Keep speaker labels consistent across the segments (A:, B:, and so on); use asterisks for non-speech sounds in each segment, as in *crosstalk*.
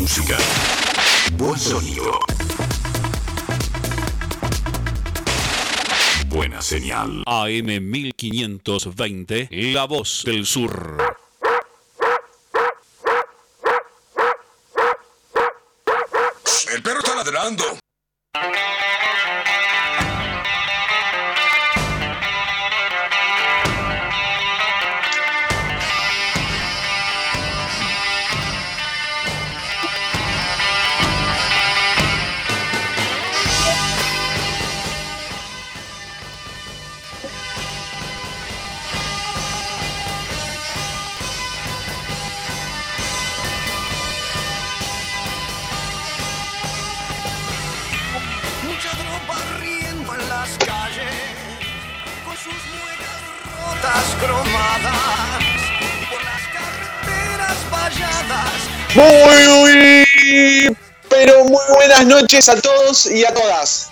A: música. Buen sonido. Buena señal. AM 1520, La Voz del Sur.
B: Noches a todos y a todas.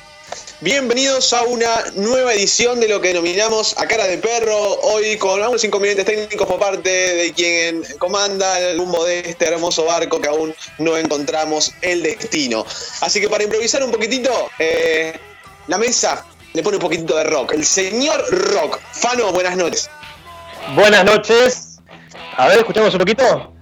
B: Bienvenidos a una nueva edición de lo que denominamos A Cara de Perro. Hoy con algunos inconvenientes técnicos por parte de quien comanda el rumbo de este hermoso barco que aún no encontramos el destino. Así que para improvisar un poquitito, eh, la mesa le pone un poquitito de rock. El señor Rock. Fano, buenas noches.
C: Buenas noches. A ver, escuchamos un poquito.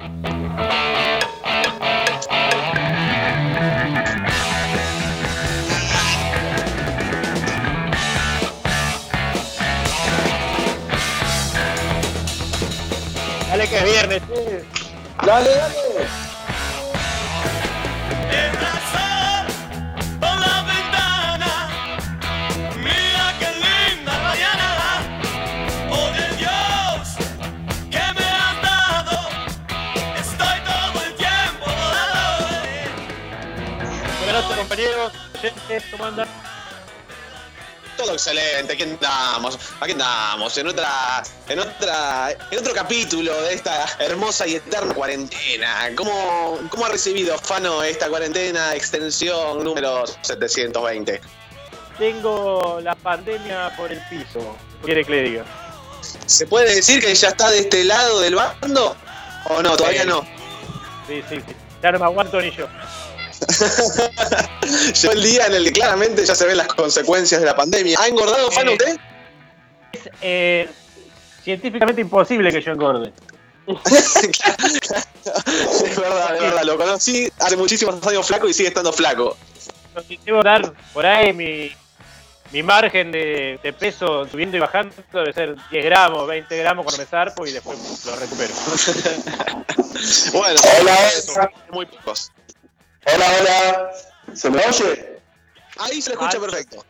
D: Todo el tiempo dado.
C: Buenas noches, compañeros. ¿Cómo andan?
B: Todo excelente, aquí andamos, aquí andamos, en otra, en otra, en otro capítulo de esta hermosa y eterna cuarentena. ¿Cómo, cómo ha recibido Fano esta cuarentena extensión número 720?
C: Tengo la pandemia por el piso. ¿Qué quiere que le diga?
B: ¿Se puede decir que ya está de este lado del bando? ¿O no? Todavía no.
C: Sí, sí, sí. Ya no me aguanto ni yo. *laughs*
B: Yo el día en el que claramente ya se ven las consecuencias de la pandemia. ¿Ha engordado Fano
C: Eh.
B: usted?
C: Es eh, científicamente imposible que yo engorde. *laughs*
B: es verdad, es verdad. Lo conocí hace muchísimos años flaco y sigue estando flaco.
C: Debo dar por ahí mi, mi margen de, de peso subiendo y bajando debe ser 10 gramos, 20 gramos cuando me zarpo y después lo recupero. *laughs*
B: Bueno,
E: Hola, hola.
B: muy pocos.
E: Hola, hola. ¿Se me oye?
B: Ahí se escucha
C: Ah.
B: perfecto.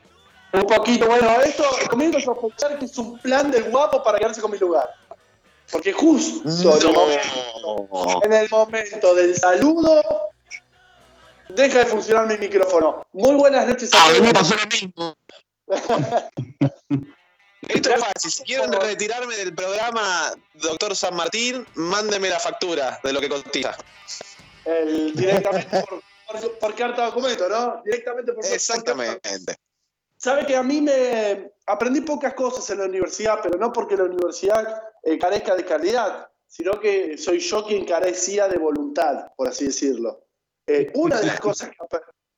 E: Un poquito. Bueno, esto comienzo a sospechar que es un plan del guapo para quedarse con mi lugar. Porque justo en, el momento, en el momento del saludo deja de funcionar mi micrófono. Muy buenas noches a todos.
B: lo mismo. *laughs* Esto es fácil. Si quieren retirarme del programa, doctor San Martín, mándeme la factura de lo que cotiza.
E: El- directamente por, por- por carta de documento, ¿no? Directamente por por-
B: Exactamente.
E: Sabe que a mí me aprendí pocas cosas en la universidad, pero no porque la universidad eh, carezca de calidad, sino que soy yo quien carecía de voluntad, por así decirlo. Eh, una, de las *laughs* cosas que,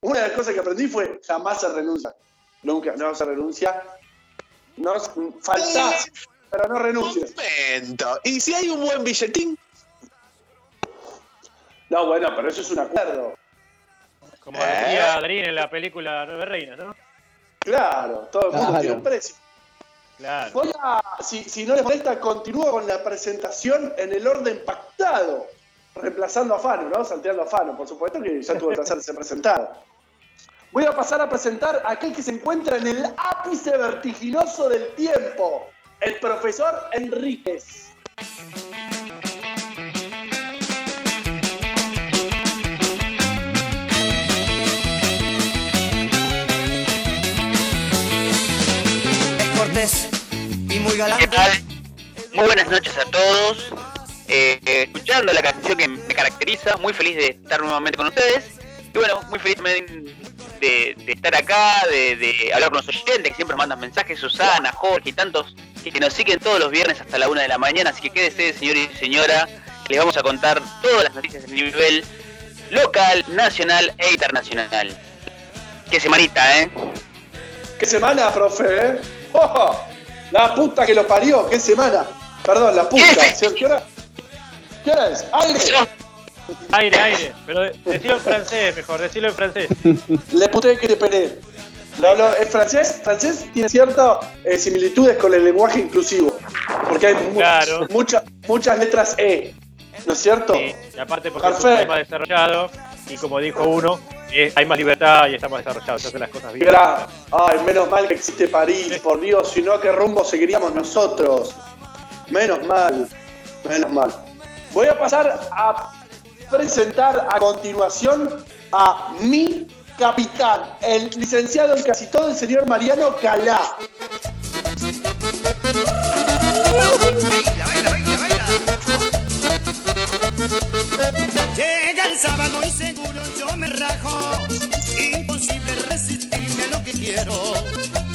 E: una de las cosas que aprendí fue jamás se renuncia. Nunca, no se renuncia. No, faltás, pero no renuncies.
B: Momento. ¿Y si hay un buen billetín?
E: No, bueno, pero eso es un acuerdo.
C: Como
B: Eh.
C: decía Adrín en la película Nueve Reinas, ¿no?
E: Claro, todo el mundo
F: Claro.
E: tiene un precio.
C: Claro.
E: Voy a, si, si no les molesta, continúo con la presentación en el orden pactado, reemplazando a Fano, ¿no? Salteando a Fano, por supuesto que ya tuvo que hacerse presentado. Voy a pasar a presentar a aquel que se encuentra en el ápice vertiginoso del tiempo, el profesor Enríquez.
D: Y muy
G: ¿Qué
D: galante.
G: tal? Muy buenas noches a todos. Eh, eh, escuchando la canción que me caracteriza, muy feliz de estar nuevamente con ustedes. Y bueno, muy feliz también de, de estar acá, de, de hablar con los oyentes que siempre nos mandan mensajes, Susana, Jorge y tantos que, que nos siguen todos los viernes hasta la una de la mañana. Así que quédese, señor y señora, que les vamos a contar todas las noticias del nivel local, nacional e internacional. Qué semanita, ¿eh?
E: ¿Qué semana, profe? eh? *laughs* ¡Oh! La puta que lo parió, qué semana. Perdón, la puta.
G: ¿Qué?
E: ¿Qué hora, ¿Qué hora es? ¡Aire!
C: Aire, aire. Pero de- decilo en francés, mejor, decilo en francés.
E: Le puté que le pelé. Lo hablo- ¿Es francés? ¿Francés tiene ciertas eh, similitudes con el lenguaje inclusivo? Porque hay mu-
C: Claro.
E: mucha- muchas letras E, ¿no es cierto?
C: Sí, y aparte porque es un tema desarrollado y como dijo uno, hay más libertad y está más desarrollado, se hacen las cosas bien.
E: Ay, menos mal que existe París, por Dios, si no, ¿a qué rumbo seguiríamos nosotros? Menos mal, menos mal. Voy a pasar a presentar a continuación a mi capitán, el licenciado en casi todo, el señor Mariano Calá.
A: Llega el sábado y seguro yo me rajo. Imposible resistirme a lo que quiero.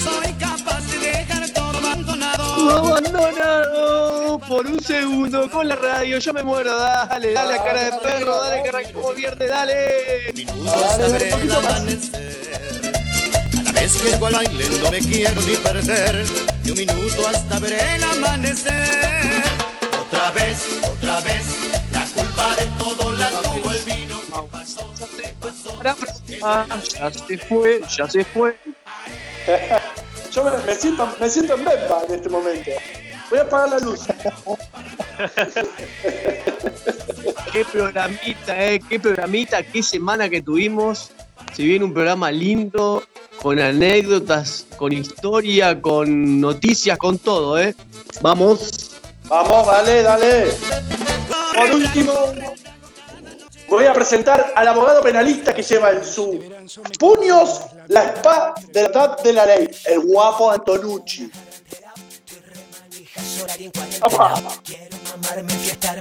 A: Soy capaz de dejar todo abandonado.
F: abandonado por un segundo con la radio, yo me muero, dale, dale a cara de perro, dale que arranque como viernes, dale.
A: Minutos a ver el amanecer. Cada vez que al baile no me quiero ni perder. Ni un minuto hasta ver el amanecer. Otra vez, otra vez.
F: Ah, ya se fue, ya se fue.
E: Yo me, me siento, me siento en Bemba en este momento. Voy a apagar la luz.
F: Qué programita, eh, qué programita, qué semana que tuvimos. Se viene un programa lindo, con anécdotas, con historia, con noticias, con todo, eh. Vamos.
E: Vamos, dale, dale. Por último, voy a presentar al abogado penalista que lleva en sus puños la espada de la ley, el guapo Antonucci.
H: Quiero mamarme,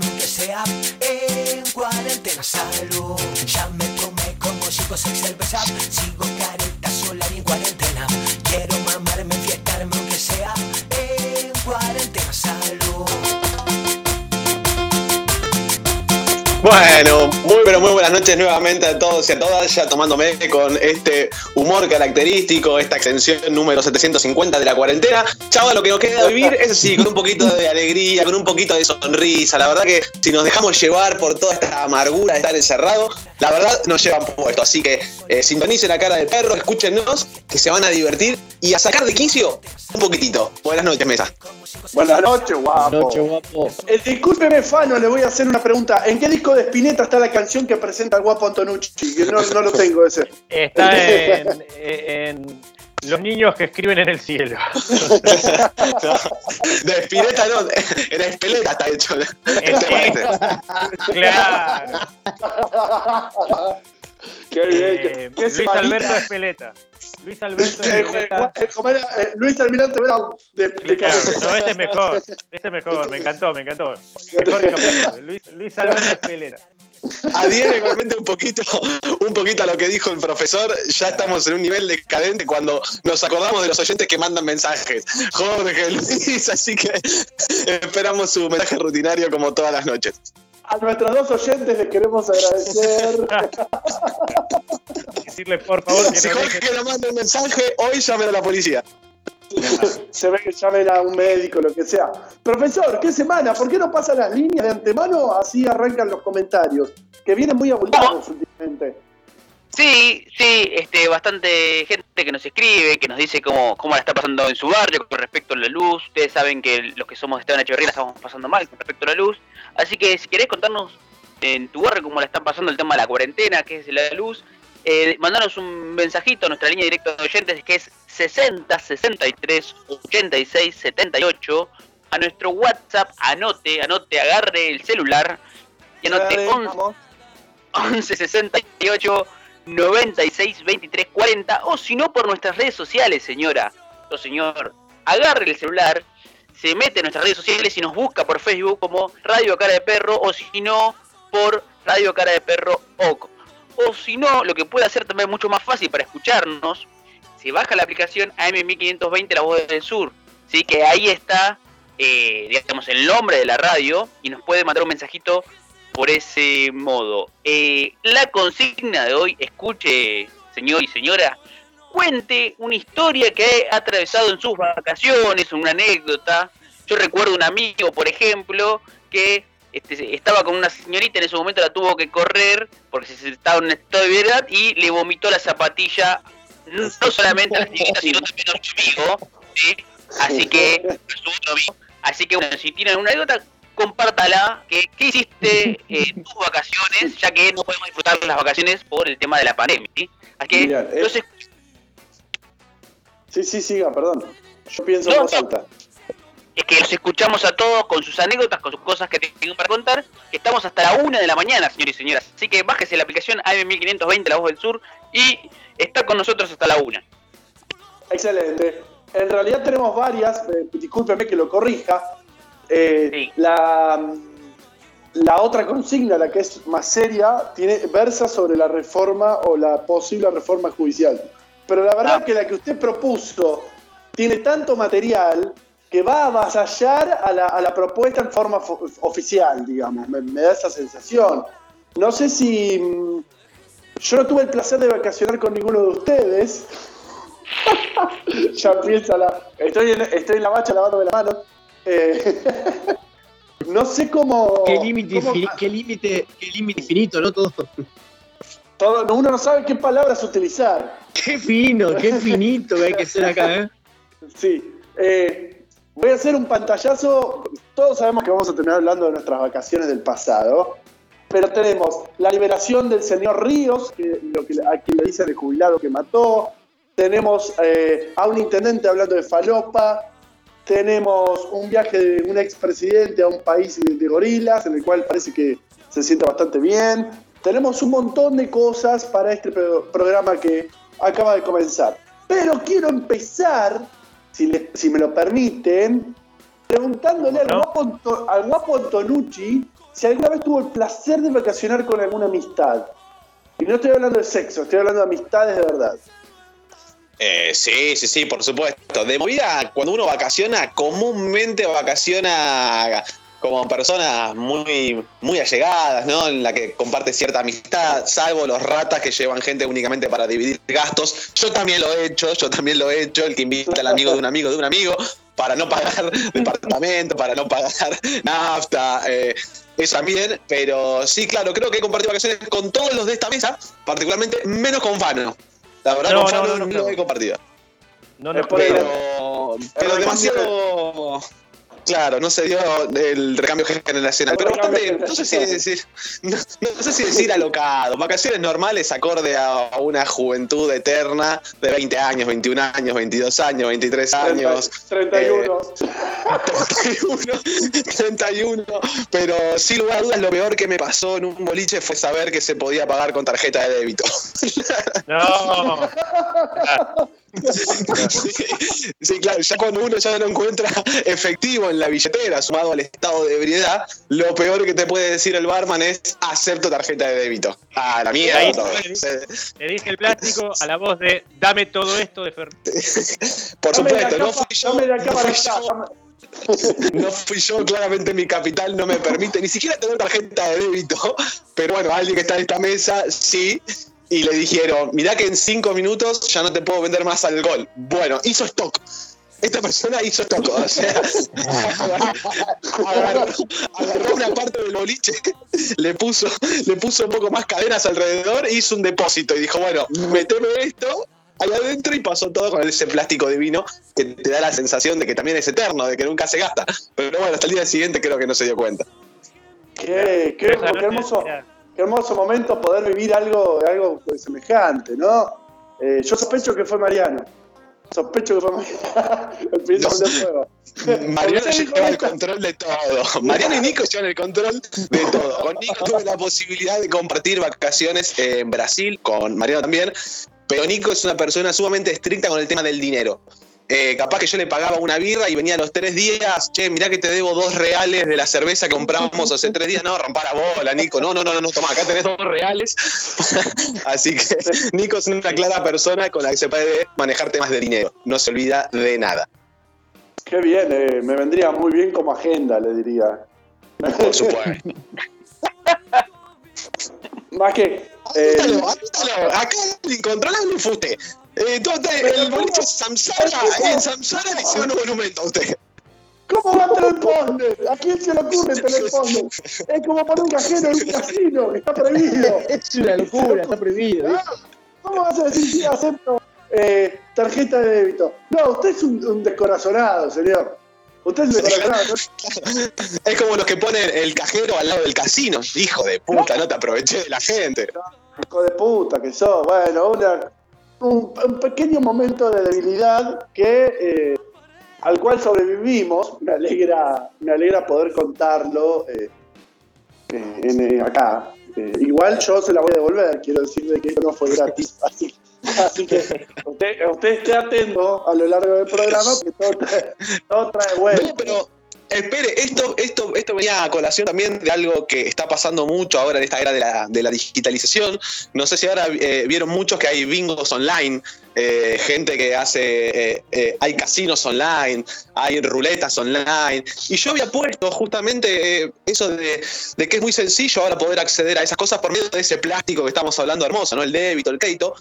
H: aunque sea en cuarentena. Salud.
B: Bueno, muy pero muy buenas noches nuevamente a todos y a todas, ya tomándome con este humor característico, esta extensión número 750 de la cuarentena. Chava, lo que nos queda vivir, eso sí, con un poquito de alegría, con un poquito de sonrisa. La verdad que si nos dejamos llevar por toda esta amargura de estar encerrado, la verdad nos llevan puesto. Así que eh, sintonicen la cara de perro, escúchenos, que se van a divertir y a sacar de quicio un poquitito. Buenas noches, mesa.
E: Buenas noches, guapo.
F: Noche, guapo.
E: Eh, discúlpeme, Fano, le voy a hacer una pregunta. ¿En qué disco de Spinetta está la canción que presenta el guapo Antonucci? Que no, no lo tengo ese.
C: Está *laughs* en, en Los niños que escriben en el cielo. *laughs*
B: De Spinetta no, en Espeleta está hecho. Este.
C: Claro.
E: Qué bien,
C: Eh,
E: qué-
C: Luis. Alberto Espeleta. Luis Alberto
E: Eh, eh,
C: Espeleta.
E: eh, como era, eh, Luis Almirante Brown de, de
C: Claro, no, este es mejor. Este es mejor, me encantó, me encantó. *laughs* Mejor. Luis, Luis Alberto Espeleta.
B: Adhiere igualmente un poquito, un poquito a lo que dijo el profesor. Ya estamos en un nivel decadente cuando nos acordamos de los oyentes que mandan mensajes. Jorge, Luis, así que esperamos su mensaje rutinario como todas las noches.
E: A nuestros dos oyentes les queremos agradecer. *laughs*
C: Decirle por favor que
B: Si
C: no
B: Jorge
C: deje-
B: no manda un mensaje, hoy llamen a la policía. *laughs*
E: Se ve que llamen a un médico, lo que sea. Profesor, ¿qué semana? ¿Por qué no pasan las líneas de antemano? Así arrancan los comentarios. Que vienen muy abundados últimamente.
G: Sí, sí, este, bastante gente que nos escribe, que nos dice cómo, cómo la está pasando en su barrio con respecto a la luz. Ustedes saben que los que somos de Esteban Echeverría la estamos pasando mal con respecto a la luz. Así que si querés contarnos en tu barrio cómo la están pasando el tema de la cuarentena, que es la luz, eh, mandanos un mensajito a nuestra línea directa de oyentes que es 60 63 86 78. A nuestro WhatsApp, anote, anote, agarre el celular y anote
E: Dale,
G: 11
E: vamos.
G: 11 68 96 23 40 o si no por nuestras redes sociales, señora o señor. Agarre el celular, se mete en nuestras redes sociales y nos busca por Facebook como Radio Cara de Perro o si no por Radio Cara de Perro OC. O si no, lo que puede hacer también mucho más fácil para escucharnos, se baja la aplicación AM1520 La Voz del Sur. ¿sí? Que ahí está, eh, digamos, el nombre de la radio y nos puede mandar un mensajito por ese modo. Eh, la consigna de hoy, escuche, señor y señora, cuente una historia que ha atravesado en sus vacaciones, una anécdota. Yo recuerdo un amigo, por ejemplo, que este, estaba con una señorita, en ese momento la tuvo que correr porque se estaba en un estado de ebriedad y le vomitó la zapatilla, no solamente a la señorita, sino también a su amigo. ¿sí? Así que. Así que, bueno, si tienen una anécdota, compártala. que ¿Qué hiciste en tus vacaciones? Ya que no podemos disfrutar de las vacaciones por el tema de la pandemia. ¿sí? Así que,
E: Mira, eh,
G: entonces,
E: Sí, sí, siga, perdón. Yo pienso
G: No,
E: en voz alta.
G: Es que los escuchamos a todos con sus anécdotas, con sus cosas que tengan para contar. que Estamos hasta la una de la mañana, señores y señoras. Así que bájese la aplicación AM1520, La Voz del Sur, y está con nosotros hasta la una.
E: Excelente. En realidad tenemos varias, eh, discúlpeme que lo corrija. Eh,
G: Sí.
E: la, la otra consigna, la que es más seria, tiene, versa sobre la reforma o la posible reforma judicial. Pero la verdad
G: Ah.
E: que la que usted propuso tiene tanto material que va a avasallar a la, a la propuesta en forma fo- oficial, digamos. Me, me da esa sensación. No sé si... mm, Yo no tuve el placer de vacacionar con ninguno de ustedes. *laughs* ya empieza la. Estoy en, estoy en la bacha lavándome la mano. Eh, *laughs* no sé cómo.
F: Qué límite
E: cómo-
F: infini- qué límite qué límite infinito, ¿no? Todo.
E: todo- uno no sabe qué palabras utilizar.
F: Qué fino, qué finito que hay que ser acá, ¿eh? *laughs*
E: Sí. Eh, voy a hacer un pantallazo. Todos sabemos que vamos a terminar hablando de nuestras vacaciones del pasado. Pero tenemos la liberación del señor Ríos, que, lo que, a quien le dicen el jubilado que mató. Tenemos eh, a un intendente hablando de falopa. Tenemos un viaje de un expresidente a un país de, gorilas, en el cual parece que se siente bastante bien. Tenemos un montón de cosas para este pro- programa que acaba de comenzar. Pero quiero empezar, si, le- si me lo permiten, preguntándole al, guapo, al guapo Antonucci si alguna vez tuvo el placer de vacacionar con alguna amistad. Y no estoy hablando de sexo, estoy hablando de amistades de verdad.
B: Eh, sí, sí, sí, por supuesto. De movida, cuando uno vacaciona, comúnmente vacaciona como personas muy, muy allegadas, ¿no? En la que comparte cierta amistad, salvo los ratas que llevan gente únicamente para dividir gastos. Yo también lo he hecho, yo también lo he hecho, el que invita al amigo de un amigo de un amigo para no pagar *laughs* departamento, para no pagar *laughs* nafta, eh, eso también. Pero sí, claro, creo que he compartido vacaciones con todos los de esta mesa, particularmente menos con Fano. La verdad,
C: No,
B: con
C: no,
B: Fano
C: no,
B: no,
C: no,
B: lo
C: no.
B: he compartido.
C: No queda.
B: Pero, pero
E: El
B: demasiado. Claro, no se dio el recambio generacional. Pero bastante, no sé si decir, no, no sé si decir alocado. Vacaciones normales acorde a una juventud eterna de 20 años, 21 años, 22 años, 23 años.
E: 31.
B: 31, 31, pero sin lugar a dudas lo peor que me pasó en un boliche fue saber que se podía pagar con tarjeta de débito.
C: No, *laughs* *laughs*
B: Sí, claro, ya cuando uno ya no encuentra efectivo en la billetera sumado al estado de ebriedad, lo peor que te puede decir el barman es acepto tarjeta de débito. Ah, la mierda.
C: Ahí
B: todo.
C: fue. le dije el plástico a la voz de dame todo esto de Fer.
B: Por
E: Dame
B: supuesto, no fui yo.
E: dame la
B: no fui yo. No fui yo, claramente mi capital no me permite ni siquiera tener tarjeta de débito, pero bueno, alguien que está en esta mesa sí, y le dijeron, mirá que en cinco minutos ya no te puedo vender más alcohol. Bueno, hizo stock. Esta persona hizo stock, o sea, *laughs* agarró, agarró una parte del boliche, le puso, le puso un poco más cadenas alrededor, hizo un depósito y dijo, bueno, meteme esto ahí adentro y pasó todo con ese plástico divino que te da la sensación de que también es eterno, de que nunca se gasta. Pero bueno, hasta el día siguiente creo que no se dio cuenta.
E: Qué, qué- qué hermoso,
C: mira,
E: qué hermoso momento poder vivir algo, algo semejante, ¿no? Eh, yo sospecho que fue Mariano. Sospecho que fue Mariano. *laughs* el pincel de fuego.
B: Mariano lleva el control de todo. Mariano y Nico llevan el control de todo. Con Nico tuve la posibilidad de compartir vacaciones en Brasil, con Mariano también, pero Nico es una persona sumamente estricta con el tema del dinero. Eh, capaz que yo le pagaba una birra y venía a los tres días, che, mirá que te debo dos reales de la cerveza que compramos hace tres días. No, rompa la bola, Nico. No, no, no, no, no, toma, acá tenés dos reales. *laughs* Así que Nico es una clara persona con la que se puede manejar temas de dinero. No se olvida de nada.
E: Qué bien, eh, me vendría muy bien como agenda, le diría.
B: Por supuesto. *laughs*
E: Más que. eh,
B: apúntalo. Acá fue usted. Eh, entonces, el boliche Samsara, en Samsara le hicieron un monumento a usted.
E: ¿Cómo va a tener ponder? ¿A quién se le ocurre tener *laughs* ponder? Es como poner un cajero en un casino, está prohibido.
F: Es una locura, está prohibido. ¿eh?
E: ¿Cómo vas a decir si acepto eh, tarjeta de débito? No, usted es un, un descorazonado, señor. Usted es un descorazonado. *laughs*
B: Es como los que ponen el cajero al lado del casino. Hijo de puta, no te aproveché de la gente.
E: Hijo de puta que sos. Bueno, una, un, un pequeño momento de debilidad que eh, al cual sobrevivimos. Me alegra, me alegra poder contarlo eh, eh, en, acá. Igual yo se la voy a devolver. Quiero decirle que esto no fue gratis. *laughs* Así, así que usted, usted esté atento a lo largo del programa porque todo trae, todo trae vuelta.
B: No, pero espere, esto, esto, esto venía a colación también de algo que está pasando mucho ahora en esta era de la, de la digitalización. No sé si ahora eh, vieron muchos que hay bingos online, eh, gente que hace, eh, eh, hay casinos online, hay ruletas online. Y yo había puesto justamente eso de, de que es muy sencillo ahora poder acceder a esas cosas por medio de ese plástico que estamos hablando hermoso, ¿no? El débito, el crédito.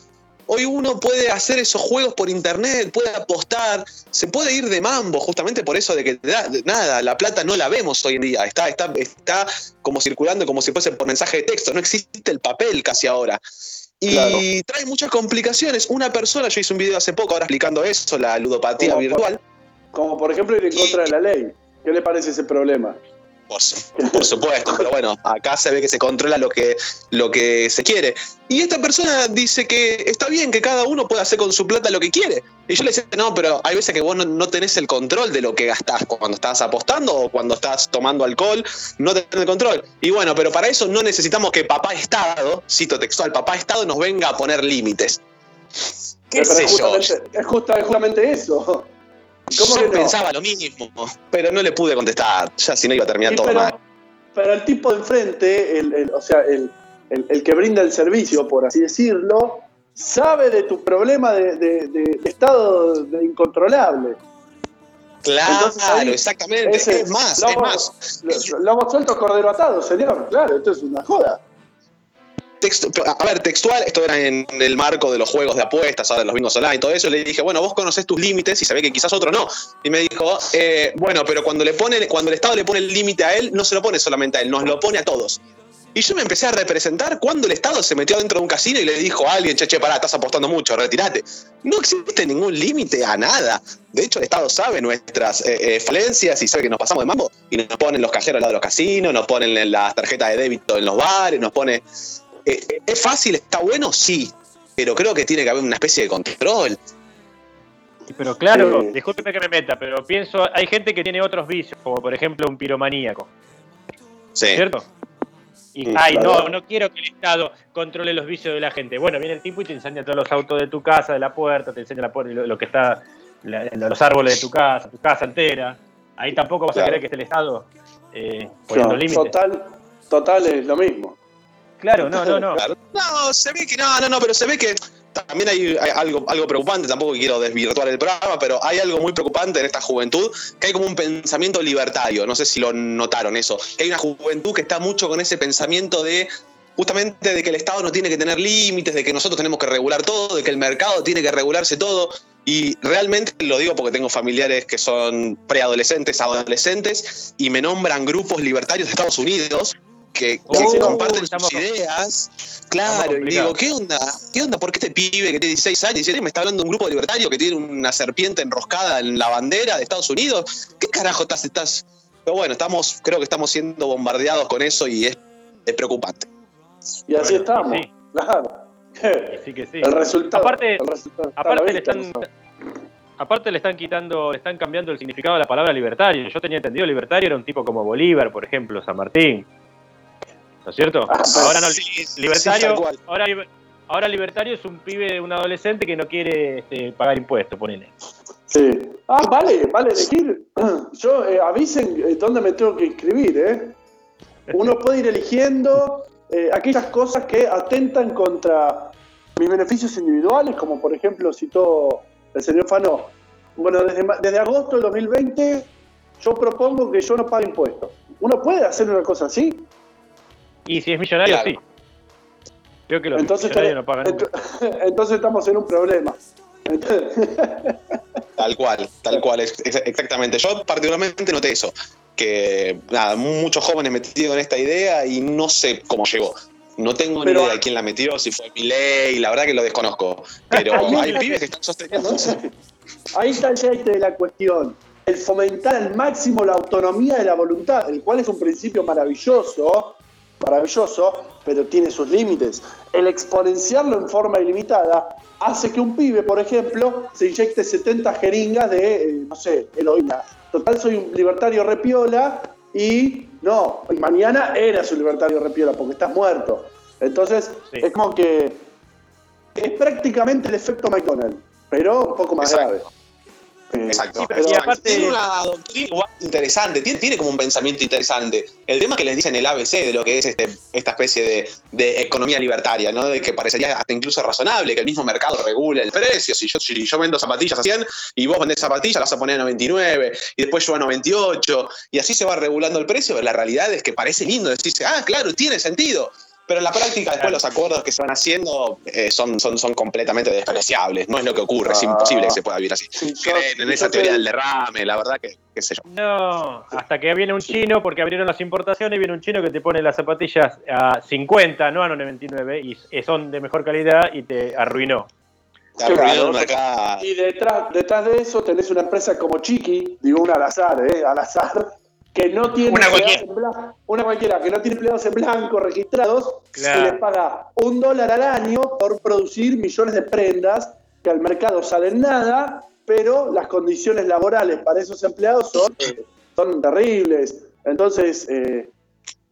B: Hoy uno puede hacer esos juegos por internet, puede apostar, se puede ir de mambo, justamente por eso de que de nada, la plata no la vemos hoy en día, está, está, está como circulando como si fuese por mensaje de texto, no existe el papel casi ahora. Y
E: Claro.
B: trae muchas complicaciones. Una persona, yo hice un video hace poco ahora explicando eso, la ludopatía
E: Como-
B: virtual.
E: Como por ejemplo ir en contra de la ley. ¿Qué le parece ese problema?
B: Por, su- por supuesto, pero bueno, acá se ve que se controla lo que, lo que se quiere. Y esta persona dice que está bien que cada uno pueda hacer con su plata lo que quiere. Y yo le decía, no, pero hay veces que vos no, no tenés el control de lo que gastás cuando estás apostando o cuando estás tomando alcohol, no tenés el control. Y bueno, pero para eso no necesitamos que papá Estado, cito textual, papá Estado nos venga a poner límites. ¿Qué
E: Pero
B: sé
E: es, justamente, es justa- es justamente eso. ¿Cómo
B: Yo
E: que no?
B: pensaba lo mismo, pero no le pude contestar, ya si no iba a terminar
E: Sí,
B: todo
E: pero,
B: mal.
E: pero el tipo de enfrente, el, el- o sea, el, el- el que brinda el servicio, por así decirlo, sabe de tu problema de, de- de- de estado de incontrolable.
B: Claro,
E: ahí,
B: exactamente.
E: ese-
B: es más,
E: lobo-
B: es más.
E: Lo, lo hemos suelto cordero atado, señor. Claro, esto es una joda.
B: A ver, textual, esto era en el marco de los juegos de apuestas, de los bingos online todo eso. Le dije, bueno, vos conocés tus límites y sabés que quizás otro no. Y me dijo, eh, bueno, pero cuando le pone, cuando el Estado le pone el límite a él, no se lo pone solamente a él, nos lo pone a todos. Y yo me empecé a representar cuando el Estado se metió dentro de un casino y le dijo a alguien, che, che, pará, estás apostando mucho, retirate. No existe ningún límite a nada. De hecho, el Estado sabe nuestras eh, eh, falencias y sabe que nos pasamos de mambo y nos ponen los cajeros al lado de los casinos, nos ponen las tarjetas de débito en los bares, nos pone... Eh, ¿Es fácil? ¿Está bueno? Sí. Pero creo que tiene que haber una especie de control.
C: Pero claro,
E: Sí.
C: discúlpeme que me meta, pero pienso, hay gente que tiene otros vicios, como por ejemplo un piromaníaco,
B: Sí.
C: ¿cierto? Y,
E: Sí,
C: ay,
E: claro.
C: no, no quiero que el Estado controle los vicios de la gente. Bueno, viene el tipo y te enseña todos los autos de tu casa, de la puerta, te enseña la puerta, y lo, lo que está, la- los árboles de tu casa, tu casa entera. Ahí tampoco vas
E: Claro.
C: a querer que esté el Estado eh, poniendo
E: No,
C: límites.
E: total, total es lo mismo.
C: Claro, no, no, no.
B: No, se ve que no, no, no, pero se ve que también hay, hay algo, algo preocupante, tampoco quiero desvirtuar el programa, pero hay algo muy preocupante en esta juventud, que hay como un pensamiento libertario, no sé si lo notaron eso, que hay una juventud que está mucho con ese pensamiento de justamente de que el Estado no tiene que tener límites, de que nosotros tenemos que regular todo, de que el mercado tiene que regularse todo. Y realmente lo digo porque tengo familiares que son preadolescentes, adolescentes, y me nombran grupos libertarios de Estados Unidos que, que
C: Oh,
B: comparten sus ideas. Claro, y digo. ¿qué onda? ¿Qué onda? ¿Por qué este pibe que tiene 16 años, 17, me está hablando de un grupo libertario que tiene una serpiente enroscada en la bandera de Estados Unidos? ¿Qué carajo estás? estás? Pero bueno, estamos, creo que estamos siendo bombardeados con eso y es, es preocupante.
E: Y así
C: Bueno,
E: estamos.
C: sí.
E: Claro.
C: Sí que sí.
E: El resultado.
C: Aparte-
E: el resultado está a la
C: Aparte le están,
E: ¿no?
C: aparte le están quitando, le están cambiando el significado de la palabra libertario. Yo tenía entendido libertario era un tipo como Bolívar, por ejemplo, San Martín. ¿No es cierto?
E: Ah,
C: ahora no, libertario, ahora, ahora libertario es un pibe, un adolescente que no quiere este, pagar impuestos, ponele.
E: Sí. Ah, vale, vale elegir. *clears throat* Yo, eh, avisen eh, dónde me tengo que inscribir, ¿eh? Uno puede ir eligiendo eh, aquellas cosas que atentan contra mis beneficios individuales, como por ejemplo citó el señor Fano. Bueno, desde, desde agosto del 2020 yo propongo que yo no pague impuestos. ¿Uno puede hacer una cosa así?
C: Y si es millonario,
B: Claro.
C: sí. Creo que los
E: Entonces,
C: millonarios no pagan nunca. *laughs*
E: entonces estamos en un problema. *laughs*
B: Tal cual, tal cual, ex- ex- exactamente. Yo particularmente noté eso, que nada, muchos jóvenes metidos en esta idea y no sé cómo llegó. No tengo
E: Pero-
B: ni idea de quién la metió, si fue Milei, la verdad que lo desconozco. Pero *laughs* hay pibes que están sosteniendo eso.
E: Ahí está el jeite de la cuestión. El fomentar al máximo la autonomía de la voluntad, el cual es un principio maravilloso, maravilloso, pero tiene sus límites. El exponenciarlo en forma ilimitada hace que un pibe, por ejemplo, se inyecte 70 jeringas de, eh, no sé, heroína. Total, soy un libertario repiola y no, y mañana eras un libertario repiola porque estás muerto. Entonces,
C: Sí.
E: es como que es prácticamente el efecto McDonald's, pero un poco más
B: Exacto.
E: grave.
B: Exacto.
E: pero-
C: y aparte-
B: tiene una doctrina interesante, tiene, tiene como un pensamiento interesante. El tema que les dicen el ABC de lo que es este, esta especie de, de economía libertaria, ¿no? De que parecería hasta incluso razonable que el mismo mercado regule el precio. Si yo, si yo vendo zapatillas a 100 y vos vendés zapatillas, las vas a poner a 99 y después yo a 98 y así se va regulando el precio. Pero la realidad es que parece lindo decirse, ah, claro, tiene sentido. Pero en la práctica, después los acuerdos que se van haciendo eh, son, son, son completamente despreciables. No es lo que ocurre, es
E: Ah.
B: imposible que se pueda vivir así. Creen en esa
E: te-
B: teoría del derrame, la verdad que, qué sé yo.
C: No, hasta que viene un chino, porque abrieron las importaciones, viene un chino que te pone las zapatillas a 50, no a 99, y son de mejor calidad y te arruinó.
B: Te arruinó
E: Claro. Y detrás, detrás de eso tenés una empresa como Chiqui, digo una al azar, ¿eh? Al azar, que no tiene
C: Una
E: empleados
C: cualquiera.
E: en blanco, una cualquiera, que no tiene empleados en blanco registrados,
C: Claro.
E: que les paga un dólar al año por producir millones de prendas que al mercado salen nada, pero las condiciones laborales para esos empleados son, son terribles. Entonces, eh,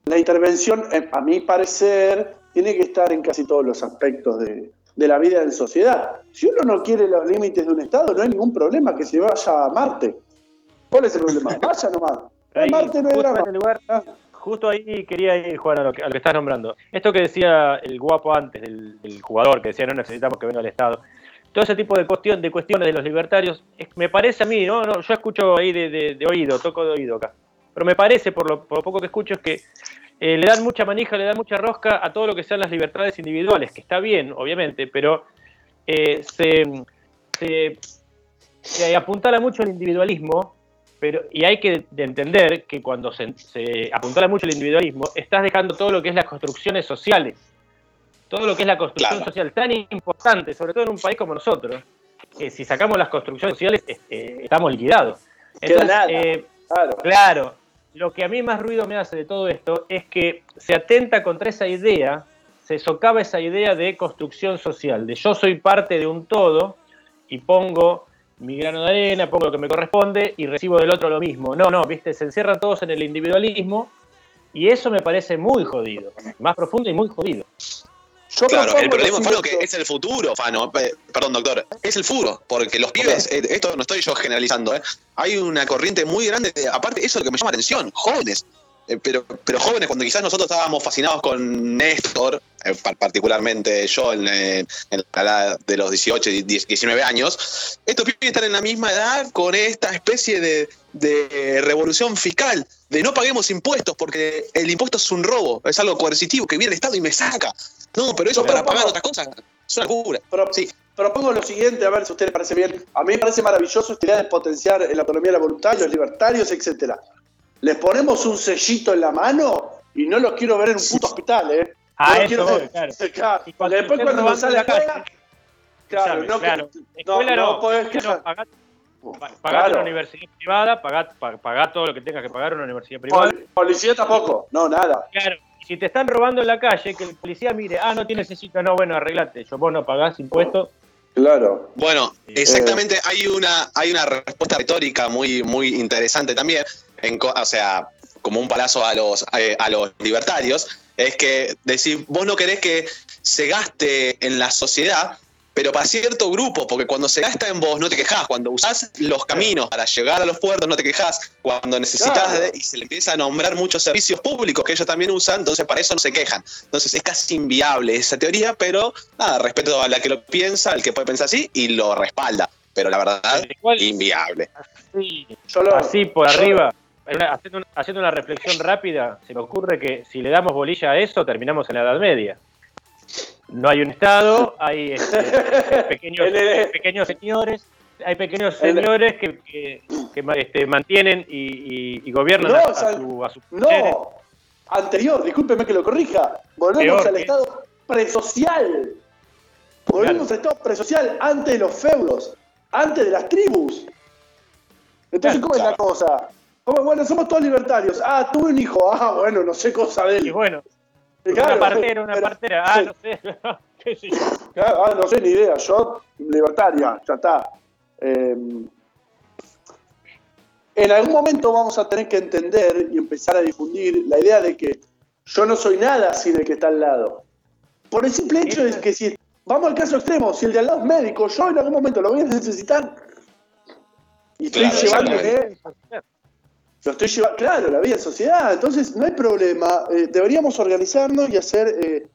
E: la intervención, eh, a mi parecer, tiene que estar en casi todos los aspectos de, de la vida en sociedad. Si uno no quiere los límites de un Estado, no hay ningún problema que se vaya a Marte. ¿Cuál es el problema? *laughs* Vaya nomás. A
C: Ahí,
E: Marte no hay
C: justo, lugar- ahí quería ir, Juan, a lo que, a lo que estás nombrando. Esto que decía el guapo antes del, del jugador, que decía no necesitamos que venga el Estado. Todo ese tipo de, cuestión, de cuestiones de los libertarios, me parece a mí, ¿no? no yo escucho ahí de, de- de oído, toco de oído acá. Pero me parece, por lo, por lo poco que escucho, es que eh, le dan mucha manija, le dan mucha rosca a todo lo que sean las libertades individuales, que está bien, obviamente, pero eh, se, se, se apuntala mucho al individualismo, pero, y hay que de entender que cuando se, se apuntala mucho al individualismo, estás dejando todo lo que es las construcciones sociales. Todo lo que es la construcción
B: Claro.
C: social, tan importante, sobre todo en un país como nosotros, que si sacamos las construcciones sociales, eh, estamos liquidados. Entonces,
E: nada.
C: eh,
E: Claro.
C: Claro, lo que a mí más ruido me hace de todo esto es que se atenta contra esa idea, se socava esa idea de construcción social, de yo soy parte de un todo y pongo mi grano de arena, pongo lo que me corresponde y recibo del otro lo mismo. No, no, viste, se encierran todos en el individualismo y eso me parece muy jodido, más profundo y muy jodido.
E: Yo
B: Claro, el problema, Fano, que es el futuro, Fano. Eh, Perdón, doctor. Es el futuro, porque los pibes, eh, esto no estoy yo generalizando, ¿eh? hay una corriente muy grande, de- aparte, eso es lo que me llama la atención, jóvenes. Eh, pero, pero jóvenes, cuando quizás nosotros estábamos fascinados con Néstor, eh, par- particularmente yo en, eh, en la edad de los 18, y 10, 19 años, estos pibes están en la misma edad con esta especie de, de revolución fiscal, de no paguemos impuestos, porque el impuesto es un robo, es algo coercitivo que viene el Estado y me saca. No, pero eso para pagar otras cosas es una locura.
E: Pro-
B: Sí.
E: Propongo lo siguiente, a ver si a usted le parece bien. A mí me parece maravilloso esta idea de potenciar la autonomía de la voluntad, los libertarios, etcétera. Les ponemos un sellito en la mano y no los quiero ver en un puto hospital, ¿eh?
C: Ah,
E: No
C: eso
E: quiero ver-
C: claro. *laughs*
E: Claro,
C: Y
E: porque después cuando sale
C: en la calle,
E: claro, no,
C: claro.
E: no,
C: Escuela
E: no
C: no,
E: podés
C: escuela no,
E: quejar.
C: pagá, pa- pagá
E: Claro.
C: una universidad privada, pagá, pa- pagá todo lo que tengas que pagar una universidad privada.
E: Pol- Policía tampoco, no, nada.
C: Claro, si te están robando en la calle, que el policía mire, ah, no tiene necesito, no, bueno, arreglate, yo vos no pagás impuestos.
E: Claro.
B: Bueno, exactamente, hay una, hay una respuesta retórica muy, muy interesante también, en co- o sea, como un palazo a los, eh, a los libertarios, es que decir, vos no querés que se gaste en la sociedad, pero para cierto grupo, porque cuando se gasta en vos no te quejás, cuando usás los caminos para llegar a los puertos no te quejás, cuando necesitas
E: Claro.
B: de- y se le empieza a nombrar muchos servicios públicos que ellos también usan, entonces para eso no se quejan. Entonces es casi inviable esa teoría, pero nada, respeto a la que lo piensa, al que puede pensar así y lo respalda, pero la verdad,
C: Igual,
B: inviable.
C: así,
E: Yo lo,
C: así por
E: yo-
C: arriba, una- haciendo, una, haciendo una reflexión rápida, se me ocurre que si le damos bolilla a eso, terminamos en la Edad Media. No hay un Estado, hay este, *laughs* pequeños, pequeños señores, hay pequeños señores que, que- este, mantienen y, y- y gobiernan
E: No,
C: a,
E: o sea,
C: a su, a mujeres.
E: No, anterior, discúlpeme que lo corrija. Volvemos
C: Peor,
E: al estado presocial. Volvemos
C: Claro.
E: al estado presocial antes de los feudos, antes de las tribus. Entonces,
C: Claro,
E: ¿cómo es la cosa? ¿Cómo? Bueno, somos todos libertarios. Ah, tuve un hijo. Ah, bueno, no sé cosa de él.
C: Y bueno,
E: Claro,
C: una partera, una
E: pero-
C: partera, ah,
E: sí.
C: no sé, *laughs* qué sé yo.
E: Claro, ah, no sé ni idea. Yo, libertaria, ya está. Eh, en algún momento vamos a tener que entender y empezar a difundir la idea de que yo no soy nada sin el que está al lado. Por el simple hecho de que si vamos al caso extremo, si el de al lado es médico, yo en algún momento lo voy a necesitar. Y estoy
I: Claro,
E: llevándole lo estoy llevando, claro, la vida en sociedad. Entonces, no hay problema. Eh, deberíamos organizarnos y hacer, eh,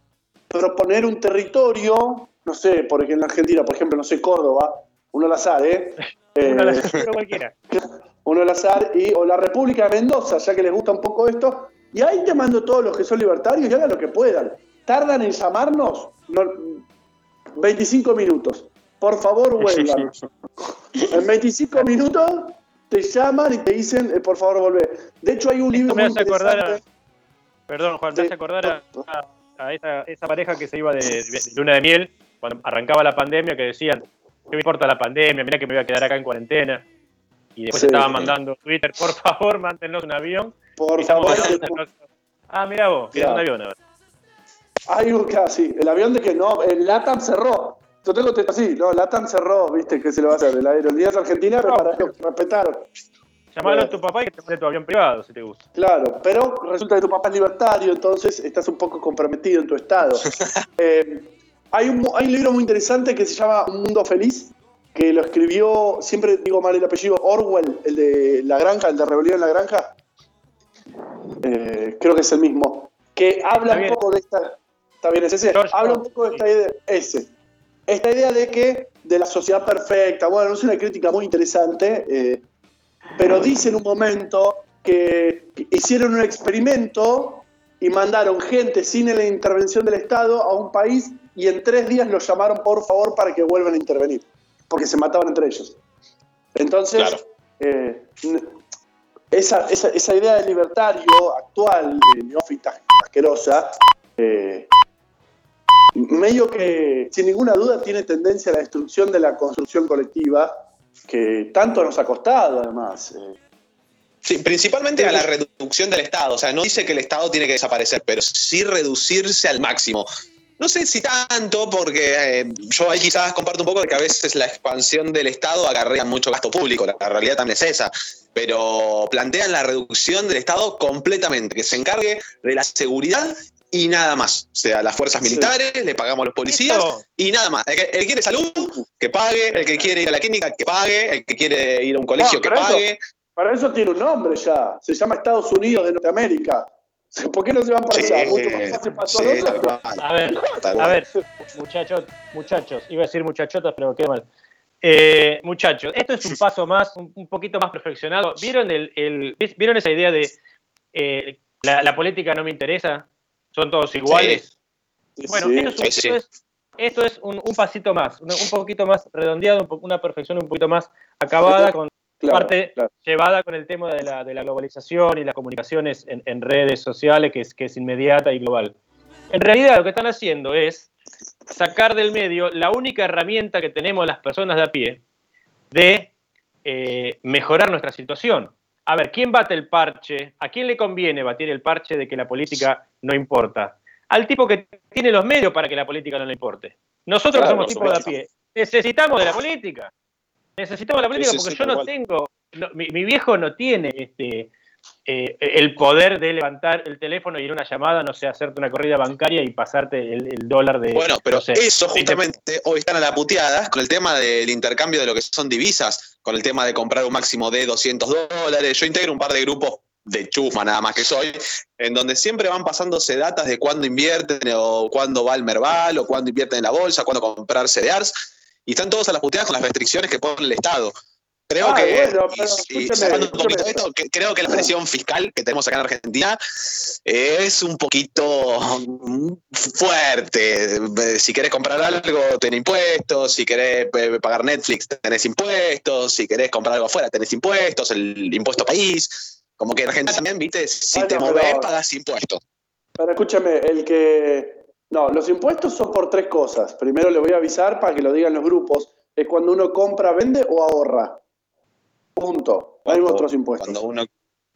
E: proponer un territorio, no sé, porque en la Argentina, por ejemplo, no sé, Córdoba, uno al azar, ¿eh? *laughs* Eh,
C: Uno la- uno cualquiera. *laughs*
E: uno al azar, y, o la República de Mendoza, ya que les gusta un poco esto, y ahí te mando todos los que son libertarios y hagan lo que puedan. Tardan en llamarnos no, 25 minutos. Por favor, *laughs* vuelvan. En 25 minutos te llaman y te dicen, eh, por favor, volvé. De hecho, hay un libro
C: me
E: muy
C: hace acordar a, perdón Juan, me hace acordar a, a- a esa, esa pareja que se iba de, de luna de miel cuando arrancaba la pandemia que decían, ¿qué me importa la pandemia? Mira que me voy a quedar acá en cuarentena. Y después
E: Sí.
C: estaban mandando Twitter, por favor, mántenos un avión.
E: Por favor,
C: Ah, mira vos, es un avión ahora.
E: hay un casi. El avión de que no, el LATAM cerró. Yo tengo que así, no, LATAM cerró, viste, ¿qué se le va a hacer? La aerolíneas argentina prepararon, respetaron.
C: Llamalo
E: Bueno.
C: a tu papá y que te mande tu avión privado, si te gusta.
E: Claro, pero resulta que tu papá es libertario, entonces estás un poco comprometido en tu estado. *laughs* Eh, hay, un, hay un libro muy interesante que se llama Un Mundo Feliz, que lo escribió, siempre digo mal el apellido, Orwell, el de La Granja, el de Rebelión en la Granja. Eh, creo que es el mismo. Que habla un poco de esta. Está bien, es ese.
C: George
E: Habla un poco de esta idea. Ese. Esta idea de que de la sociedad perfecta. Bueno, es una crítica muy interesante. eh, pero dice en un momento que hicieron un experimento y mandaron gente sin la intervención del Estado a un país y en tres días los llamaron por favor para que vuelvan a intervenir, porque se mataban entre ellos. Entonces,
I: Claro.
E: eh, esa, esa idea de libertario actual, de neófita asquerosa, eh, medio que sin ninguna duda tiene tendencia a la destrucción de la construcción colectiva, que tanto nos ha costado además. eh.
B: Sí, principalmente a la reducción del Estado. O sea, no dice que el Estado tiene que desaparecer, pero sí reducirse al máximo. No sé si tanto, porque eh, yo ahí quizás comparto un poco de que a veces la expansión del Estado acarrea mucho gasto público. La, la realidad también es esa. Pero plantean la reducción del Estado completamente, que se encargue de la seguridad y nada más. O sea, las fuerzas
E: Sí.
B: militares, le pagamos a los policías
C: Esto-
B: y nada más. El que, el que quiere salud, que pague. El que quiere ir a la clínica, que pague. El que quiere ir a un colegio,
E: No,
B: que
E: eso-
B: pague.
E: Para eso tiene un nombre ya, se llama Estados Unidos de Norteamérica. ¿Por qué no se van para allá? Mucho más fácil para
B: sí,
E: todos
B: tal
E: nosotros.
B: cual,
C: A ver, A ver, muchachos, muchachos, iba a decir muchachotas, pero qué mal. Eh, muchachos, esto es un paso más, un, un poquito más perfeccionado. ¿Vieron, el, el- ¿vieron esa idea de eh, la, la política no me interesa? Son todos iguales. Bueno,
E: Sí.
C: esto es, esto es- esto es un, un pasito más, un, un poquito más redondeado, una perfección un poquito más acabada, con
E: Claro,
C: parte
E: claro.
C: llevada con el tema de la, de la globalización y las comunicaciones en, en redes sociales, que es, que es inmediata y global. En realidad, lo que están haciendo es sacar del medio la única herramienta que tenemos las personas de a pie de eh, mejorar nuestra situación. A ver, ¿quién bate el parche? ¿A quién le conviene batir el parche de que la política no importa? Al tipo que tiene los medios para que la política no le importe. Nosotros
E: Claro,
C: somos tipos de a pie. Necesitamos de la política. Necesitamos de la política porque yo no tengo, no, mi, mi viejo no tiene este, eh, el poder de levantar el teléfono y ir a una llamada, no sé, hacerte una corrida bancaria y pasarte el, el dólar de...
B: Bueno, pero
C: no sé,
B: eso
C: 20
B: justamente hoy están a la puteada con el tema del intercambio de lo que son divisas, con el tema de comprar un máximo de 200 dólares. Yo integro un par de grupos de chusma nada más que soy, en donde siempre van pasándose datas de cuándo invierten o cuándo va el Merval o cuándo invierten en la bolsa, cuándo comprar CDRs, y están todos a las puteadas con las restricciones que pone el Estado. Creo
E: Ah,
B: que,
E: bueno,
B: y-
E: pero
B: y
E: escúcheme,
B: cerrando un poquito
E: escúcheme.
B: esto, que- creo que la presión fiscal que tenemos acá en Argentina es un poquito fuerte. Si querés comprar algo, tenés impuestos. Si querés eh, pagar Netflix, tenés impuestos. Si querés comprar algo afuera, tenés impuestos. El impuesto país. Como que en Argentina también, viste, si
E: Bueno,
B: te movés, pagas impuestos.
E: Pero escúchame, el que. No, los impuestos son por tres cosas. Primero le voy a avisar para que lo digan los grupos. Es cuando uno compra, vende o ahorra. Punto. No hay otros impuestos.
B: Cuando uno,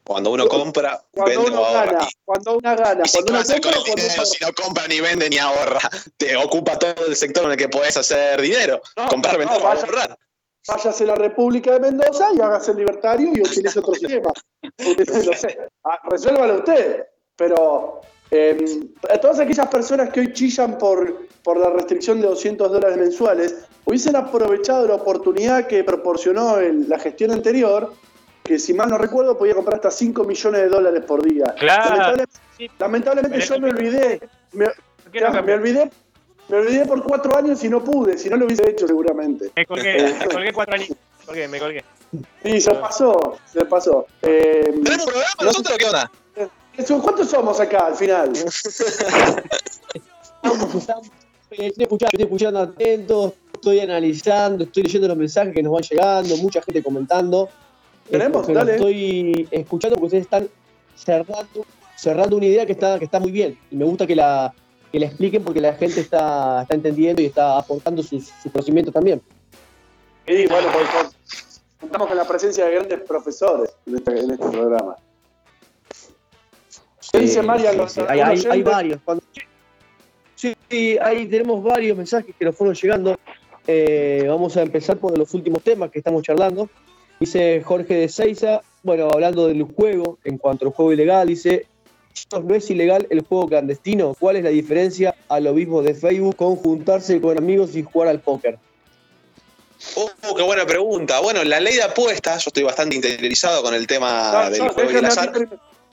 B: cuando uno compra,
E: Cuando
B: vende o
E: uno
B: ahorra.
E: gana, cuando uno gana,
B: Y si
E: cuando
B: no
E: uno
B: con
E: compra,
B: el
E: cuando
B: dinero,
E: uno
B: si no compra ni vende ni ahorra, te ocupa todo el sector en el que podés hacer dinero.
E: No,
B: comprar,
E: no,
B: vender o
E: vaya-
B: ahorrar.
E: váyase a la República de Mendoza y hágase el libertario y utilice otro sistema. *laughs* no sé, ah, resuélvalo usted. Pero eh, todas aquellas personas que hoy chillan por, por la restricción de 200 dólares mensuales, hubiesen aprovechado la oportunidad que proporcionó el- la gestión anterior, que si mal no recuerdo podía comprar hasta 5 millones de dólares por día.
C: Claro. Sí.
E: lamentablemente yo me olvidé. Me, olvidé. Me olvidé por cuatro años y no pude, si no lo hubiese hecho seguramente.
C: Me colgué, me colgué cuatro años. Me colgué, me colgué.
E: Sí, se pasó, se pasó. Eh,
B: ¿Tenemos programa
E: no-
B: nosotros o qué onda?
E: eso, ¿Cuántos somos acá al final? *laughs*
F: Estamos, estamos, eh, estoy, escuchando, estoy escuchando atentos, estoy analizando, estoy leyendo los mensajes que nos van llegando, mucha gente comentando.
E: Tenemos,
F: Pero
E: dale.
F: Estoy escuchando porque ustedes están cerrando, cerrando una idea que está, que está muy bien. Y me gusta que la, que la expliquen porque la gente está, está entendiendo y está aportando sus, sus conocimientos también.
E: Y bueno, pues, con- contamos con la presencia de grandes profesores en este, en este programa. ¿Qué dice Marian?
F: sí,
E: Los-
F: sí. Hay, varios. Cuando- Sí, sí, ahí tenemos varios mensajes que nos fueron llegando. Eh, vamos a empezar por los últimos temas que estamos charlando. Dice Jorge de Seiza, bueno, hablando del juego, en cuanto al juego ilegal, dice, "Chicos, no es ilegal el juego clandestino. ¿Cuál es la diferencia a lo mismo de Facebook con juntarse con amigos y jugar al póker?
B: Oh, qué buena pregunta. Bueno, la ley de apuestas, yo estoy bastante interiorizado con el tema
E: No,
B: del juego y el azar.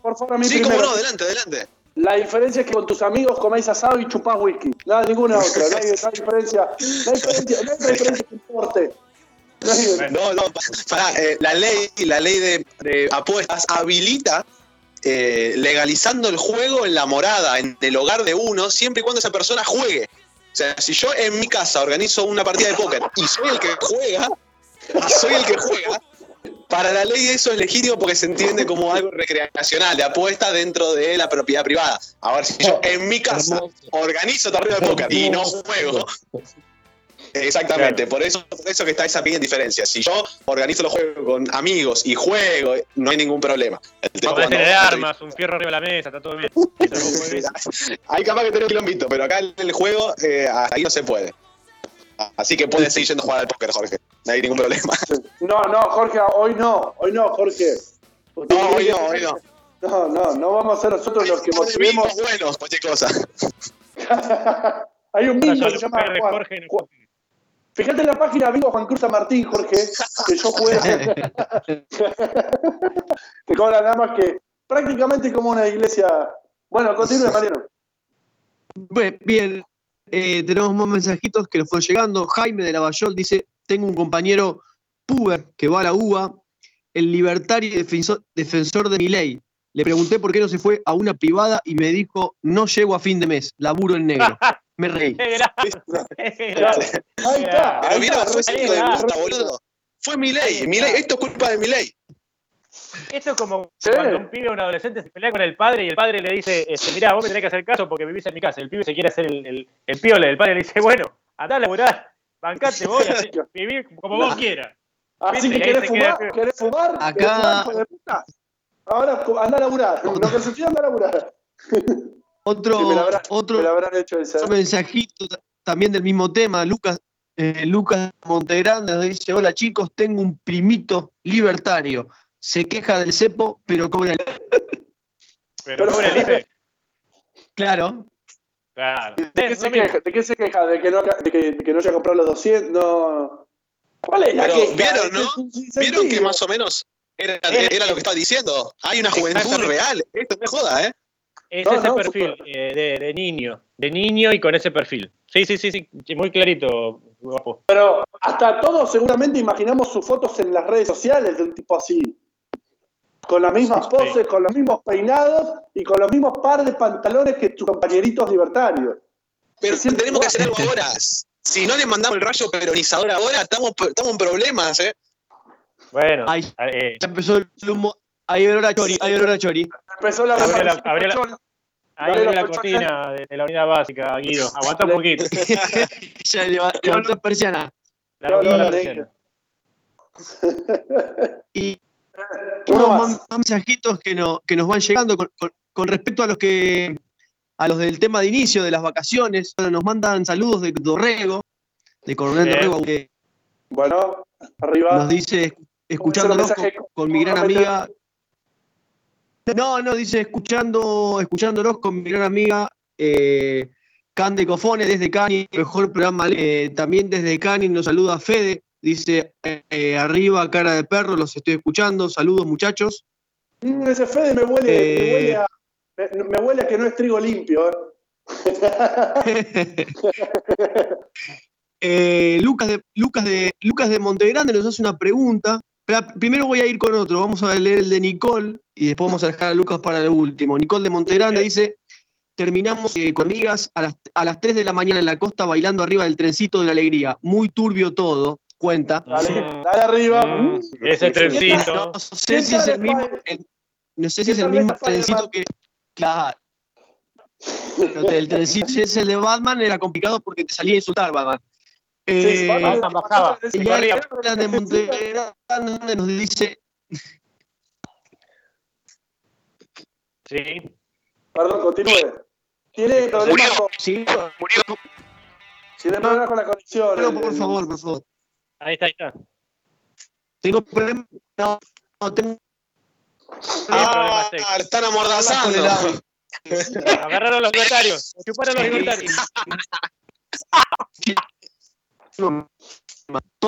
E: Por favor, a mí
B: Sí, cómo no, adelante, adelante.
E: La diferencia es que con tus amigos coméis asado y chupás whisky. Nada, ninguna otra. No hay, no hay diferencia. No hay diferencia, no hay diferencia que importe. No
B: No, no, pará, eh, la ley, la ley de, apuestas habilita eh, legalizando el juego en la morada, en el hogar de uno, siempre y cuando esa persona juegue. O sea, si yo en mi casa organizo una partida de póker y soy el que juega, soy el que juega, para la ley eso es legítimo porque se entiende como algo recreacional, de apuesta dentro de la propiedad privada. Ahora, si yo en mi casa organizo torneo de póker y no juego, Exactamente, por eso por eso que está esa pequeña diferencia. Si yo organizo los juegos con amigos y juego, no hay ningún problema.
C: Tener armas, un fierro arriba de la mesa, está todo bien. *laughs*
B: Hay capaz que tener un quilombito, pero acá en el juego eh, ahí no se puede. Así que puedes seguir yendo a jugar al póker, Jorge. No hay ningún problema. *laughs*
E: No, no, Jorge, hoy no. Hoy no, Jorge.
B: No, hoy no, hoy no.
E: No, no, no vamos a ser nosotros los que motivemos.
B: Buenos, cualquier cosa. *laughs*
E: Hay un bingo que se llama Juan-
C: Jorge,
E: Juan- Fíjate en la página Vivo Juan Cruz San Martín, Jorge, que yo jugué. *laughs* Te cobran nada más que prácticamente como una iglesia. Bueno, continúe, Mariano.
F: Bien, eh, tenemos más mensajitos que nos fueron llegando. Jaime de Lavallol dice, tengo un compañero puber que va a la UBA, el libertario y defensor, defensor de mi ley. Le pregunté por qué no se fue a una privada y me dijo, no llego a fin de mes, laburo en negro. *laughs* Me reí. *laughs*
E: Ahí está.
B: Pero
E: Ahí
B: mira,
E: está,
B: fue mi ley, esto es culpa de mi ley.
C: Esto es como
E: Sí.
C: cuando un pibe o un adolescente se pelea con el padre y el padre le dice, este, mirá, vos me tenés que hacer caso porque vivís en mi casa. El pibe se quiere hacer el, el, el piole. El padre le dice, bueno, andá a laburar, bancate vos y así, *laughs* vivir como vos quieras.
E: Así que querés
C: queda
E: fumar,
C: el-
E: querés fumar,
F: Acá-
E: ¿Querés fumar, hijo de puta? Ahora anda a laburar. *laughs* Lo que se anda a laburar. *laughs*
F: Otro,
E: Sí, me
F: otro
E: Me hecho
F: otro mensajito ta- también del mismo tema, Lucas, eh, Lucas Montegrande nos dice, hola chicos, tengo un primito libertario. Se queja del cepo, pero cobra el...
C: Pero
E: Pero-
C: pobre el IFE.
F: Claro.
C: Claro.
E: ¿De qué, se queja? ¿De qué se queja? ¿De que no, de que, de que no haya comprado los 200? No. ¿Cuál es la
B: Pero,
E: queja?
B: ¿vieron,
E: Es
B: no? ¿Vieron que más o menos era, era lo que estaba diciendo? Hay una juventud real. Esto no es joda, ¿eh?
C: Es
E: No,
C: ese
E: no,
C: perfil eh, de, de niño, de niño y con ese perfil. Sí, sí, sí, sí, muy clarito, guapo.
E: Pero hasta todos seguramente imaginamos sus fotos en las redes sociales de un tipo así. Con las mismas poses, con los mismos peinados y con los mismos par de pantalones que tus compañeritos libertarios.
B: Pero tenemos que hacer algo ahora. Si no le mandamos el rayo peronizador ahora, estamos, estamos en problemas, ¿eh?
C: Bueno,
F: Ahí
C: eh,
F: ya empezó el humo. Ahí olor a chori, ahí olor a chori.
E: Empezó la
C: Abrió la- abrió la- cortina de, de la unidad básica, Guido. Aguanta un poquito. *laughs*
F: ya leva- levantó la persiana.
C: La levantó la persiana.
F: Y unos
E: más.
F: más mensajitos que, no- que nos van llegando con, con- con respecto a los que a los del tema de inicio de las vacaciones. Bueno, nos mandan saludos de Dorrego, de Coronel
C: Bien.
F: Dorrego, que
E: Bueno, arriba.
F: nos dice escuchándonos con, mi gran amiga. No, no, dice escuchando, escuchándonos con mi gran amiga eh, Cande Cofone desde Cani, mejor programa. eh, también desde Cani nos saluda Fede, dice eh, arriba, cara de perro, los estoy escuchando. Saludos muchachos.
E: Mm, ese Fede me huele, me
F: Eh.
E: huele a, me, me huele a que no es trigo limpio. ¿eh? *laughs*
F: Eh, Lucas, de, Lucas, de, Lucas de Montegrande nos hace una pregunta. Pero primero voy a ir con otro. Vamos a leer el de Nicole y después vamos a dejar a Lucas para el último. Nicole de Montegrande dice: Terminamos eh, con amigas a las, a las 3 de la mañana en la costa bailando arriba del trencito de la alegría. Muy turbio todo, cuenta.
E: Dale, dale arriba.
C: Mm, ese trencito.
F: No sé si es el mismo, el- no sé si es el
E: ¿Quién
F: mismo
E: tal vez
F: trencito que. Claro. El trencito, si es el de Batman, era complicado porque te salía a insultar, Batman.
E: Sí,
F: Eh,
E: Batman-
C: Batman bajaba. corría.
F: Alejandra de Montegrande nos dice,
C: Sí.
E: Perdón, continúe. Tiene problemas con,
F: sí,
G: Murió.
E: tiene problemas con la conexión.
F: pero
E: el-
F: por
E: el-
F: favor, por favor.
C: Ahí está, ahí está.
F: Tengo problemas, no, no, tengo
B: Ah, están amordazando. *laughs*
C: Agarraron los libertarios. Chuparon los libertarios.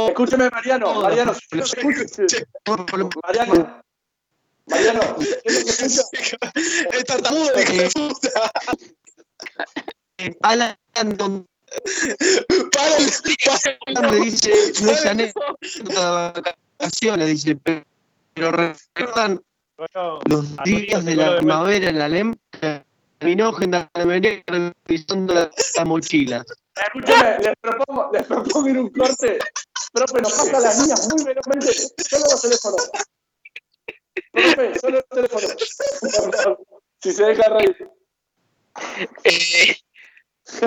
E: Escúcheme, Mariano. Mariano, Mariano. Mariano, ¿qué es
B: tartamudo, el hijo de puta.
F: Alan
B: Para el-
F: dice, no es anécdota de vacaciones, dice, pero recuerdan
C: Bueno,
F: los días de la primavera en la LEM, terminó gendarmería revisando la, la mochila.
E: Escúcheme, les propongo, les propongo ir un corte. Profe, nos pasa a las niñas muy velozmente. Solo los teléfonos. Profe, solo los teléfonos. Si se deja reír.
G: Eh,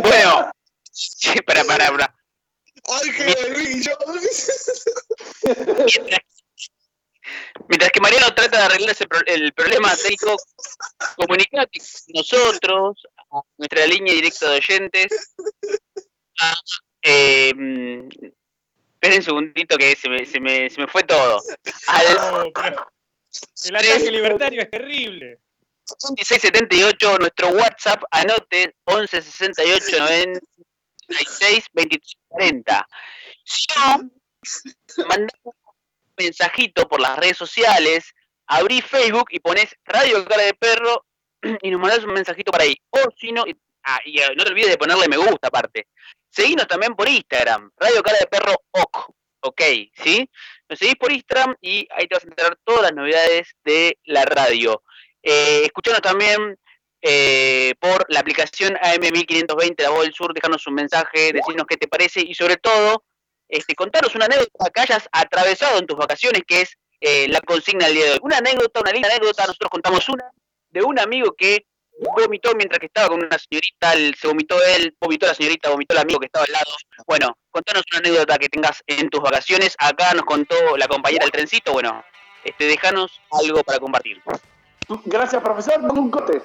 G: bueno, sí, *laughs* para, para, para.
B: Brillo.
G: Mientras, mientras que Mariano trata de arreglar ese pro- el problema técnico, comunicate con nosotros, a nuestra línea directa de oyentes. a, eh, mm, esperen un segundito que se me, se me, se me fue todo. Al
C: No, el ataque libertario es terrible.
G: 1678, nuestro WhatsApp, anote 11 68 96 23 40. Si no, mandá un mensajito por las redes sociales, abrí Facebook y pones Radio Cara de Perro y nos mandás un mensajito para ahí. O si no, y- ah, eh, no te olvides de ponerle me gusta aparte. Seguinos también por Instagram, Radio Cara de Perro OK. Ok, ¿sí? Nos seguís por Instagram y ahí te vas a enterar todas las novedades de la radio. Eh, escuchanos también eh, por la aplicación AM1520 La Voz del Sur, dejarnos un mensaje, decirnos qué te parece y sobre todo, este, contanos una anécdota que hayas atravesado en tus vacaciones, que es eh, la consigna del día de hoy. Una anécdota, una linda anécdota, nosotros contamos una de un amigo que vomitó mientras que estaba con una señorita, el- se vomitó él, vomitó la señorita, vomitó el amigo que estaba al lado. Bueno, contanos una anécdota que tengas en tus vacaciones. Acá nos contó la compañera del trencito, bueno, este, dejanos algo para compartir.
E: Gracias, profesor. A un corte.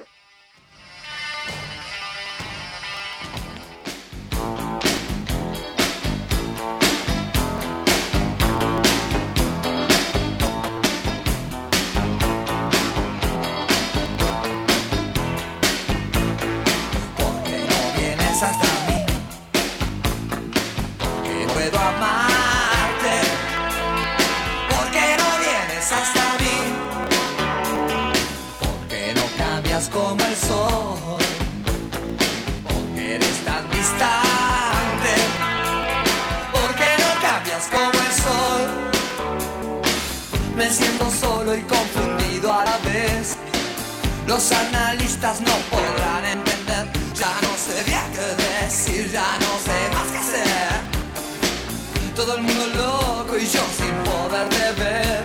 A: Amarte. Porque no vienes hasta mí. Porque no cambia cambias como el sol? ¿Por qué eres tan distante? ¿Por qué no cambias como el sol? Me siento solo y confundido a la vez. Los analistas no podrán entender. Ya no sé bien qué decir, ya no Todo el mundo loco y yo sin poderte ver.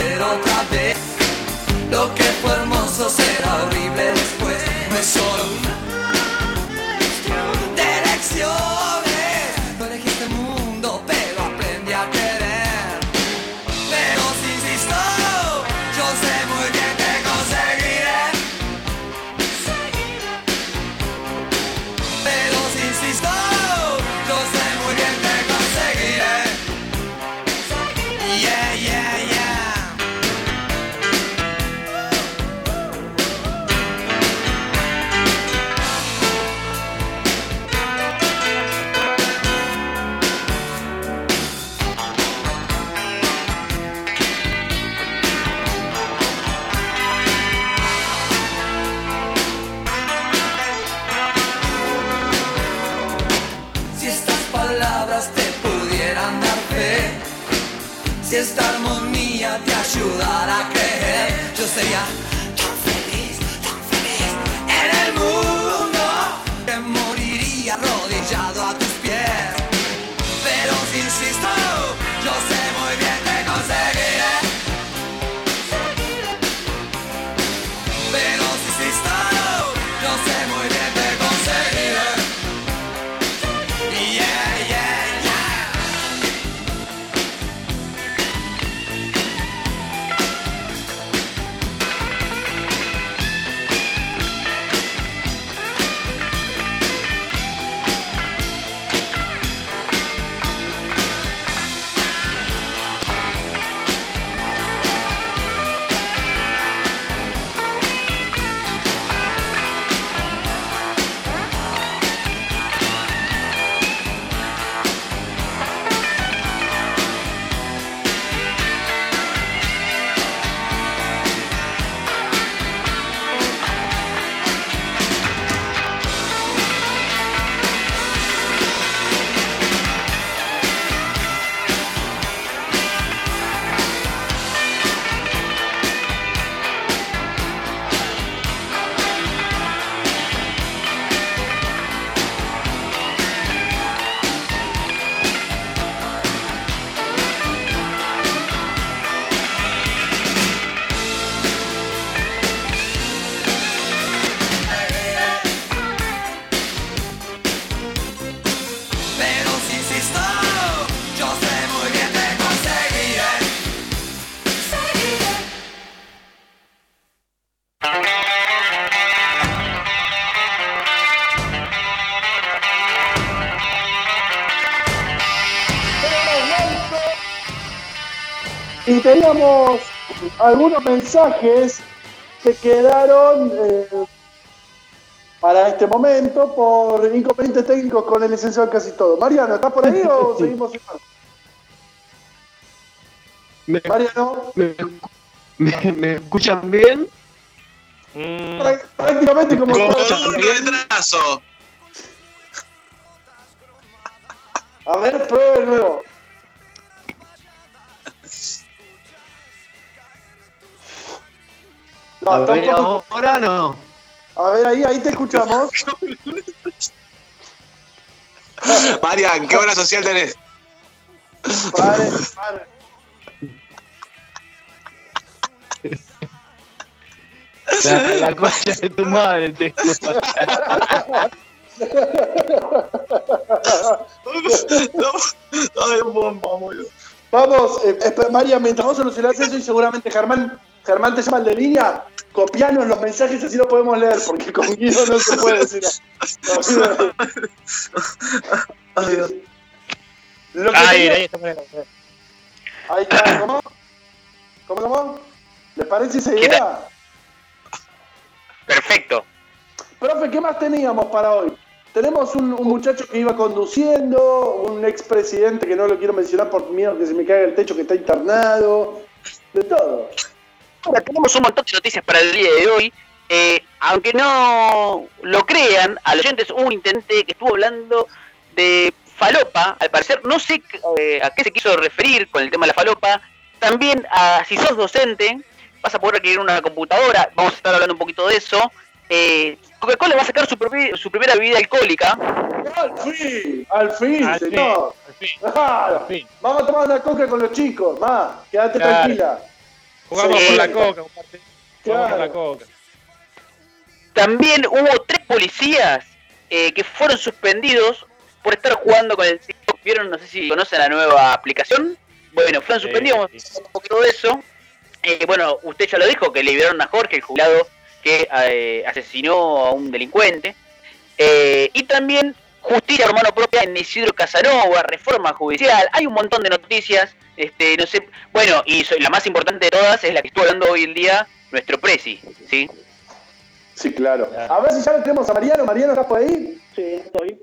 A: Ayer otra vez, sería
E: teníamos algunos mensajes que quedaron eh, para este momento por inconvenientes técnicos con el licenciado en casi todo. Mariano, ¿estás por ahí o *laughs* seguimos?
F: ¿Me,
E: Mariano,
F: me, me- me escuchan bien?
E: prá- prácticamente como
B: Con retraso.
E: A ver, pruebe de nuevo. No,
F: A ver,
E: tampoco-
F: ahora no.
E: A ver, ahí, ahí te escuchamos. *laughs*
B: Marian, qué hora social tenés.
E: Pare, pare. *laughs*
F: La, la concha de tu madre. te- *laughs*
E: Vamos, eh, eh, María, mientras vos solucionás eso y seguramente Germán, Germán te llama el de línea, copianos los mensajes así lo podemos leer, porque con Guido no se puede decir. Que
C: ahí, ahí está.
E: Ahí está, ¿cómo? ¿Cómo, cómo? ¿Les parece esa idea?
G: Perfecto.
E: Profe, ¿qué más teníamos para hoy? Tenemos un, un muchacho que iba conduciendo, un expresidente que no lo quiero mencionar por miedo que se me caiga el techo que está internado, de todo.
G: Ahora tenemos un montón de noticias para el día de hoy. Eh, aunque no lo crean, a los oyentes hubo un intendente que estuvo hablando de falopa, al parecer, no sé eh, a qué se quiso referir con el tema de la falopa. También, a, si sos docente, vas a poder adquirir una computadora, vamos a estar hablando un poquito de eso. Eh, Coca-Cola va a sacar su, propi- su primera bebida alcohólica.
E: ¡Al fin! ¡Al fin,
C: Al fin,
E: señor!
C: al fin,
E: Claro.
C: al fin.
E: Vamos a tomar una coca con los chicos, ma. Quédate
C: Claro.
E: tranquila.
C: Jugamos
G: Sí.
C: por la coca, compadre. Jugamos por la
E: Claro.
C: coca.
G: También hubo tres policías eh, que fueron suspendidos por estar jugando con el. ¿Vieron? No sé si conocen la nueva aplicación. Bueno, fueron suspendidos. Un poquito de eso. Eh, bueno, usted ya lo dijo, que liberaron a Jorge, el jubilado que eh, asesinó a un delincuente. Eh, y también justicia por mano propia en Isidro Casanova, reforma judicial. Hay un montón de noticias. Este, no sé. Bueno, y la más importante de todas es la que estuvo hablando hoy en día nuestro presi, ¿sí?
E: Sí, claro. A ver si ya lo tenemos a Mariano. Mariano, ¿estás por ahí?
J: Sí, estoy.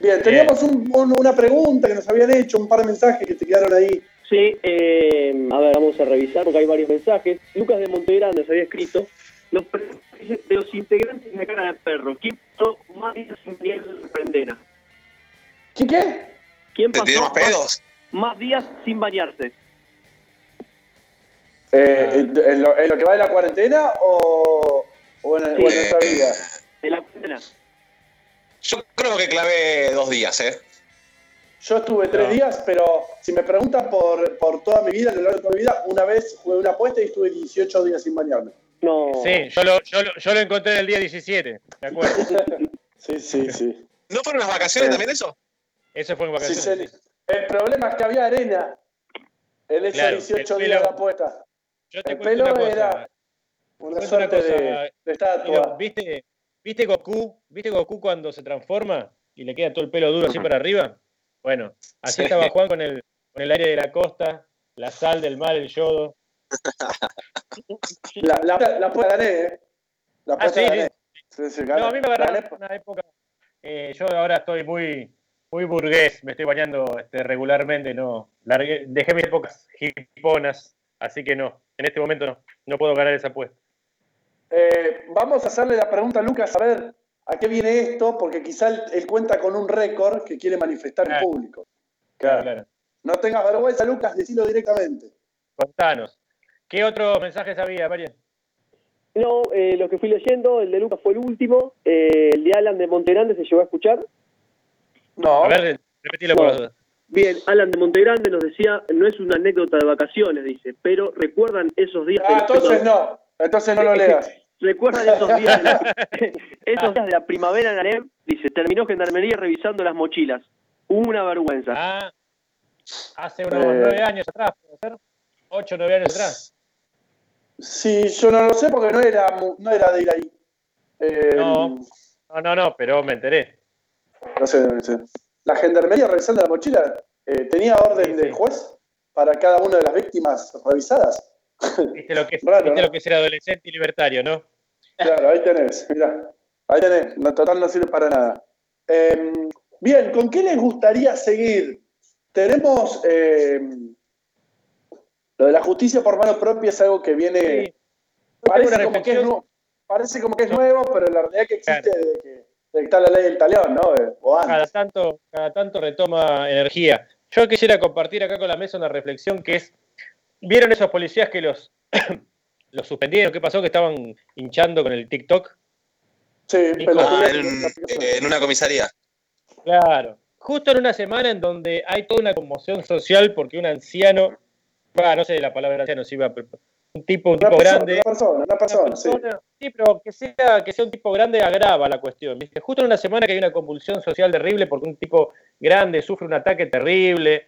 E: Bien, teníamos un- un- una pregunta que nos habían hecho, un par de mensajes que te quedaron ahí.
J: Sí, eh, a ver, vamos a revisar porque hay varios mensajes. Lucas de Montegrande nos había escrito. Los de los integrantes de la cara de perro. ¿Quién pasó más días sin bañarse en cuarentena?
E: ¿Qué qué?
J: ¿Quién
B: ¿Te
J: pasó
B: más pedos?
J: Más días sin bañarse?
E: Eh, ¿en, en lo, en lo que va de la cuarentena o, o en, o en nuestra vida?
J: En la cuarentena.
B: Yo creo que clavé dos días, ¿eh?
E: Yo estuve tres
C: No.
E: días, pero si me preguntan por, por toda mi vida, a lo largo de toda mi vida, una vez jugué una apuesta y estuve 18 días sin bañarme.
J: No.
C: Sí, yo lo, yo, lo, yo lo encontré el día 17, ¿de acuerdo? *laughs*
E: Sí, sí, sí.
B: ¿No fueron las vacaciones también eso?
C: Eso fue en
E: Sí,
C: vacaciones.
E: se- el problema es que había arena en esos
C: Claro,
E: 18
C: el
E: días
C: pelo-
E: de apuesta.
C: Yo te
E: El
C: cuento
E: pelo
C: una cosa.
E: era una
C: cuento una
E: suerte
C: cosa,
E: de, de estatua.
C: ¿viste, ¿Viste Goku? ¿Viste Goku cuando se transforma y le queda todo el pelo duro así para arriba? Bueno, así
B: Sí.
C: estaba Juan con el, con el aire de la costa, la sal del mar, el yodo.
E: La, la, la gané, ¿eh? La
C: Ah,
E: apuesta
C: sí,
E: gané. Sí, sí, gané.
C: No, a mí me en una época. eh, yo ahora estoy muy, muy burgués, me estoy bañando este, regularmente, no. Largué- dejé mis épocas hiponas, así que no. En este momento no, no puedo ganar esa apuesta.
E: Eh, vamos a hacerle la pregunta a Lucas a ver a qué viene esto, porque quizá él, él cuenta con un récord que quiere manifestar en
C: Claro.
E: público.
C: Claro,
E: Claro.
C: claro.
E: No tengas vergüenza, Lucas, decilo directamente.
C: Contanos. ¿Qué otros mensajes había, María?
J: No, eh, lo que fui leyendo, el de Lucas fue el último. eh, el de Alan de Montegrande se llegó a escuchar.
E: No.
C: A ver, repetilo por
J: No.
C: las dudas.
J: Bien, Alan de Montegrande nos decía, no es una anécdota de vacaciones, dice, pero recuerdan esos días...
E: Ah, entonces no. Entonces no lo *laughs* leas.
J: ¿Recuerdan esos días, de la, *laughs* esos días de la primavera en Alem? Dice, terminó Gendarmería revisando las mochilas. Una vergüenza.
C: Ah, hace unos
E: Eh.
C: nueve años atrás, ¿puede ser? Ocho o nueve años atrás.
E: Sí, yo no lo sé porque no era, no era de ir ahí. Eh,
C: No. No, no, no, pero me enteré.
E: No sé. La gendarmería revisando la mochila eh, tenía orden
C: Sí,
E: del juez para cada una de las víctimas revisadas.
C: Viste lo que *laughs* es,
E: Raro,
C: viste
E: ¿no?
C: lo que es ser adolescente y libertario, ¿no?
E: Claro, ahí tenés, mirá. Ahí tenés, no, total no sirve para nada. Eh, bien, ¿con qué les gustaría seguir? Tenemos eh, lo de la justicia por mano propia es algo que viene.
C: Sí.
E: Parece como, que es parece como que es nuevo, pero la realidad que existe que, desde que está la ley del talión, ¿no? Eh, O antes.
C: Cada tanto, cada tanto retoma energía. Yo quisiera compartir acá con la mesa una reflexión que es, ¿vieron esos policías que los, *coughs* los suspendieron? ¿Qué pasó? Que estaban hinchando con el TikTok.
E: Sí,
C: Nico.
E: pero
B: Ah, en, en una comisaría.
C: Claro. Justo en una semana en donde hay toda una conmoción social porque un anciano, bah, no sé la palabra anciano, si iba, un tipo, un
E: Una
C: tipo
E: persona,
C: grande.
E: una persona, una persona, sí.
C: persona, sí, pero que sea, que sea un tipo grande agrava la cuestión. ¿viste? Justo en una semana que hay una convulsión social terrible porque un tipo grande sufre un ataque terrible.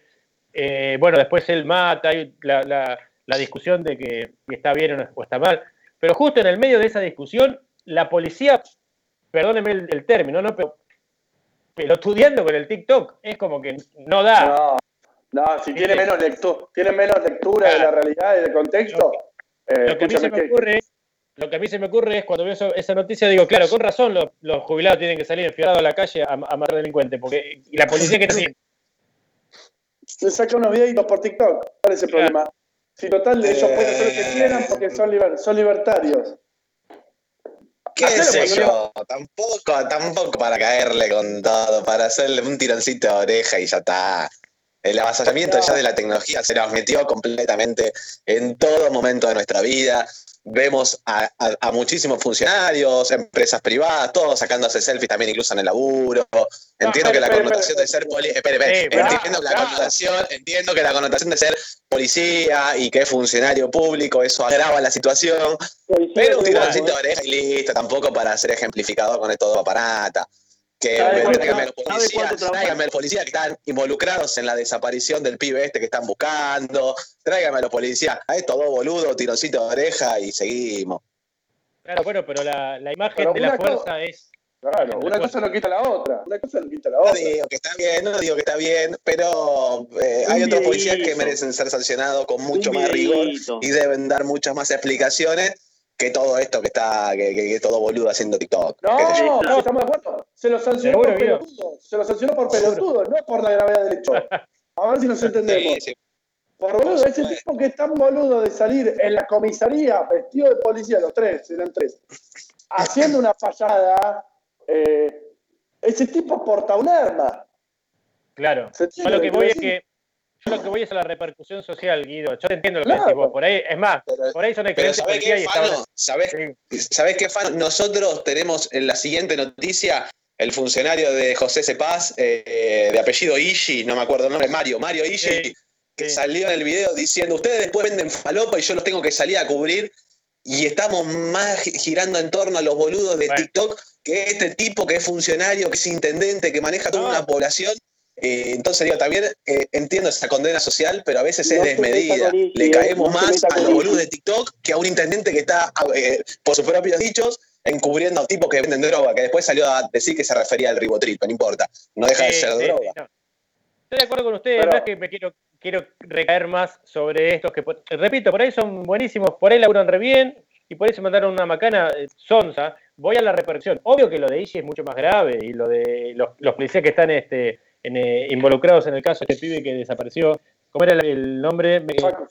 C: eh, bueno, después él mata, hay la, la- la discusión de que si está bien o, no- está mal. Pero justo en el medio de esa discusión, la policía, perdóneme el, el término, ¿no? Pero pelotudeando con el TikTok, es como que no da.
E: No, no, si tiene menos lectura, tiene menos lectura de la realidad y del contexto, eh,
C: Lo que a mí se me
E: que
C: ocurre es, lo que a mí se me ocurre es cuando veo eso- esa noticia, digo, claro, con razón los, los jubilados tienen que salir enfiados a la calle a, a matar delincuentes, porque y la policía que tiene. *laughs*
E: se saca unos videitos por TikTok, ¿cuál es el problema? Si total ellos pueden hacer lo que quieran porque son, liber- son libertarios.
B: ¿Qué
E: Hacelo,
B: sé yo? Tampoco, tampoco para caerle con todo, para hacerle un tironcito de oreja y ya está. El avasallamiento ya de la tecnología se nos metió completamente en todo momento de nuestra vida. Vemos a, a- a muchísimos funcionarios, empresas privadas, todos sacándose selfies también incluso en el laburo. Entiendo que la connotación de ser poli- entiendo la
C: pará.
B: connotación, entiendo que la connotación de ser policía y que es funcionario público, eso agrava la situación. Pero un tironcito de oreja y listo, tampoco para ser ejemplificado con esto de paparata. Que
E: ¿Sabe
B: me-
E: cuánto
B: tráigame los policías, tráigame los policías que están involucrados en la desaparición del pibe este que están buscando, tráigame a los policías, a estos dos boludos, tironcito de oreja y seguimos.
C: Claro, bueno, pero la, la imagen
E: Pero
C: de la fuerza
E: cosa-
C: es.
E: Claro, una cosa no quita la otra, una cosa no quita la
B: No
E: otra.
B: digo que está bien, no digo que está bien, pero eh, hay otros policías que merecen ser sancionados con mucho más rigor y deben dar muchas más explicaciones que todo esto que está, que, que- que todo boludo haciendo TikTok.
E: No, no, estamos de acuerdo. Se lo sancionó
C: Seguro,
E: por
C: Guido.
E: pelotudo. Se lo sancionó por pelotudo, no por la gravedad del hecho. A ver si nos entendemos.
B: Sí, sí.
E: Por boludo, ese tipo que es tan boludo de salir en la comisaría vestido de policía, los tres, eran tres, haciendo una fallada, eh, ese tipo porta un arma.
C: Claro.
E: ¿Se
C: Yo lo que voy es que. Yo lo que voy es a la repercusión social, Guido. Yo te entiendo lo que
E: Claro.
C: decís vos. Por ahí, es más,
B: Pero-
C: por ahí son
B: Pero
C: excelentes
B: ¿sabés qué, Fano? ¿Sabés,
C: Sí.
B: ¿Sabés qué, Fano? Nosotros tenemos en la siguiente noticia el funcionario de José Cepaz, eh, de apellido Ishi, no me acuerdo el nombre, Mario, Mario Ishi,
C: Sí,
B: que
C: sí.
B: salió en el video diciendo, ustedes después venden falopa y yo los tengo que salir a cubrir. Y estamos más gi- girando en torno a los boludos de
C: Bueno.
B: TikTok que este tipo que es funcionario, que es intendente, que maneja toda
C: No.
B: una población. Eh, entonces digo, también eh, entiendo esa condena social, pero a veces es
J: No
B: desmedida. Le caemos
J: no
B: más a los boludos de TikTok que a un intendente que está, eh, por sus propios dichos, encubriendo a tipos que venden droga, que después salió a decir que se refería al ribotril, pero no importa, no deja de ser droga.
C: no. Estoy de acuerdo con ustedes,
E: Pero-
C: no es que me quiero, quiero recaer más sobre estos que, repito, por ahí son buenísimos, por ahí laburan re bien y por ahí se mandaron una macana eh, sonsa. Voy a la repercusión. Obvio que lo de Ishi es mucho más grave y lo de los, los policías que están este, en, eh, involucrados en el caso de este pibe que desapareció. ¿Cómo era el, nombre?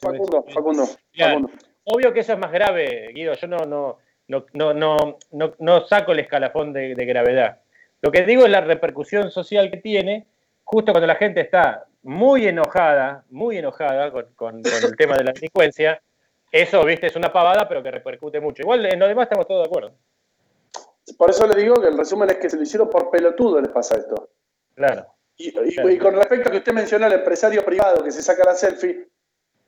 E: Facundo, Facundo. Facundo.
C: Obvio que eso es más grave, Guido. Yo no, no, no, no, no, no, no saco el escalafón de, de gravedad. Lo que digo es la repercusión social que tiene justo cuando la gente está muy enojada, muy enojada con, con- con el tema de la delincuencia. Eso, viste, es una pavada, pero que repercute mucho. Igual en lo demás estamos todos de acuerdo.
E: Por eso le digo que el resumen es que se lo hicieron por pelotudo les pasa esto.
C: Claro.
E: Y, y- y con respecto a que usted mencionó al empresario privado que se saca la selfie,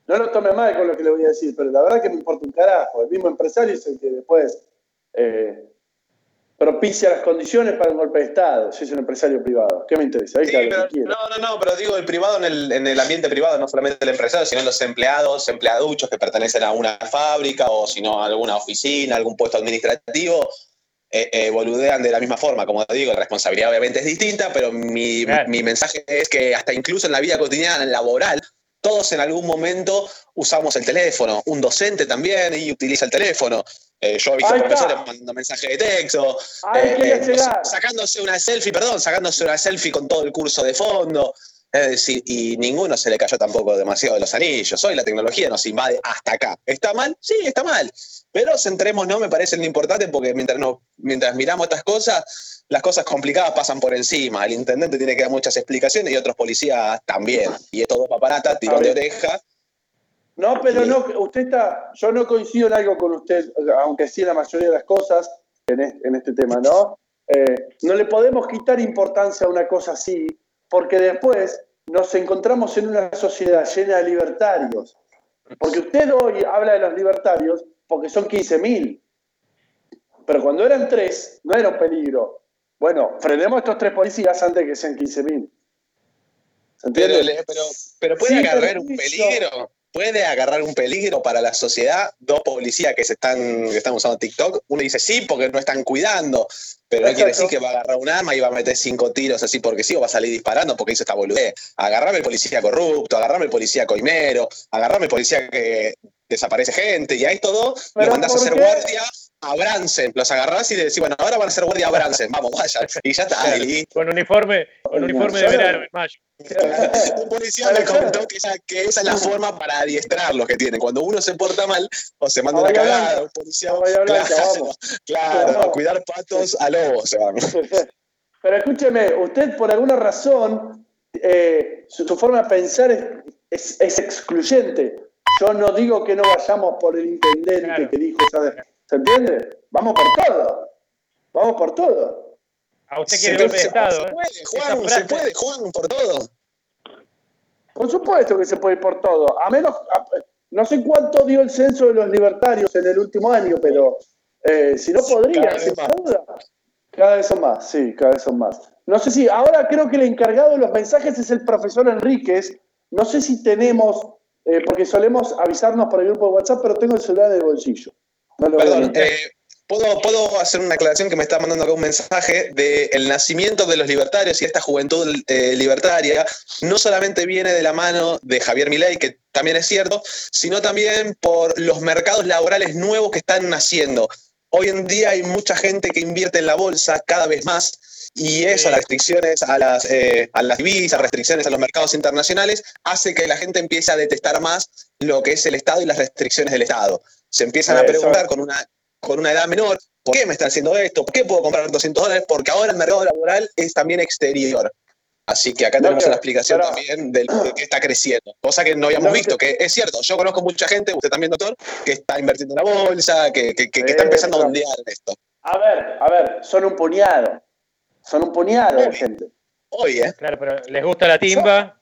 E: no lo tome mal con lo que le voy a decir, pero la verdad que me importa un carajo. El mismo empresario es el que después eh, propicia las condiciones para un golpe de Estado, si es un empresario privado. ¿Qué me interesa?
B: Sí, pero-
E: que
B: no, no, no, pero digo el privado en el, en el ambiente privado, no solamente el empresario, sino los empleados, empleaduchos que pertenecen a una fábrica o si no a alguna oficina, algún puesto administrativo, eh, eh, boludean de la misma forma. Como digo, la responsabilidad obviamente es distinta, pero mi,
C: Claro.
B: mi mensaje es que hasta incluso en la vida cotidiana, laboral, todos en algún momento usamos el teléfono. Un docente también y utiliza el teléfono. Eh, yo he visto profesores mandando mensajes de texto, eh, eh, sacándose una selfie, perdón, sacándose una selfie con todo el curso de fondo. Es decir, y ninguno se le cayó tampoco demasiado de los anillos. Hoy la tecnología nos invade hasta acá. ¿Está mal? Sí, está mal. Pero centrémonos, me parece lo importante, porque mientras, no, mientras miramos estas cosas, las cosas complicadas pasan por encima. El intendente tiene que dar muchas explicaciones y otros policías también. Y es todo paparata, tirón de oreja.
E: No, pero no, usted está, yo no coincido en algo con usted, aunque sí en la mayoría de las cosas en este, en este tema, ¿no? Eh, no le podemos quitar importancia a una cosa así, porque después nos encontramos en una sociedad llena de libertarios Porque usted hoy habla de los libertarios porque son 15.000. Pero cuando eran tres, no era un peligro. Bueno, frenemos a estos tres policías antes de que sean 15.000. ¿Se entiende?
B: Pero, pero, pero puede
E: Sin
B: agarrar un peligro. Puede agarrar un peligro para la sociedad. Dos policías que se están, que están usando TikTok. Uno dice sí, porque no están cuidando. Pero no quiere decir que va a agarrar un arma y va a meter cinco tiros así porque sí, o va a salir disparando porque hizo esta boludez. Agarrame el policía corrupto, agarrame el policía coimero, agarrame el policía que desaparece gente. Y a estos dos los mandás a
E: ¿por
B: hacer guardia a Bransen. Los agarrás y decís, bueno, ahora van a ser guardia a Bransen. Vamos, vaya. Y ya está. y.
C: Con uniforme, con uniforme de verano en mayo.
B: Un policía me comentó que esa, que esa es la forma para adiestrar los que tienen. Cuando uno se porta mal o se manda
E: A
B: una cagada,
E: Blanca.
B: un policía.
E: A Bahía Blanca,
B: claro,
E: vamos.
B: claro,
E: Claro.
B: a cuidar patos a lobos se van. *laughs*
E: Pero escúcheme, usted por alguna razón, eh, su, su forma de pensar es, es- es excluyente. Yo no digo que no vayamos por el intendente
C: Claro.
E: que dijo esa... ¿Se entiende? Vamos por todo. Vamos por todo.
C: A usted
B: Se,
C: quiere golpe de
B: se-
C: Estado.
B: se
C: ¿eh?
B: puede,
C: Esa
B: Juan, se puede, Juan, por todo.
E: Por supuesto que se puede ir por todo. A menos... a- no sé cuánto dio el censo de los libertarios en el último año, pero eh, si no podría,
B: Cada vez
E: duda. Cada vez son más, sí, cada vez son más. No sé si, ahora creo que el encargado de los mensajes es el profesor Enríquez. No sé si tenemos, eh, porque solemos avisarnos por el grupo de WhatsApp, pero tengo el celular en el bolsillo. No lo
B: Perdón, eh, ¿puedo, puedo hacer una aclaración que me está mandando acá un mensaje del nacimiento de los libertarios y esta juventud eh, libertaria no solamente viene de la mano de Javier Milei, que también es cierto, sino también por los mercados laborales nuevos que están naciendo. Hoy en día hay mucha gente que invierte en la bolsa cada vez más y eso, las restricciones a las, eh, a las divisas, restricciones a los mercados internacionales, hace que la gente empiece a detestar más lo que es el Estado y las restricciones del Estado. Se empiezan a
E: Eso.
B: preguntar con una, con una edad menor, ¿por qué me están haciendo esto? ¿Por qué puedo comprar 200 dólares? Porque ahora el mercado laboral es también exterior. Así que acá
E: No,
B: tenemos una explicación
E: pero-
B: también del por qué está creciendo. Cosa que no habíamos
E: No,
B: visto, que es cierto. Yo conozco mucha gente, usted también, doctor, que está invirtiendo en la bolsa, que, que- que- que está empezando a en esto.
E: A ver, a ver, son un puñado. Son un puñado de gente.
B: Hoy, ¿eh?
C: Claro, pero les gusta la timba,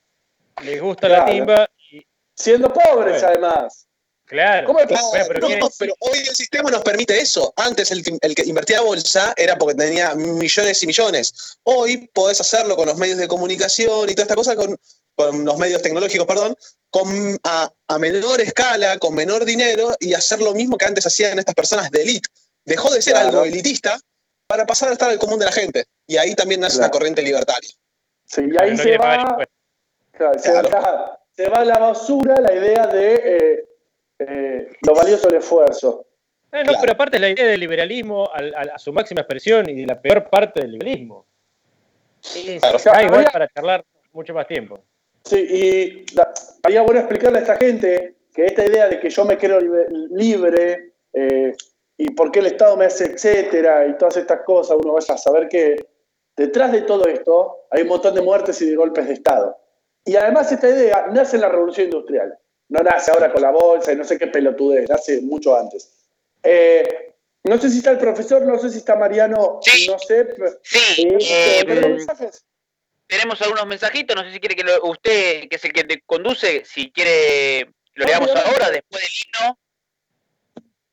C: les gusta la
E: Claro.
C: timba y
E: Siendo pobres,
C: Bueno.
E: además.
C: Claro.
E: ¿Cómo es
B: Claro,
C: Bueno, pero
B: no,
C: ¿qué?
B: no, pero hoy el sistema nos permite eso. Antes el, que- el que invertía bolsa era porque tenía millones y millones. Hoy podés hacerlo con los medios de comunicación y toda esta cosa, con, con los medios tecnológicos, perdón, con, a, a menor escala, con menor dinero y hacer lo mismo que antes hacían estas personas de elite. Dejó de ser
E: Claro.
B: algo elitista para pasar a estar al común de la gente. Y ahí también nace
E: Claro.
B: una corriente libertaria.
E: Sí, y ahí
C: no
E: se va, claro, se, va, se va a la basura la idea de eh, eh, lo valioso del esfuerzo.
C: Eh, no,
B: Claro.
C: pero aparte es la idea del liberalismo al- al- a, su máxima expresión y de la peor parte del liberalismo. Es-
B: Claro.
C: igual
E: Habría-
C: para charlar mucho más tiempo.
E: Sí, y la- haría bueno explicarle a esta gente que esta idea de que yo me creo libre, libre, eh, y por qué el Estado me hace etcétera y todas estas cosas, uno vaya a saber que detrás de todo esto hay un montón de muertes y de golpes de Estado. Y además esta idea nace en la Revolución Industrial. No nace ahora con la bolsa y no sé qué pelotudez, nace mucho antes. Eh, no sé si está el profesor, no sé si está Mariano,
G: Sí.
E: no sé.
G: Sí,
E: Eh,
G: eh,
E: ¿tenemos mensajes?
G: tenemos algunos mensajitos, no sé si quiere que lo- usted, que es el que te conduce, si quiere, lo leamos ahora, después del himno.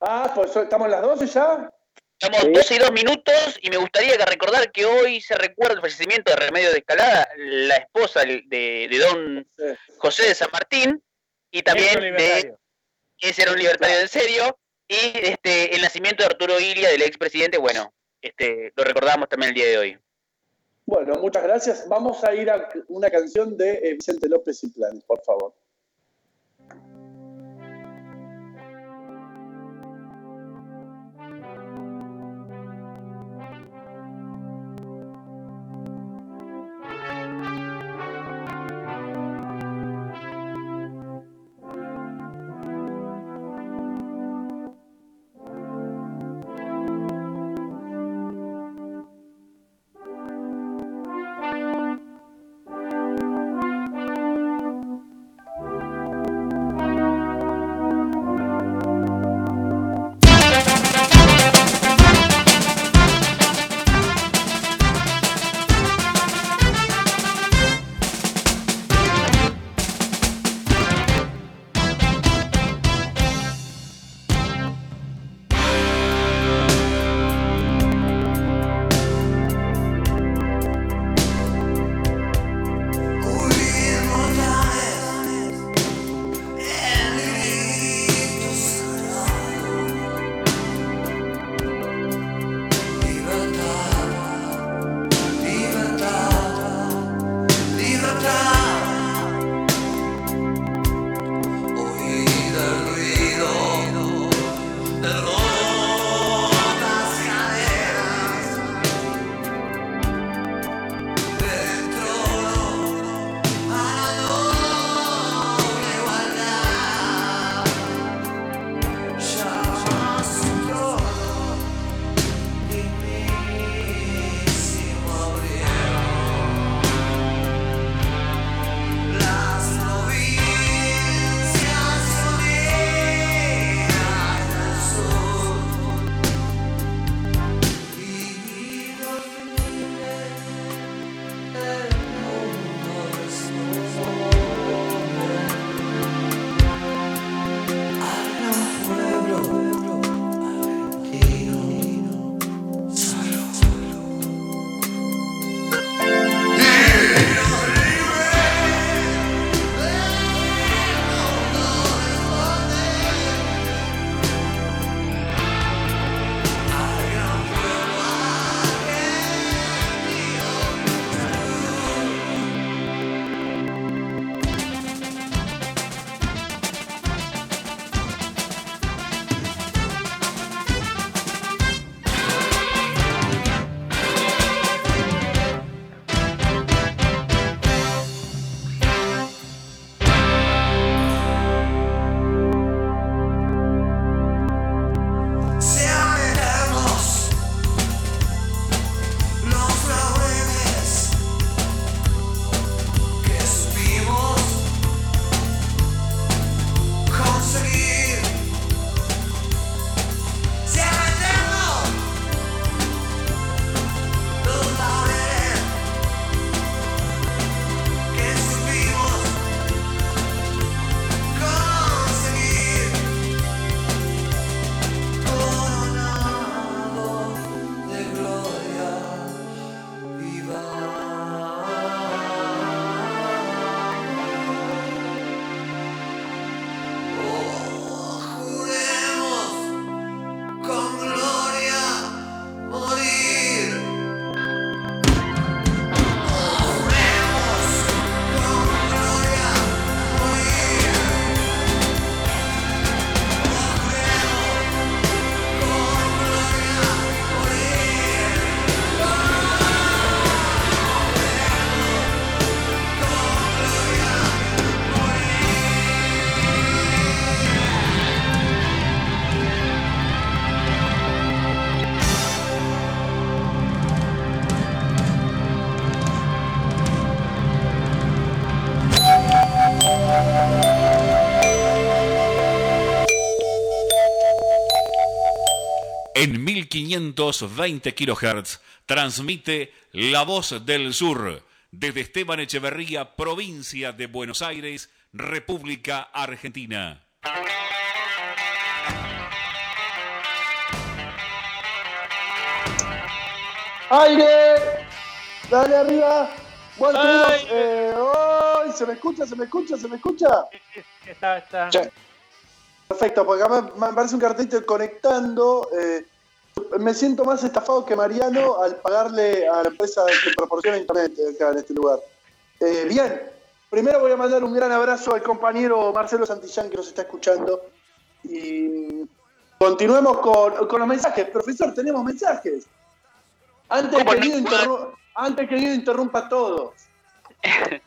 E: Ah, pues estamos las 12 ya.
G: Estamos
E: Sí.
G: 12 y 2 minutos y me gustaría que recordar que hoy se recuerda el fallecimiento de Remedio de Escalada, la esposa de, de don. José de San Martín, y también de ese era un libertario en serio, y este el nacimiento de Arturo Ilia, del expresidente, bueno, este lo recordamos también el día de hoy.
E: Bueno, muchas gracias. Vamos a ir a una canción de eh, Vicente López y Planes, por favor.
K: 1520 kHz transmite La Voz del Sur desde Esteban Echeverría, provincia de Buenos Aires, República Argentina.
E: ¡Aire! ¡Dale arriba! Bueno, eh, ¡ay! ¿Se me escucha? ¿Se me escucha? ¿Se me escucha?
C: Está, está.
E: Perfecto, porque acá me, me parece un cartelito conectando. eh, me siento más estafado que Mariano al pagarle a la empresa que proporciona internet acá en este lugar. Eh, bien, primero voy a mandar un gran abrazo al compañero Marcelo Santillán que nos está escuchando. Y continuemos con, con los mensajes. Profesor, tenemos mensajes. Antes que, Guido interru- antes que Guido interrumpa todo. *laughs*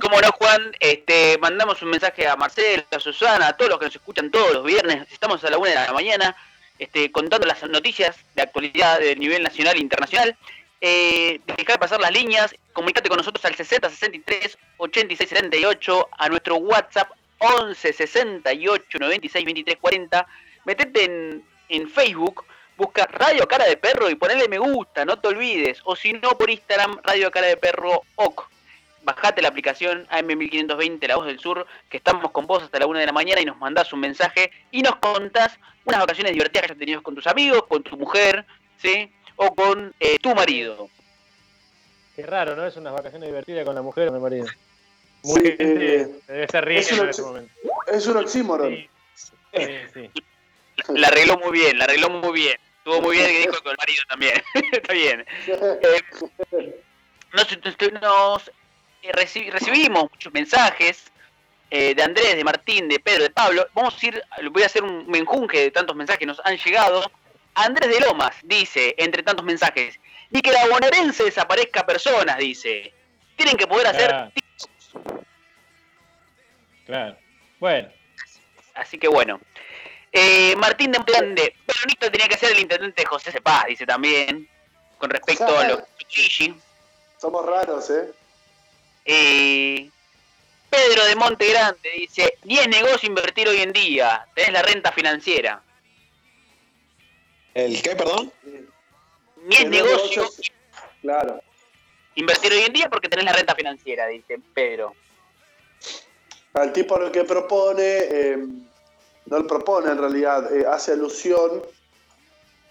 G: Como no, Juan, este, mandamos un mensaje a Marcelo, a Susana, a todos los que nos escuchan todos los viernes. Estamos a la una de la mañana este, contando las noticias de actualidad de nivel nacional e internacional. Eh, dejar pasar las líneas, comunicate con nosotros al 60 63 86 78, a nuestro WhatsApp 11 68 96 23 40. Metete en, en Facebook, busca Radio Cara de Perro y ponele me gusta, no te olvides. O si no, por Instagram, Radio Cara de Perro OC bajate la aplicación AM1520 La Voz del Sur, que estamos con vos hasta la una de la mañana y nos mandás un mensaje y nos contás unas vacaciones divertidas que hayas tenido con tus amigos, con tu mujer, ¿sí? O con eh, tu marido.
C: Qué raro, ¿no? Es unas vacaciones divertidas con la mujer o con el marido.
E: Sí,
C: Muy gente
E: eh,
C: debe estar
E: es
C: riendo
E: un
C: en ese momento.
E: Es un oxímoron.
C: Sí, sí, sí.
G: La, la arregló muy bien, la arregló muy bien. Estuvo muy bien que dijo con el marido también. *laughs* Está bien. *laughs* Eh, nos, nos- reci- recibimos muchos mensajes eh, de Andrés, de Martín, de Pedro, de Pablo. Vamos a ir, voy a hacer un menjunje de tantos mensajes que nos han llegado. Andrés de Lomas dice, entre tantos mensajes, ni que la bonaerense desaparezca personas, dice. Tienen que poder hacer
C: Claro. Claro. Bueno,
G: Así que bueno. Eh, Martín de Grande, Peronito tenía que ser el intendente José Cepaz, dice también, con respecto a lo que.
E: Somos raros, ¿eh?
G: Eh, Pedro de Monte Grande dice, 10 negocios invertir hoy en día, tenés la renta financiera.
B: ¿El qué, perdón?
G: 10
E: Tenés
G: negocios
E: negocios- Claro.
G: invertir hoy en día porque tenés la renta financiera, dice Pedro.
E: Al tipo lo que propone, eh, no lo propone en realidad, eh, hace alusión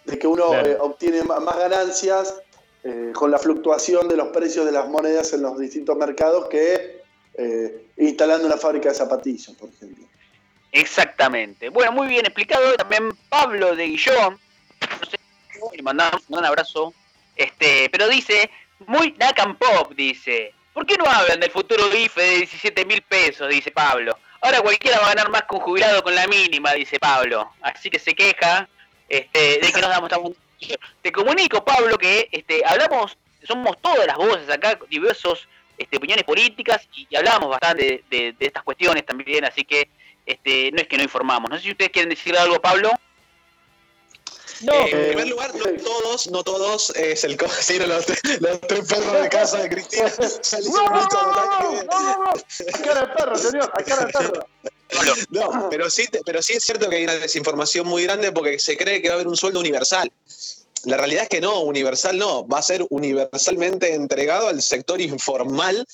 E: de que uno
C: Claro.
E: eh, obtiene más ganancias eh, con la fluctuación de los precios de las monedas en los distintos mercados que eh, instalando una fábrica de zapatillas, por ejemplo.
G: Exactamente. Bueno, muy bien explicado. También Pablo de Guillón, no sé, le mandamos un gran abrazo. Este, pero dice, muy Nacan Pop, dice. ¿Por qué no hablan del futuro IFE de 17 mil pesos? Dice Pablo. Ahora cualquiera va a ganar más que jubilado con la mínima, dice Pablo. Así que se queja este, de que nos damos tan... Te comunico, Pablo, que este, hablamos, somos todas las voces acá, diversos este, opiniones políticas y, y hablamos bastante de, de- de estas cuestiones también, así que este, no es que no informamos. No sé si ustedes quieren decir algo, Pablo.
C: no,
B: Eh, en primer lugar, no todos, no todos es el co- sí, no, los, los tres perros de casa de Cristina salieron mucho adelante.
E: A cara de perro, señor, a cara de perro.
B: No, pero sí, pero sí es cierto que hay una desinformación muy grande porque se cree que va a haber un sueldo universal. La realidad es que no, universal no, va a ser universalmente entregado al sector informal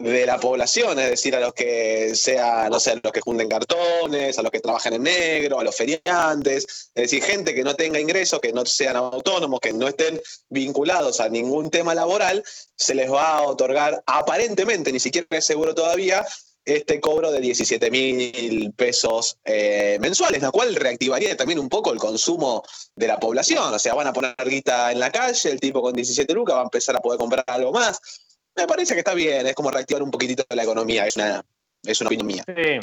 B: de la población, es decir, a los que sea, no sé, a los que junten cartones, a los que trabajan en negro, a los feriantes, es decir, gente que no tenga ingresos, que no sean autónomos, que no estén vinculados a ningún tema laboral, se les va a otorgar aparentemente, ni siquiera es seguro todavía, este cobro de 17 mil pesos eh, mensuales, lo cual reactivaría también un poco el consumo de la población. O sea, van a poner guita en la calle, el tipo con 17 lucas va a empezar a poder comprar algo más. Me parece que está bien, es como reactivar un poquitito la economía, es una, es una opinión mía.
C: Sí.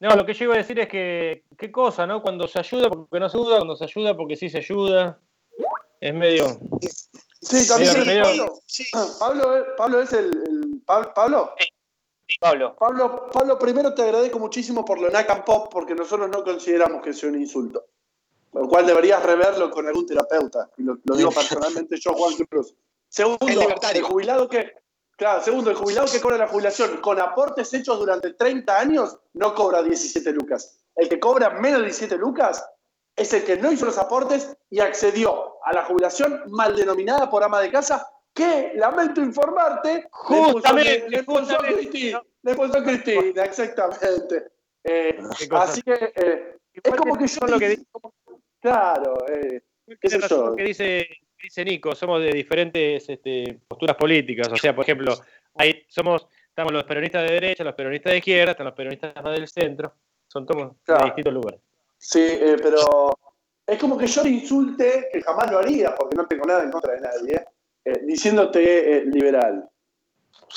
C: No, lo que yo iba a decir es que, qué cosa, ¿no? Cuando se ayuda porque no se ayuda, cuando se ayuda porque sí se ayuda. Es medio.
E: Sí, también
C: Sí, medio-
E: Pablo, Pablo, eh, Pablo es el, el- Pa- Pablo.
G: Sí, Pablo.
E: Pablo, Pablo, primero te agradezco muchísimo por lo Nacan Pop, porque nosotros no consideramos que sea un insulto. Lo cual deberías reverlo con algún terapeuta. Y lo, lo digo personalmente yo, Juan Cruz. Segundo,
B: libertario.
E: el jubilado que. Claro, segundo, el jubilado que cobra la jubilación con aportes hechos durante 30 años no cobra 17 lucas. El que cobra menos de 17 lucas es el que no hizo los aportes y accedió a la jubilación mal denominada por ama de casa, que, lamento informarte,
C: Justamente,
E: le puso. Cristina, le puso a Cristina, exactamente. Eh, así que eh, es como que yo
C: lo que
E: Claro, eh, qué sé
C: Tiene razón
E: yo.
C: lo que dice, dice Nico, somos de diferentes este, posturas políticas. O sea, por ejemplo, hay, somos, estamos los peronistas de derecha, los peronistas de izquierda, están los peronistas más del centro. Son todos
E: Claro.
C: de distintos lugares.
E: Sí, eh, pero es como que yo le insulte, que jamás lo haría, porque no tengo nada en contra de nadie, eh, diciéndote eh, liberal.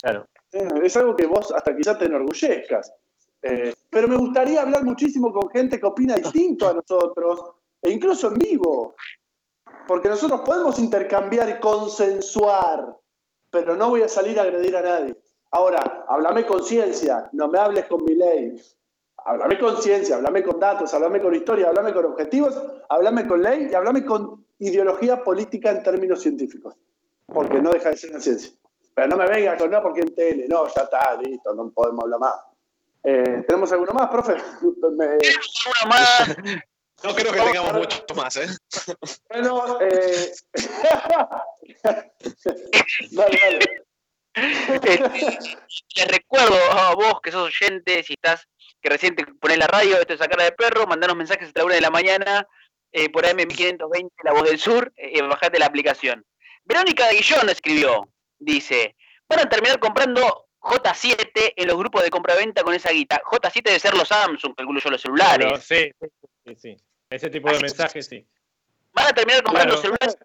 C: Claro.
E: Eh, es algo que vos hasta quizás te enorgullezcas. Eh, pero me gustaría hablar muchísimo con gente que opina distinto a nosotros, e incluso en vivo. Porque nosotros podemos intercambiar y consensuar, pero no voy a salir a agredir a nadie. Ahora, háblame con ciencia, no me hables con mi ley. Háblame con ciencia, háblame con datos, háblame con historia, háblame con objetivos, háblame con ley y háblame con ideología política en términos científicos. Porque no deja de ser una ciencia. Pero no me venga con no porque en tele, no, ya está, listo, no podemos hablar más. Eh, ¿Tenemos alguno más, profe? *laughs* Me-
G: Uno más. *laughs*
B: No creo que tengamos mucho más, ¿eh? *laughs*
E: Bueno, eh... dale, dale.
G: Te recuerdo a vos que sos oyente, si estás, que recién te ponés la radio, esto es a cara de perro, mandanos mensajes a la una de la mañana eh, por AM1520, La Voz del Sur, eh, bajate la aplicación. Verónica Guillón escribió, dice, van a terminar comprando J7 en los grupos de compra-venta con esa guita. J7 debe ser los Samsung, calculo yo, los celulares.
C: Claro, sí, sí, sí, sí. Ese tipo de mensajes, sí.
G: Van a terminar comprando
C: Claro.
G: celulares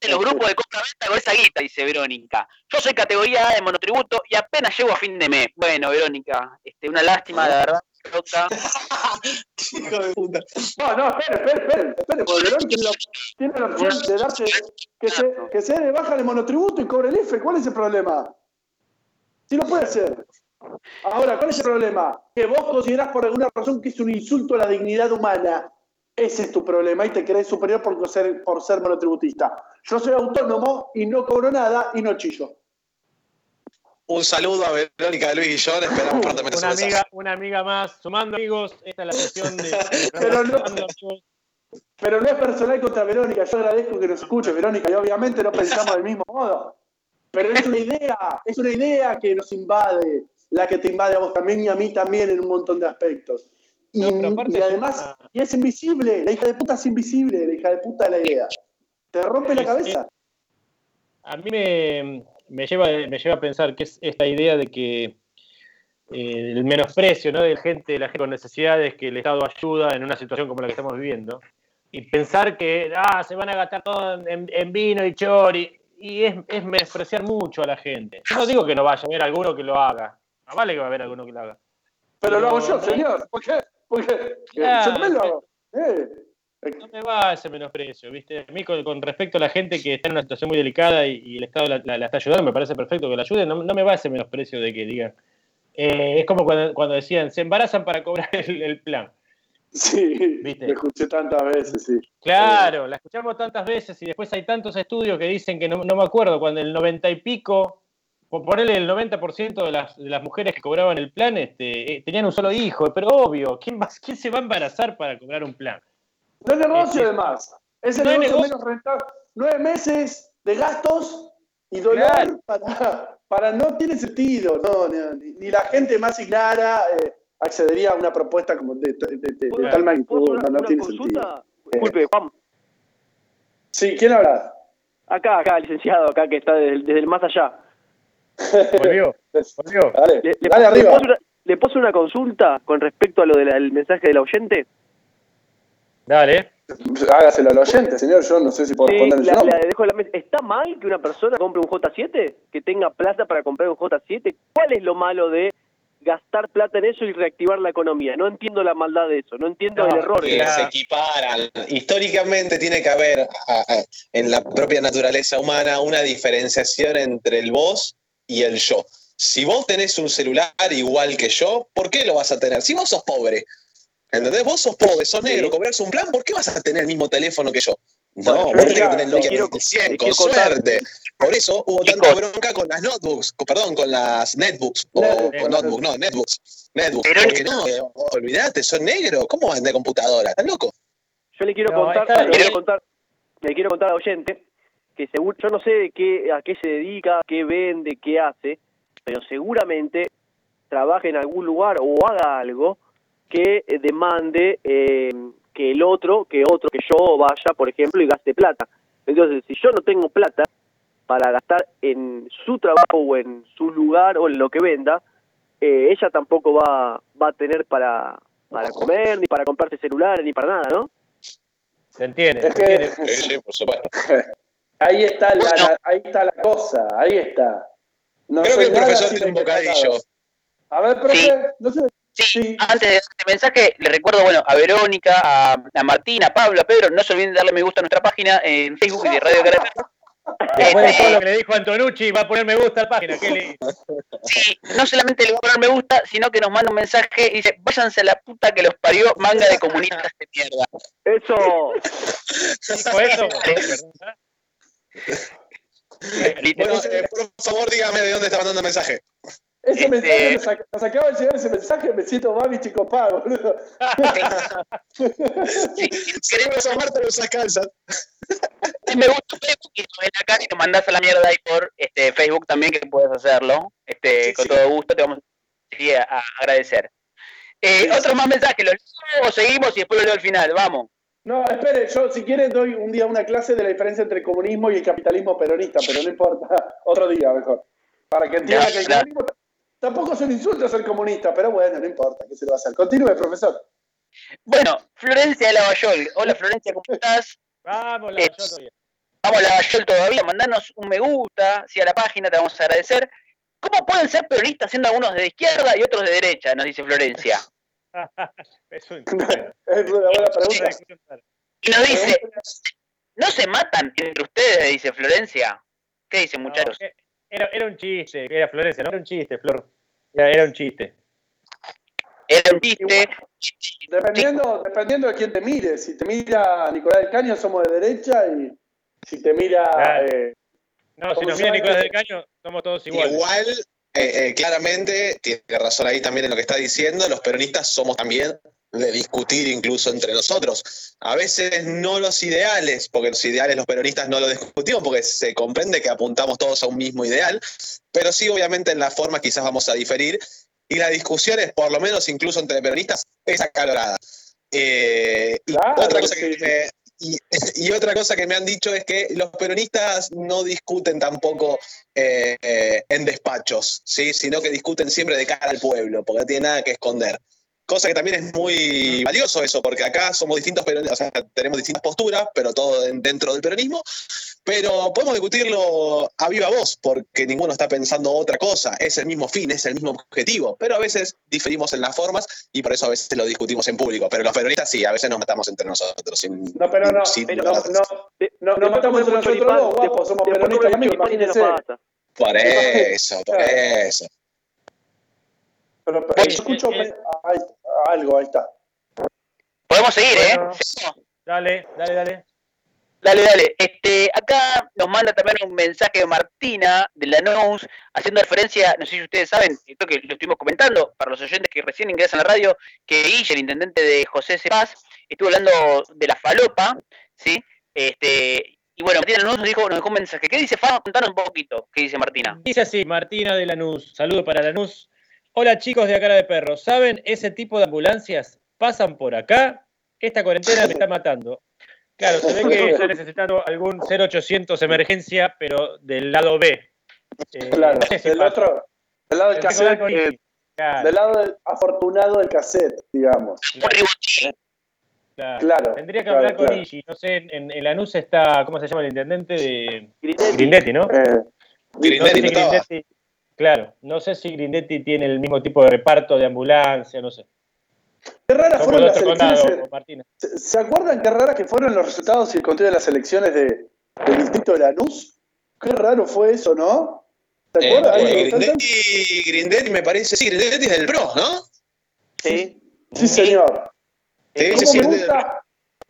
G: en los grupos de compra-venta con esa guita, dice Verónica. Yo soy categoría A de monotributo y apenas llego a fin de mes. Bueno, Verónica, este, una lástima, la verdad. *laughs*
E: No, no, espere, espere, espere, espere, porque tiene la, tiene la opción de darse, que se, que se de baja de monotributo y cobre el IFE. ¿Cuál es el problema? Sí lo puede hacer. Ahora, ¿cuál es el problema? Que vos considerás por alguna razón que es un insulto a la dignidad humana. Ese es tu problema y te crees superior por ser, por ser monotributista. Yo soy autónomo y no cobro nada y no chillo.
B: Un saludo a Verónica de Luis Guillón, esperamos fuertemente su
C: Una
B: mensaje.
C: amiga, una amiga más. Sumando amigos, esta es la sesión *laughs* de.
E: Pero no-
C: Sumando amigos.
E: Pero no es personal contra Verónica, yo agradezco que nos escuche Verónica y obviamente no pensamos del mismo modo. Pero es una idea, es una idea que nos invade, la que te invade a vos también y a mí también en un montón de aspectos. Y,
C: No,
E: además,
C: una-
E: y es invisible, la hija de puta es invisible, la hija de puta de la idea. Te rompe la cabeza.
C: A mí me, me lleva, me lleva a pensar que es esta idea de que eh, el menosprecio ¿no? de gente, de la gente con necesidades que el Estado ayuda en una situación como la que estamos viviendo. Y pensar que ah, se van a gastar todo en, en vino y chori. Y es, es menospreciar mucho a la gente. Yo no digo que no vaya a haber alguno que lo haga. No vale que va a haber alguno que lo haga.
E: Pero lo hago yo, señor. ¿Por qué? Porque
C: Claro.
E: yo también lo hago. Eh,
C: No me va ese menosprecio, ¿viste? A mí, con, con respecto a la gente que está en una situación muy delicada y, y el Estado la, la- la está ayudando, me parece perfecto que la ayuden. No, no me va ese menosprecio de que digan. eh, es como cuando, cuando decían, se embarazan para cobrar el, el plan.
E: sí,
C: ¿Viste?
E: lo escuché tantas veces, sí.
C: Claro, la escuchamos tantas veces y después hay tantos estudios que dicen que no, no me acuerdo, cuando el 90 y pico, por ponerle el 90% de las, de las mujeres que cobraban el plan este, eh, tenían un solo hijo, pero obvio, ¿quién, va- ¿quién se va a embarazar para cobrar un plan?
E: No es negocio,
C: Este,
E: además. Es el
C: no es
E: negocio,
C: negocio.
E: menos rentable. Nueve meses de gastos y dolor
C: Claro.
E: para, para no tiene sentido. No, ni, ni la gente más clara eh, accedería a una propuesta como de, de- de- de
J: ¿Puedo-
E: tal magnitud.
J: ¿puedo
E: No, no
J: una
E: tiene
J: consulta?
E: sentido.
J: Disculpe, Juan.
E: Sí, ¿quién habla?
J: Acá, acá, licenciado, acá que está desde, desde el más allá. *laughs*
C: Volvió, *laughs* volvió.
E: Dale,
J: Le, le-
E: dale
J: le
E: arriba.
J: una- ¿Le puedo hacer una consulta con respecto a lo del mensaje del oyente?
C: Dale.
E: Hágaselo al oyente, señor. Yo no sé si puedo
J: Sí,
E: responder
J: la, la dejo la mesa. ¿Está mal que una persona compre un J7? ¿Que tenga plata para comprar un J7? ¿Cuál es lo malo de gastar plata en eso y reactivar la economía? No entiendo la maldad de eso, no entiendo
C: No,
J: el error.
B: Que se equiparan. Históricamente tiene que haber en la propia naturaleza humana una diferenciación entre el vos y el yo. Si vos tenés un celular igual que yo, ¿por qué lo vas a tener? Si vos sos pobre, ¿entendés? Vos sos pobre, sos negro, cobras un plan, ¿por qué vas a tener el mismo teléfono que yo? No,
J: Bueno,
B: vos tenés que tener Nokia
J: quiero-
B: 2100,
J: le
B: con suerte. Por eso hubo tanta bronca con las notebooks, con- perdón, con las netbooks, o,
E: Netbooks.
B: o notebook, no, netbooks. Netbooks,
G: Pero-
B: porque no, eh, olvídate, sos negro, ¿cómo vas de computadora? ¿Estás loco?
J: Yo le quiero
C: No,
J: contar,
C: está
J: le quiero contar, le quiero contar al oyente que seguro, yo no sé de qué, a qué se dedica, qué vende, qué hace, pero seguramente trabaje en algún lugar o haga algo que eh, demande eh, que el otro, que otro, que yo vaya, por ejemplo, y gaste plata. Entonces, si yo no tengo plata para gastar en su trabajo o en su lugar o en lo que venda, eh, ella tampoco va, va a tener para, para comer, ni para comprarse celulares, ni para nada, ¿no?
C: Se entiende.
E: Es
C: se
E: que-
C: entiende.
B: Sí, sí, por supuesto. *laughs*
E: Ahí está la, la- ahí está la cosa, ahí está. No
B: Creo que el profesor tiene un bocadillo.
E: A ver, profe,
G: Sí.
E: no sé.
G: Sí, antes de este mensaje, le recuerdo, bueno, a Verónica, a, a Martín, a Pablo, a Pedro, no se olviden de darle me gusta a nuestra página en Facebook y de Radio Caracas.
C: Después de
G: Este,
C: todo lo que le dijo Antonucci, va a poner me gusta a la página. Qué.
G: Sí, no solamente le va a poner me gusta, sino que nos manda un mensaje y dice, váyanse a la puta que los parió, manga de comunistas de mierda.
J: Eso,
C: Dijo eso.
B: Bueno, eh, por favor, dígame de dónde está mandando el mensaje.
E: Ese
G: Este-
E: mensaje nos, ac- nos acaba de llegar ese mensaje, me siento Babi Chico Pago, boludo. *laughs*
B: Queremos amarte esas calzas.
G: Si me gusta Facebook y ven acá y te mandás a la mierda ahí por este, Facebook también, que puedes hacerlo. Este,
B: Sí,
G: con
B: sí.
G: todo gusto te vamos a, a agradecer. Eh, otro más mensaje, ¿lo leo o seguimos y después lo leo al final? Vamos.
E: No, espere, yo si quiere doy un día una clase de la diferencia entre el comunismo y el capitalismo peronista, pero no importa, *laughs* otro día mejor. Para que entienda
G: Ya,
E: que el comunismo tampoco es un insulto ser comunista, pero bueno, no importa, ¿qué se lo va a hacer? Continúe, profesor.
G: Bueno, Florencia de Lavallol. Hola Florencia, ¿cómo estás?
C: Vamos, la
G: Eh,
C: yo todavía.
G: Vamos a Lavallol todavía, mandanos un me gusta, si a la página te vamos a agradecer. ¿Cómo pueden ser peronistas siendo algunos de izquierda y otros de derecha? Nos dice Florencia. *laughs*
C: Es un- *laughs*
E: Es una buena pregunta.
G: Y nos dice, ¿no se matan entre ustedes? Dice Florencia. ¿Qué dicen
C: No,
G: muchachos?
C: Era, era un chiste, era Florencia, no era un chiste, Flor. Era, era un chiste.
G: Era un chiste.
E: Dependiendo, dependiendo de quién te mire, si te mira Nicolás del Caño somos de derecha y si te mira...
C: Claro.
E: eh,
C: No, si
E: ¿Cómo
C: nos mira Nicolás del Caño, somos todos iguales.
B: Igual, eh, eh, claramente, tiene razón ahí también en lo que está diciendo, los peronistas somos también de discutir incluso entre nosotros. A veces no los ideales, porque los ideales los peronistas no los discutimos, porque se comprende que apuntamos todos a un mismo ideal, pero sí obviamente en la forma quizás vamos a diferir, y la discusión es, por lo menos incluso entre peronistas, es acalorada. Eh, y, otra cosa que
E: sí.
B: me, y, *laughs* y otra cosa que me han dicho es que los peronistas no discuten tampoco eh, en despachos, ¿sí? sino que discuten siempre de cara al pueblo, porque no tiene nada que esconder. Cosa que también es muy valioso eso, porque acá somos distintos peronistas, o sea, tenemos distintas posturas, pero todo en- dentro del peronismo, pero podemos discutirlo a viva voz, porque ninguno está pensando otra cosa, es el mismo fin, es el mismo objetivo, pero a veces diferimos en las formas y por eso a veces lo discutimos en público, pero los peronistas sí, a veces nos matamos entre nosotros. sin-
E: No, pero no,
B: sin
E: no,
B: dudas.
E: no, no, nos
J: después
E: matamos entre nosotros somos peronistas
J: y pasa.
B: Por eso, por eso.
E: Pero, escucho
C: eh,
E: ahí- algo, ahí está.
G: Podemos seguir,
C: Bueno.
G: ¿eh?
C: Dale, dale, dale.
G: Dale, dale. Este, acá nos manda también un mensaje de Martina de la NOUS haciendo referencia, no sé si ustedes saben, creo que lo estuvimos comentando, para los oyentes que recién ingresan a la radio, que Guille, el intendente de José Cepaz, estuvo hablando de la falopa, ¿sí? Este, y bueno, Martina NOUS nos dijo, nos dejó un mensaje. ¿Qué dice Fama? Contanos un poquito. ¿Qué dice Martina?
C: Dice así, Martina de Lanús. Saludo para Lanús. Hola chicos de Cara de Perro. ¿Saben ese tipo de ambulancias? Pasan por acá. Esta cuarentena me está matando. Claro, se ve que *laughs* está necesitando algún 0800 emergencia, pero del lado B. Eh,
E: Claro,
C: no sé si
E: del
C: pasa.
E: otro, del lado del cassette, eh.
C: Claro,
E: del lado del afortunado del cassette, digamos.
C: Claro.
E: Claro,
C: Tendría que
E: claro,
C: hablar con
E: claro.
C: Igi. No sé, en, en Lanús está, ¿cómo se llama el intendente de
J: Grindetti.
C: Grindetti, no?
E: Eh,
C: No sé
B: Grindetti
C: si
B: no.
C: Grindetti- claro, no sé si Grindetti tiene el mismo tipo de reparto de ambulancia, no sé.
E: qué raras fueron las elecciones.
C: condado.
E: ¿Se, se acuerdan qué raras que fueron los resultados y el conteo de las elecciones de, del distrito de Lanús? Qué raro fue eso, ¿no? ¿Se acuerdan?
B: eh, Grindetti, Grindetti me parece, sí, Grindetti es del PRO, ¿no?
J: Sí.
E: Sí, señor.
B: Sí,
E: ¿Cómo
B: sí,
E: me gusta?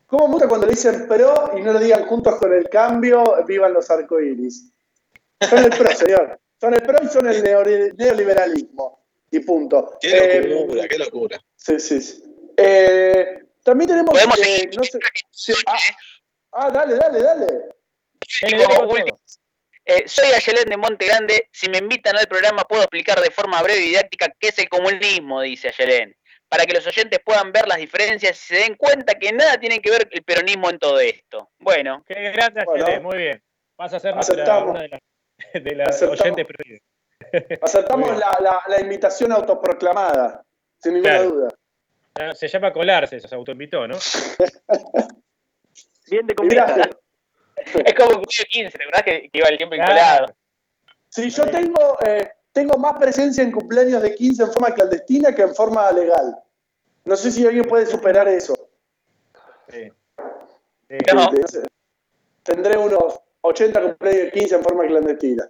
E: ¿Cómo me gusta cuando le dicen pro y no le digan juntos con el cambio, vivan los arcoíris? Son el pro, señor. Son el pro y son el neoliberalismo. Y punto.
B: Qué
E: Eh,
B: locura, qué locura.
E: Sí, sí, sí. Eh, también tenemos.
G: Podemos
E: eh,
G: seguir.
E: no sé, sí, ah, ah, dale, dale, dale.
G: Eh, soy Ayelén de Monte Grande. Si me invitan al programa, puedo explicar de forma breve y didáctica qué es el comunismo, dice Ayelén. Para que los oyentes puedan ver las diferencias y se den cuenta que nada tiene que ver el peronismo en todo esto. Bueno,
C: Qué grande,
E: Bueno.
C: Ayelén, muy bien. Vas a ser nuestra, una de las, *laughs* de las
E: Aceptamos.
C: oyentes preferidas. *laughs*
E: Aceptamos la, la, la invitación autoproclamada, sin ninguna
C: Claro.
E: duda.
C: Se llama colarse, se autoinvitó, ¿no?
J: Bien de confianza.
G: es como un cuello 15, ¿verdad? Que, que iba el tiempo
C: Claro.
G: encolado.
E: si yo tengo, eh, tengo más presencia en cumpleaños de 15 en forma clandestina que en forma legal. No sé si alguien puede superar eso.
C: Sí. Sí.
G: No.
E: Sí, sí. Tendré unos 80 cumpleaños de 15 en forma clandestina.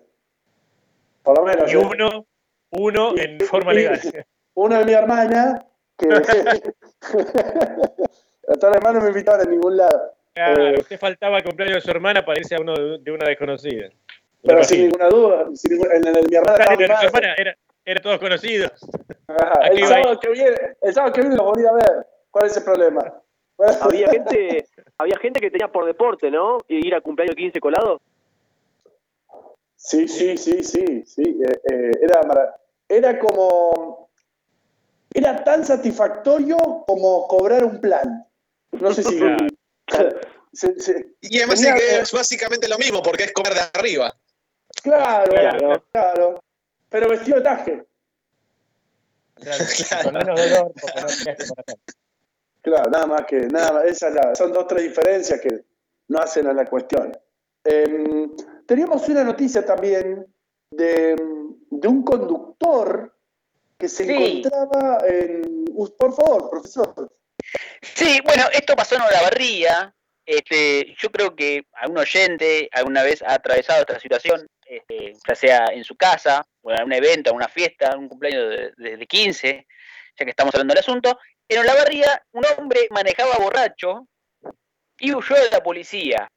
E: Por lo menos.
C: Y uno, uno
E: Y-
C: en forma
E: y-
C: legal.
E: Uno de mi hermana, que. *laughs* *laughs* Hasta la hermana no me invitaron en ningún lado.
C: Claro,
E: Eh,
C: usted faltaba el cumpleaños de su hermana para irse a uno de, de una desconocida.
E: Pero sin ninguna duda. sin ningún- en el de mi hermana
C: Claro,
E: madre.
C: hermana era, era todos conocidos.
E: Ajá, El sábado que viene, el sábado que viene los voy a a ver. ¿Cuál es el problema?
J: Había gente, había gente que tenía por deporte, ¿no? Ir a cumpleaños 15 colado.
E: Sí, sí, sí, sí, sí. eh, eh, era, era como. Era tan satisfactorio como cobrar un plan. No sé si. *laughs*
C: Claro.
E: se- se-
B: Y además
E: Tenía-
B: sí que es básicamente lo mismo, porque es comer de arriba.
E: claro,
C: Claro.
E: claro, Pero vestido de traje.
C: Claro, Con menos dolor, porque no tenías que matar.
E: Claro, nada más que. Nada más, esas la- son dos tres diferencias que no hacen a la cuestión. Em, teníamos una noticia también de, de un conductor que se
G: Sí.
E: encontraba en. Por favor, profesor.
G: Sí, bueno, esto pasó en Olavarría. Este, yo creo que algún oyente alguna vez ha atravesado esta situación, este, ya sea en su casa, o en un evento, en una fiesta, un cumpleaños de, de- de 15, ya que estamos hablando del asunto. En Olavarría, un hombre manejaba borracho y huyó de la policía.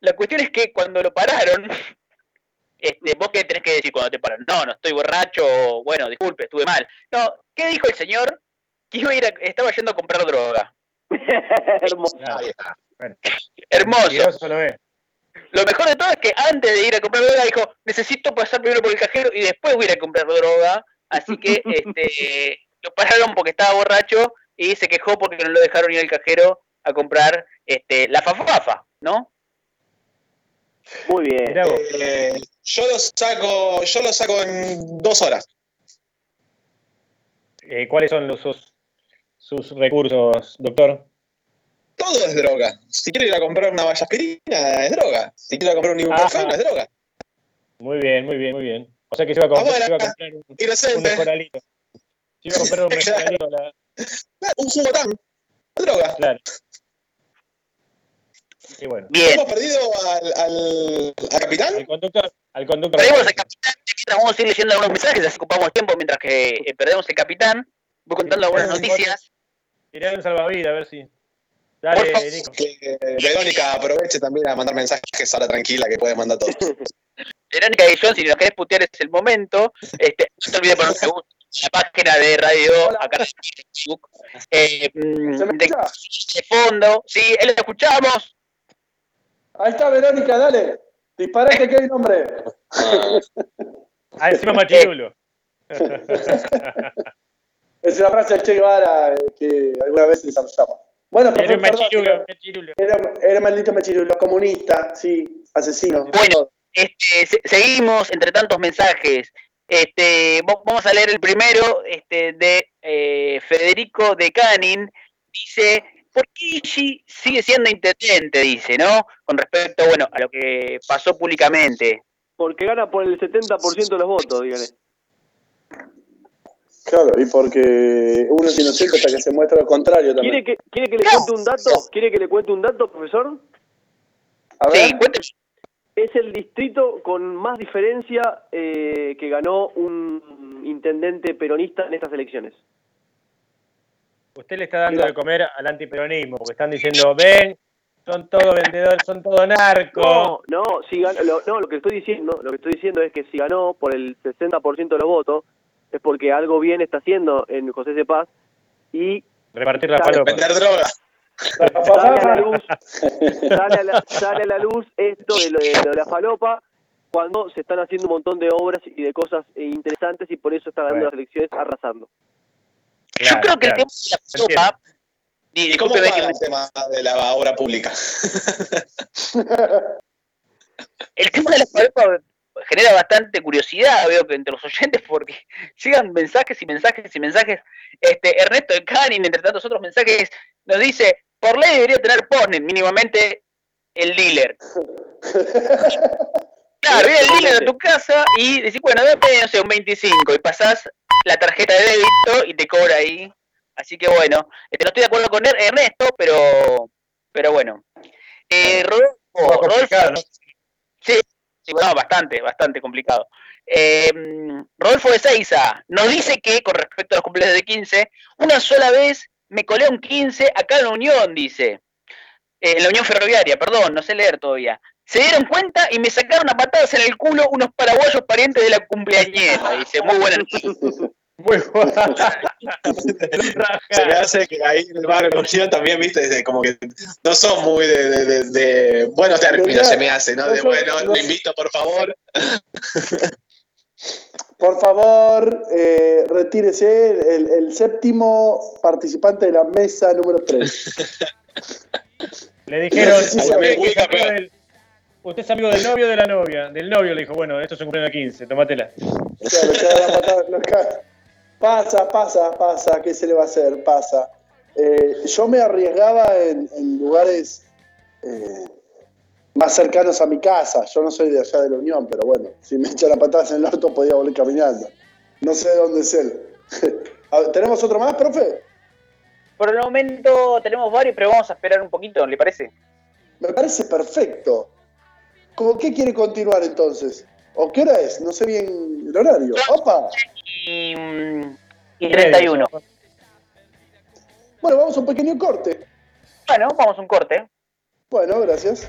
G: La cuestión es que cuando lo pararon, *laughs* este, vos qué tenés que decir cuando te paran, no, no estoy borracho, bueno, disculpe, estuve mal. No, ¿qué dijo el señor? Que iba a ir a- estaba yendo a comprar droga. *laughs*
J: Hermoso.
C: Claro. Bueno,
G: Hermoso.
C: lo.
G: Lo mejor de todo es que antes de ir a comprar droga dijo, necesito pasar primero por el cajero y después voy a ir a comprar droga. Así que *laughs* este, lo pararon porque estaba borracho y se quejó porque no lo dejaron ir al cajero a comprar este, la fafafa, ¿no?
J: Muy bien.
B: Eh, yo lo saco, yo lo saco en dos horas.
C: Eh, ¿Cuáles son los, sus, sus recursos, doctor?
B: Todo es droga. Si quiero ir a comprar una vallaspirina, es droga. Si quiero ir a comprar un ibuprofeno,
C: Ajá.
B: es droga.
C: Muy bien, muy bien, muy bien. O sea que se iba a comprar,
B: Vamos
C: se iba a comprar un, un
B: Inocente.
C: mejoralito. Se iba a comprar un *laughs* mejoralito. La,
B: Un jugotán. Es droga.
C: claro. Y bueno,
G: Bien.
B: Hemos perdido al, al, al capitán.
C: al conductor, al conductor.
G: Perdemos el capitán, vamos a ir leyendo algunos mensajes, así ocupamos tiempo mientras que eh, perdemos el capitán. Voy contando algunas noticias.
C: Tirá un salvavidas, a ver si. Dale,
G: favor.
C: Nico.
B: Que eh, Verónica aproveche también a mandar mensajes ahora tranquila que puede mandar todo. *laughs*
G: Verónica y John, si nos querés putear es el momento. Este, no te olvides poner un en *laughs* la página de Radio
E: Hola.
G: acá en Facebook. Eh,
E: ¿Se me
G: de, de fondo, sí, él lo escuchamos.
E: Ahí está Verónica, dale. Disparate que hay nombre. *laughs*
C: Ah, encima machirulo. *laughs*
E: Es una frase del Che Guevara eh, que alguna vez desarrollamos. Bueno,
C: Era un
E: profesor,
C: machirulo, machirulo.
E: era, era maldito machirulo, comunista, sí, asesino.
G: Bueno, este, se- seguimos entre tantos mensajes. Este, vamos a leer el primero este, de eh, Federico de Canin. Dice, ¿por qué Ishi sigue siendo intendente? Dice, ¿no? Con respecto, bueno, a lo que pasó públicamente.
J: Porque gana por el 70% de los votos, dígale.
E: Claro, y porque uno es inocente hasta que se muestra lo contrario también.
J: ¿Quiere que, ¿Quiere que le cuente un dato? ¿Quiere que le cuente un dato, profesor?
E: A ver,
G: Sí, cuénteme.
J: Es el distrito con más diferencia eh, que ganó un intendente peronista en estas elecciones.
C: Usted le está dando de comer al antiperonismo, porque están diciendo, ven, son todos vendedores, son todos narcos.
J: No, no, si ganó, lo, no, lo que estoy diciendo, lo que estoy diciendo es que si ganó por el 60% de los votos es porque algo bien está haciendo en José de Paz y
C: Repartir las
J: Claro,
C: palomas.
B: Vender droga.
J: Sale a la luz, sale a la, sale a la luz esto de lo, de lo de la falopa cuando se están haciendo un montón de obras y de cosas eh, interesantes y por eso está ganando
C: Bueno.
J: las elecciones arrasando.
G: Yo creo que el tema de la falopa, y
B: ¿Y cómo va el tema de la obra pública?
G: el tema de la falopa genera bastante curiosidad, veo que entre los oyentes, porque *laughs* llegan mensajes y mensajes y mensajes. Este, Ernesto de Canin, entre tantos otros mensajes, nos dice, por ley debería tener postnet mínimamente el dealer. *laughs* Claro, viene el dealer a tu casa y decís, bueno, dame, no sé, un 25 y pasás la tarjeta de débito y te cobra ahí. Así que bueno, este, no estoy de acuerdo con Er- Ernesto, pero, pero bueno. Eh, Rodolfo- Sí, sí, bueno, bastante, bastante complicado. Eh, Rodolfo de Seiza nos dice que, con respecto a los cumpleaños de 15, una sola vez me colé un 15 acá en la Unión, dice. Eh, en la Unión Ferroviaria, perdón, no sé leer todavía. Se dieron cuenta y me sacaron a patadas en el culo unos paraguayos parientes de la cumpleañera, dice. Muy buena noticia. *laughs*
C: Muy
B: Se me hace que ahí en el barrio también, viste, como que no son muy de, de, de- de buenos términos, se me hace, ¿no? De bueno, lo invito, por favor.
A: Por favor, eh, retírese el, el séptimo participante de la mesa número 3.
C: Le dijeron,
A: Sí, sí,
C: usted, es amigo del, usted es amigo del novio o de la novia. Del novio le dijo, bueno, esto es un cumpleaños de 15, tómatela.
A: Claro, Pasa, pasa, pasa, ¿qué se le va a hacer? Pasa. Eh, yo me arriesgaba en, en lugares eh, más cercanos a mi casa. Yo no soy de allá de la Unión, pero bueno, si me echan a patadas en el orto podía volver caminando. No sé de dónde es él. *laughs* Ver, ¿Tenemos otro más, profe?
G: Por el momento tenemos varios, pero vamos a esperar un poquito, ¿le parece?
A: Me parece perfecto. ¿Cómo qué quiere continuar entonces? ¿O qué hora es? No sé bien el horario. ¡Opa!
G: Y, mm, y 31.
A: Bueno, vamos a un pequeño corte.
G: Bueno, vamos a un corte.
A: Bueno, gracias.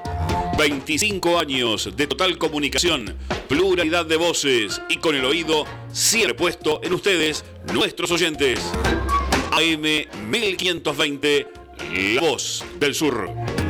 K: 25 años de total comunicación, pluralidad de voces y con el oído siempre puesto en ustedes, nuestros oyentes. AM 1520, La Voz del Sur.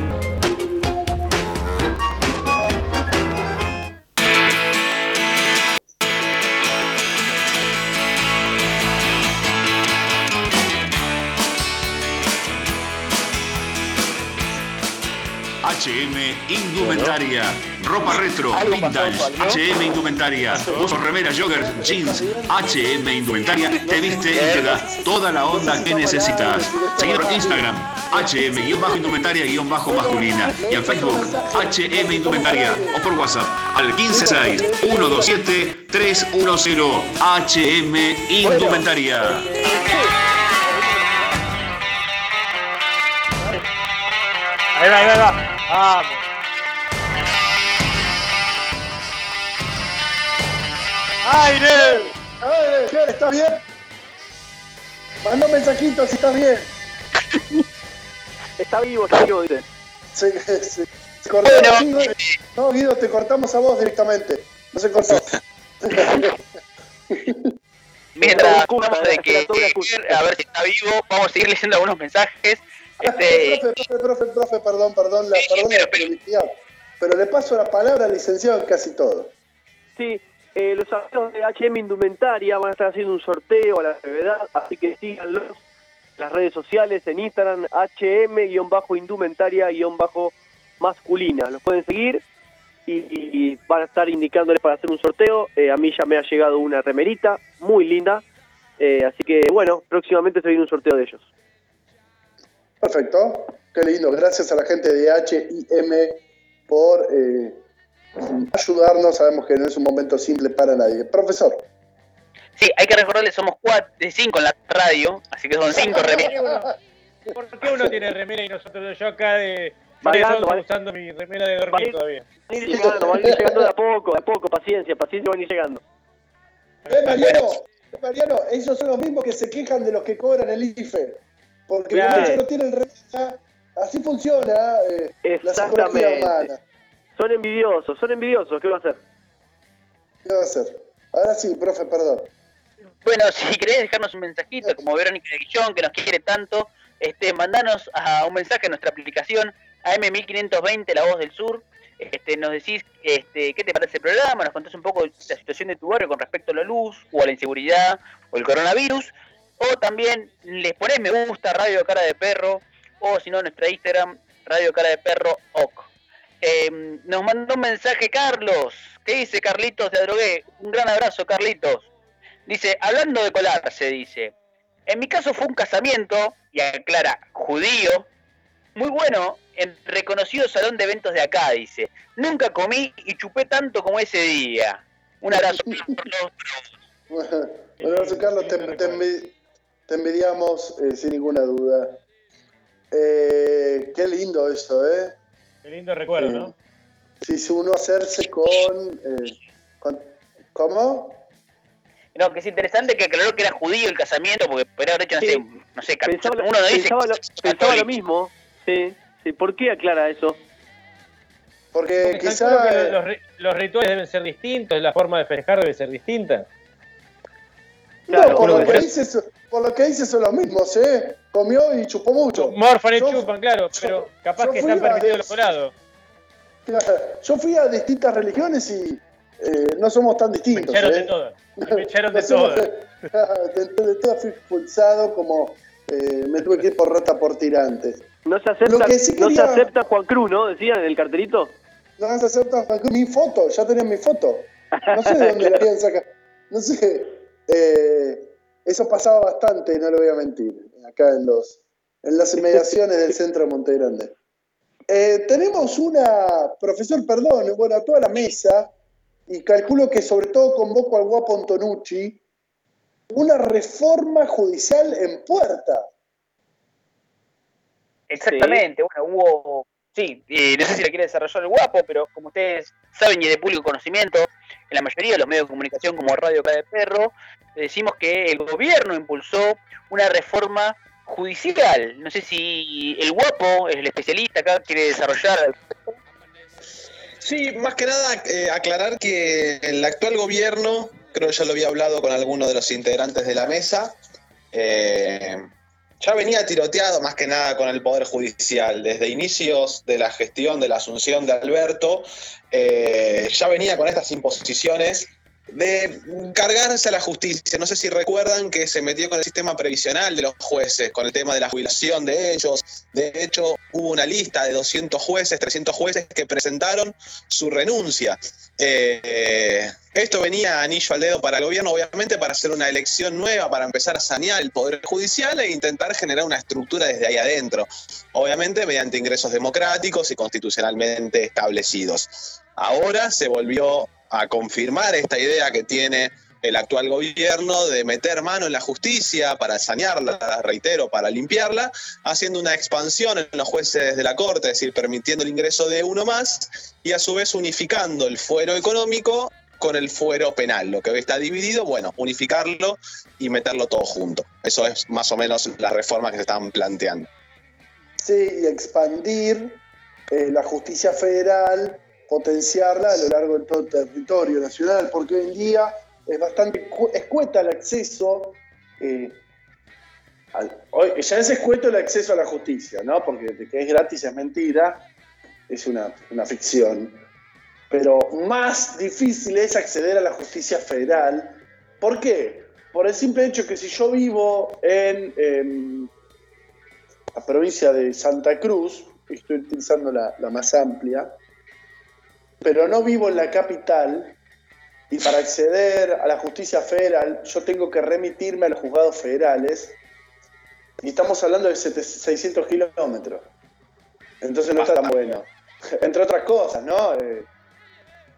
K: HM Indumentaria. Ropa retro, vintage, HM Indumentaria. Uso remeras, joggers, jeans. HM Indumentaria te viste y te da toda la onda que necesitas. Seguidnos en Instagram, HM-Indumentaria-masculina. Y en Facebook, HM Indumentaria. O por WhatsApp, al 156-127-310. HM Indumentaria.
C: Ahí va, ahí va, ahí va. Vamos.
E: ¡Aire! ¡Aire! ¿Estás bien? Manda un mensajito si estás bien.
J: Está vivo, está vivo, dice.
E: Sí, sí. Cortamos, sí, Guido. No, Guido, te cortamos a vos directamente. No se cortó.
G: Mientras de que a ver si está vivo, vamos a seguir leyendo algunos mensajes. Este,
E: profe, profe, profe, profe, perdón, perdón, la, perdón la publicidad. Pero le paso la palabra al licenciado en casi todo.
J: Sí, eh, los amigos de HM Indumentaria van a estar haciendo un sorteo a la brevedad, así que síganlos en las redes sociales, en Instagram, HM-indumentaria-masculina. Los pueden seguir y, y van a estar indicándoles para hacer un sorteo. Eh, a mí ya me ha llegado una remerita muy linda, eh, así que bueno, próximamente se viene un sorteo de ellos.
E: Perfecto, qué lindo. Gracias a la gente de HIM por eh, ayudarnos. Sabemos que no es un momento simple para nadie. Profesor.
G: sí, hay que recordarles, somos cuatro, de cinco en la radio, así que son cinco *laughs* remeras.
C: ¿Por qué uno tiene remera y nosotros? Yo acá de. Sol
J: va-
C: usando mi remera de dormir
J: va-
C: todavía.
J: Van a ir llegando, van a ir llegando de a poco, de a poco, paciencia, paciencia, van a ir llegando.
E: Eh, Mariano, eh, Mariano, ellos son los mismos que se quejan de los que cobran el IFE. Porque
C: Claro.
E: ellos no tienen remera, así funciona eh, la psicología
J: Exactamente.
E: humana.
J: Son envidiosos, son envidiosos, ¿qué va a hacer?
E: ¿Qué va a hacer? Ahora sí, profe, perdón.
G: Bueno, si querés dejarnos un mensajito, como Verónica de Guillón, que nos quiere tanto, este, mandanos a un mensaje a nuestra aplicación AM1520, La Voz del Sur. Este, nos decís este, qué te parece el programa, nos contás un poco la situación de tu barrio con respecto a la luz, o a la inseguridad, o el coronavirus. O también les ponés me gusta Radio Cara de Perro, o si no, nuestra Instagram, Radio Cara de Perro OC. Eh, nos mandó un mensaje Carlos. ¿Qué dice Carlitos de Adrogué? Un gran abrazo, Carlitos. Dice, hablando de colarse, dice, en mi caso fue un casamiento, y aclara, judío, muy bueno, en reconocido salón de eventos de acá, dice. Nunca comí y chupé tanto como ese día. Un abrazo. *laughs*
E: Bueno, abrazo, Carlos, te, te te envidiamos eh, sin ninguna duda. Eh, qué lindo eso, ¿eh?
C: Qué lindo recuerdo, ¿no?
E: Si si uno hacerse con, eh, con- ¿Cómo?
G: No, que es interesante que aclaró que era judío el casamiento, porque podría haber hecho, no
J: Sí.
G: sé, no sé,
J: Pensaba, lo-
G: uno no dice
J: pensaba, lo, pensaba
G: católico.
J: lo mismo. Sí, sí. ¿Por qué aclara eso?
E: Porque
C: Porque
E: quizá...
C: calculo que
E: eh,
C: los, ri- los rituales deben ser distintos, la forma de festejar debe ser distinta.
E: No, por, lo
C: que-
E: que dice, so- por lo que dice son los mismos, ¿eh? Comió y chupó mucho.
C: Morfan y
E: Yo-
C: chupan, claro, pero capaz que están permitidos los colados.
E: Yo fui a distintas religiones y eh, no somos tan
C: Me
E: distintos.
C: echaron
E: ¿eh?
C: de todas. Me echaron *laughs* de todas. *laughs*
E: de, de todas fui expulsado como eh, me tuve que ir por rata por tirantes.
J: No se acepta,
E: sí
J: no se acepta Juan Cruz, ¿no? Decían en el cartelito.
E: No vas a aceptar mi foto, ya tenían mi foto. No sé de dónde la habían sacado. No sé. Eh, eso pasaba bastante, no lo voy a mentir, acá en los en las inmediaciones del centro de Monte Grande. Eh, tenemos una, profesor, perdón, bueno, a toda la mesa, y calculo que sobre todo convoco al guapo Antonucci, una reforma judicial en puerta.
G: Exactamente, bueno, hubo, sí, eh, no sé si la quiere desarrollar el guapo, pero como ustedes saben y de público conocimiento, en la mayoría de los medios de comunicación como Radio Cada de Perro, decimos que el gobierno impulsó una reforma judicial. No sé si el guapo, el especialista acá, quiere desarrollar.
B: Sí, más que nada eh, aclarar que el actual gobierno, creo que ya lo había hablado con alguno de los integrantes de la mesa, eh, ya venía tiroteado más que nada con el Poder Judicial. Desde inicios de la gestión de la asunción de Alberto, eh, ya venía con estas imposiciones de cargarse a la justicia. No sé si recuerdan que se metió con el sistema previsional de los jueces, con el tema de la jubilación de ellos. De hecho, hubo una lista de 200 jueces, 300 jueces que presentaron su renuncia. Eh, esto venía anillo al dedo para el gobierno, obviamente, para hacer una elección nueva, para empezar a sanear el Poder Judicial e intentar generar una estructura desde ahí adentro. Obviamente, mediante ingresos democráticos y constitucionalmente establecidos. Ahora se volvió a confirmar esta idea que tiene el actual gobierno de meter mano en la justicia para sanearla, reitero, para limpiarla, haciendo una expansión en los jueces de la Corte, es decir, permitiendo el ingreso de uno más y a su vez unificando el fuero económico con el fuero penal. Lo que hoy está dividido, bueno, unificarlo y meterlo todo junto. Eso es más o menos la reforma que se están planteando.
E: Sí, y expandir eh, la justicia federal potenciarla a lo largo de todo el territorio nacional, porque hoy en día es bastante escueta el acceso, eh, hoy, ya es escueto el acceso a la justicia, ¿no? Porque de que es gratis es mentira, es una, ficción. Pero más difícil es acceder a la justicia federal. ¿Por qué? Por el simple hecho que si yo vivo en, en la provincia de Santa Cruz, estoy utilizando la, la más amplia, pero no vivo en la capital y para acceder a la justicia federal yo tengo que remitirme a los juzgados federales y estamos hablando de 600 kilómetros. Entonces no está tan bueno. *laughs* Entre otras cosas, ¿no? Eh,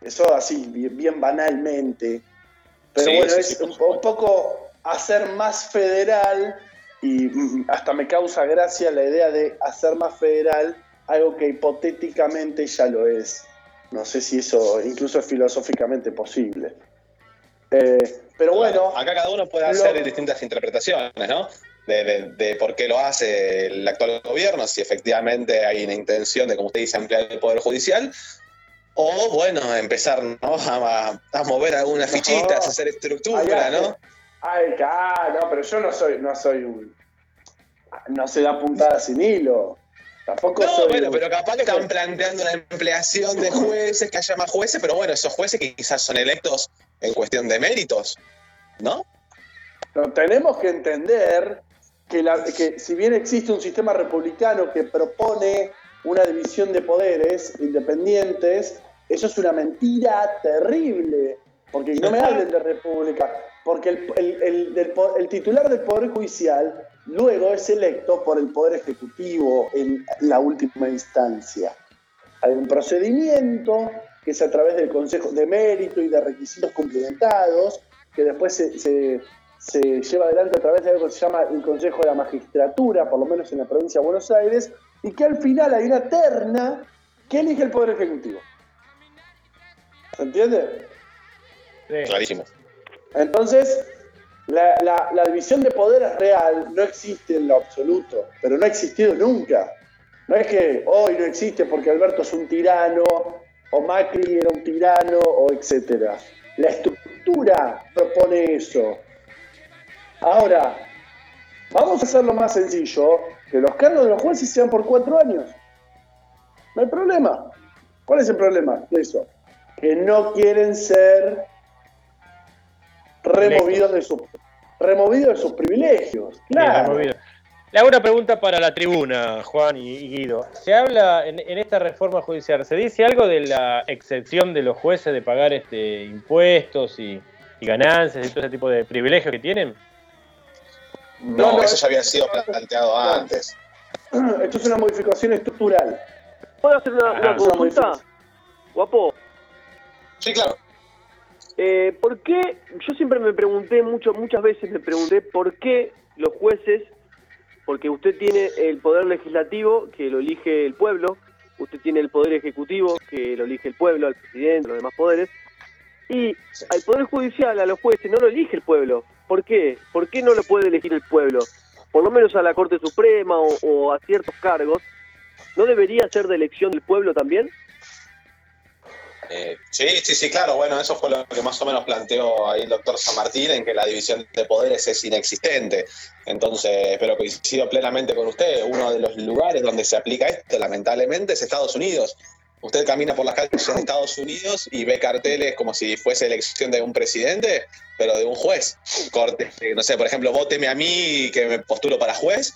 E: eso así, bien, banalmente. Pero bueno, es un, un, poco hacer más federal y mm, hasta me causa gracia la idea de hacer más federal algo que hipotéticamente ya lo es. No sé si eso incluso es filosóficamente posible. Eh, pero bueno.
B: Acá cada uno puede hacer distintas interpretaciones, ¿no? De, por qué lo hace el actual gobierno, si efectivamente hay una intención de, como usted dice, ampliar el Poder Judicial, o bueno, empezar ¿no? a, mover algunas fichitas, a hacer estructura, ¿no?
E: Ay, claro, no, pero yo no soy, no soy un. No se da puntada sin hilo. Tampoco
B: no, bueno, pero capaz que están planteando una empleación de jueces, que haya más jueces, pero bueno, esos jueces que quizás son electos en cuestión de méritos, ¿no?
E: tenemos que entender que, la, que si bien existe un sistema republicano que propone una división de poderes independientes, eso es una mentira terrible. Porque no me hablen de república, porque el, el titular del Poder Judicial luego es electo por el Poder Ejecutivo en la última instancia. Hay un procedimiento que es a través del Consejo de Mérito y de requisitos complementados, que después se, lleva adelante a través de algo que se llama el Consejo de la Magistratura, por lo menos en la provincia de Buenos Aires, y que al final hay una terna que elige el Poder Ejecutivo. ¿Se entiende?
B: Sí. Clarísimo.
E: Entonces, la, división de poder es real, no existe en lo absoluto, pero no ha existido nunca. No es que hoy no existe porque Alberto es un tirano, o Macri era un tirano, o etcétera. La estructura propone eso. Ahora, vamos a hacerlo más sencillo, que los cargos de los jueces sean por cuatro años. No hay problema. ¿Cuál es el problema de eso? Que no quieren ser removidos de, su, removido de sus privilegios. Claro.
C: Le hago una pregunta para la tribuna, Juan y Guido. Se habla en, esta reforma judicial, ¿se dice algo de la excepción de los jueces de pagar este impuestos y, ganancias y todo ese tipo de privilegios que tienen?
B: No, eso ya había sido planteado antes. *clears throat*
E: Esto es una modificación estructural.
J: ¿Puedo hacer una, ah, consulta? Guapo.
B: Sí, claro.
J: Eh, ¿Por qué? Yo siempre me pregunté, mucho, muchas veces me pregunté por qué los jueces, porque usted tiene el poder legislativo que lo elige el pueblo, usted tiene el poder ejecutivo que lo elige el pueblo, al presidente, los demás poderes, y al poder judicial, a los jueces, no lo elige el pueblo. ¿Por qué? ¿Por qué no lo puede elegir el pueblo? Por lo menos a la Corte Suprema o, o a ciertos cargos, ¿no debería ser de elección del pueblo también?
B: Eh, sí, sí, sí, claro. Bueno, eso fue lo que más o menos planteó ahí el doctor San Martín, en que la división de poderes es inexistente. Entonces, pero coincido plenamente con usted. Uno de los lugares donde se aplica esto, lamentablemente, es Estados Unidos. Usted camina por las calles de Estados Unidos y ve carteles como si fuese elección de un presidente, pero de un juez. Corte, no sé, por ejemplo, vóteme a mí que me postulo para juez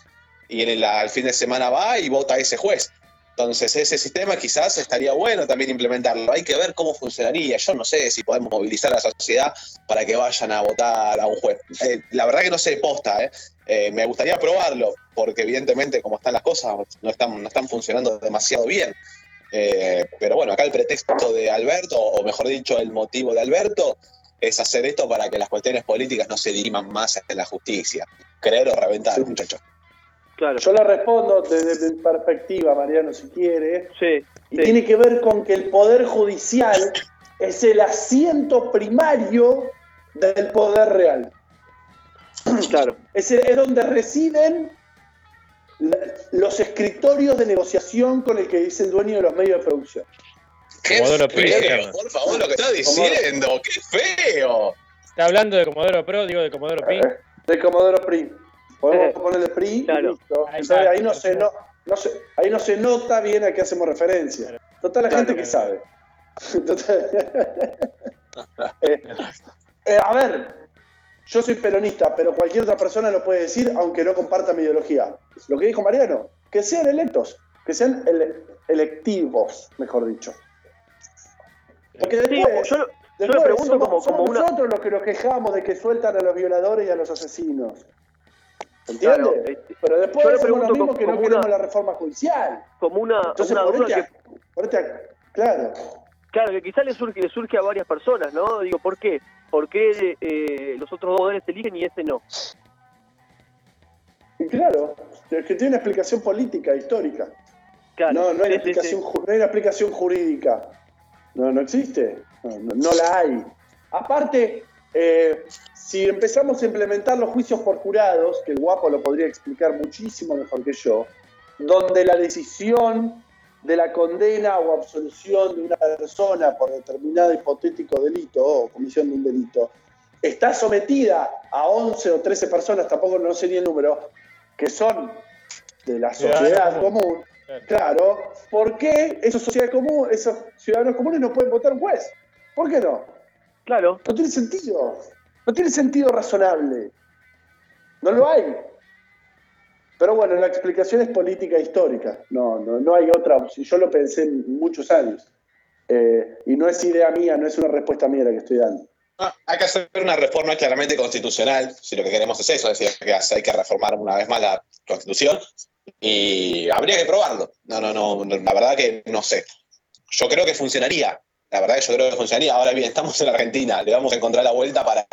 B: y el, al fin de semana va y vota ese juez. Entonces, ese sistema quizás estaría bueno también implementarlo. Hay que ver cómo funcionaría. Yo no sé si podemos movilizar a la sociedad para que vayan a votar a un juez. Eh, la verdad que no sé posta, ¿eh? Eh, me gustaría probarlo, porque evidentemente como están las cosas, no están, no están funcionando demasiado bien. Eh, pero bueno, acá el pretexto de Alberto, o mejor dicho, el motivo de Alberto, es hacer esto para que las cuestiones políticas no se diriman más en la justicia. Creer o reventar, muchachos.
J: Claro.
E: Yo le respondo desde mi perspectiva, Mariano, si quiere.
J: Sí.
E: Y
J: sí.
E: tiene que ver con que el Poder Judicial es el asiento primario del poder real. *clears throat*
J: Claro.
E: Es, el- es donde residen los escritorios de negociación con el que dice el dueño de los medios de producción.
B: ¡Qué
C: Comodoro
B: feo! Por favor, lo que está diciendo, ¡qué feo!
C: Está hablando de Comodoro Pro, digo de Comodoro Pi.
E: De Comodoro PRI. Podemos
J: Eh,
E: ponerle PRI
J: claro.
E: listo.
C: Ahí
E: Entonces, ahí, no se, no, no se- ahí no se nota bien a qué hacemos referencia. Total, la
J: Claro.
E: gente que sabe. *laughs* Total. Eh, eh, a ver, yo soy peronista, pero cualquier otra persona lo puede decir, aunque no comparta mi ideología. Lo que dijo Mariano, que sean electos, que sean ele- electivos, mejor dicho. Porque
J: Sí,
E: después,
J: yo, yo
E: después
J: lo pregunto
E: somos,
J: como, como
E: somos
J: una...
E: nosotros los que nos quejamos de que sueltan a los violadores y a los asesinos. ¿Entiendes?
J: Claro, este,
E: Pero después
J: yo le pregunto
E: los mismos
J: como-
E: que no queremos
J: una-
E: la reforma judicial.
J: como una,
E: Entonces,
J: una duda que,
E: a- claro.
J: claro, que quizás le surge, le surge a varias personas, ¿no? Digo, ¿por qué? ¿Por qué eh, los otros dos poderes eligen y ese no?
E: Y claro, es que tiene una explicación política, histórica.
J: Claro,
E: no, no hay, explicación, no hay una explicación jurídica. No, no existe. No la hay. Aparte, eh, si empezamos a implementar los juicios por jurados, que el guapo lo podría explicar muchísimo mejor que yo, donde la decisión de la condena o absolución de una persona por determinado hipotético delito o comisión de un delito está sometida a 11 o 13 personas, tampoco no sé ni el número, que son de la sociedad común,
C: Claro.
E: ¿por qué esos, sociedades común, esos ciudadanos comunes no pueden votar un juez? ¿Por qué no?
J: Claro,
E: No tiene sentido. No tiene sentido razonable. No lo hay. Pero bueno, la explicación es política e histórica. No, no, no hay otra opción. Yo lo pensé en muchos años. Eh, y no es idea mía, no es una respuesta mía la que estoy dando.
B: Hay que hacer una reforma claramente constitucional, si lo que queremos es eso, es decir, que hay que reformar una vez más la constitución y habría que probarlo. No, no, no, la verdad que no sé. Yo creo que funcionaría, la verdad que yo creo que funcionaría. Ahora bien, estamos en Argentina, le vamos a encontrar la vuelta para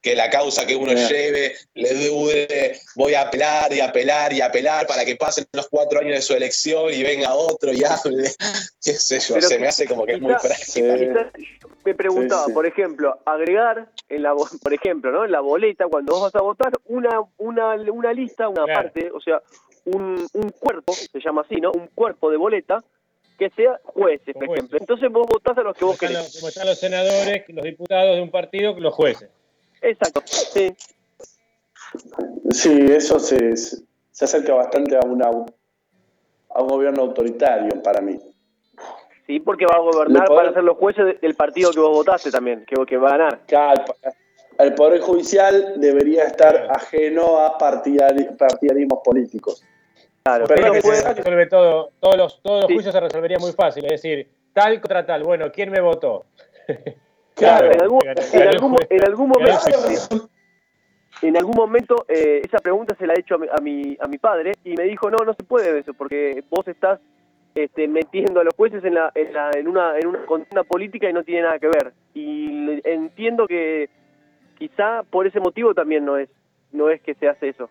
B: que la causa que uno lleve le dure, voy a apelar y apelar y apelar para que pasen los cuatro años de su elección y venga otro y hable, *laughs* qué sé yo,
J: Pero
B: se me hace como que es muy.
E: Sí.
J: quizás yo me preguntaba,
E: Sí, sí.
J: por ejemplo, agregar en la por ejemplo, ¿no? En la boleta cuando vos vas a votar una una una lista, una
C: Claro.
J: parte, o sea, un, un cuerpo, se llama así, ¿no? Un cuerpo de boleta que sea jueces, por
C: Jueces.
J: ejemplo. Entonces vos votás a los que
C: Como
J: vos querés.
C: los, como están los senadores, los diputados de un partido, los jueces.
J: Exacto. Sí.
E: Sí, eso se, se acerca bastante a, una, a un gobierno autoritario para mí.
J: Sí, porque va a gobernar para ser los jueces de- del partido que vos votaste también, que, que va a ganar.
E: El, el Poder Judicial debería estar ajeno a partidari- partidarismos políticos.
J: Claro.
E: Pero que
J: puede-
E: se-
C: resuelve todo, todos los, todos los
J: Sí.
C: juicios se resolverían muy fácil, es decir, tal contra tal, bueno, ¿quién me votó? *laughs*
E: Claro,
J: en algún, en en momento, en algún momento eh, esa pregunta se la he hecho a mi, a mi a mi padre y me dijo no no se puede eso porque vos estás este, metiendo a los jueces en la, en, la, en una en una condena política y no tiene nada que ver y entiendo que quizá por ese motivo también no es, no es que se hace eso.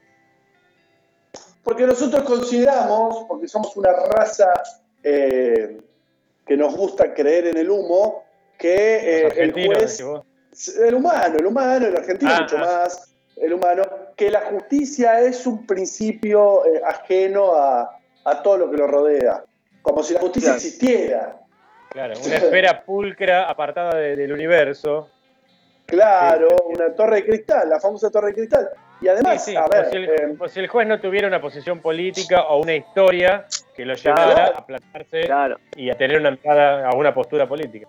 E: Porque nosotros consideramos, porque somos una raza eh, que nos gusta creer en el humo, que eh, el juez, el humano, el humano, el argentino
C: Ah,
E: mucho
C: ah.
E: más, el humano, que la justicia es un principio eh, ajeno a, a todo lo que lo rodea, como si la justicia
J: Claro.
E: existiera.
C: Claro, una esfera pulcra apartada de- del universo.
E: Claro,
C: sí.
E: una torre de cristal, la famosa torre de cristal. Y además,
C: Sí, sí,
E: a
C: como
E: ver,
C: si, el,
E: eh,
C: si el juez no tuviera una posición política o una historia que lo llevara
E: Claro.
C: a plantarse
J: Claro.
C: y a tener una mirada a una postura política.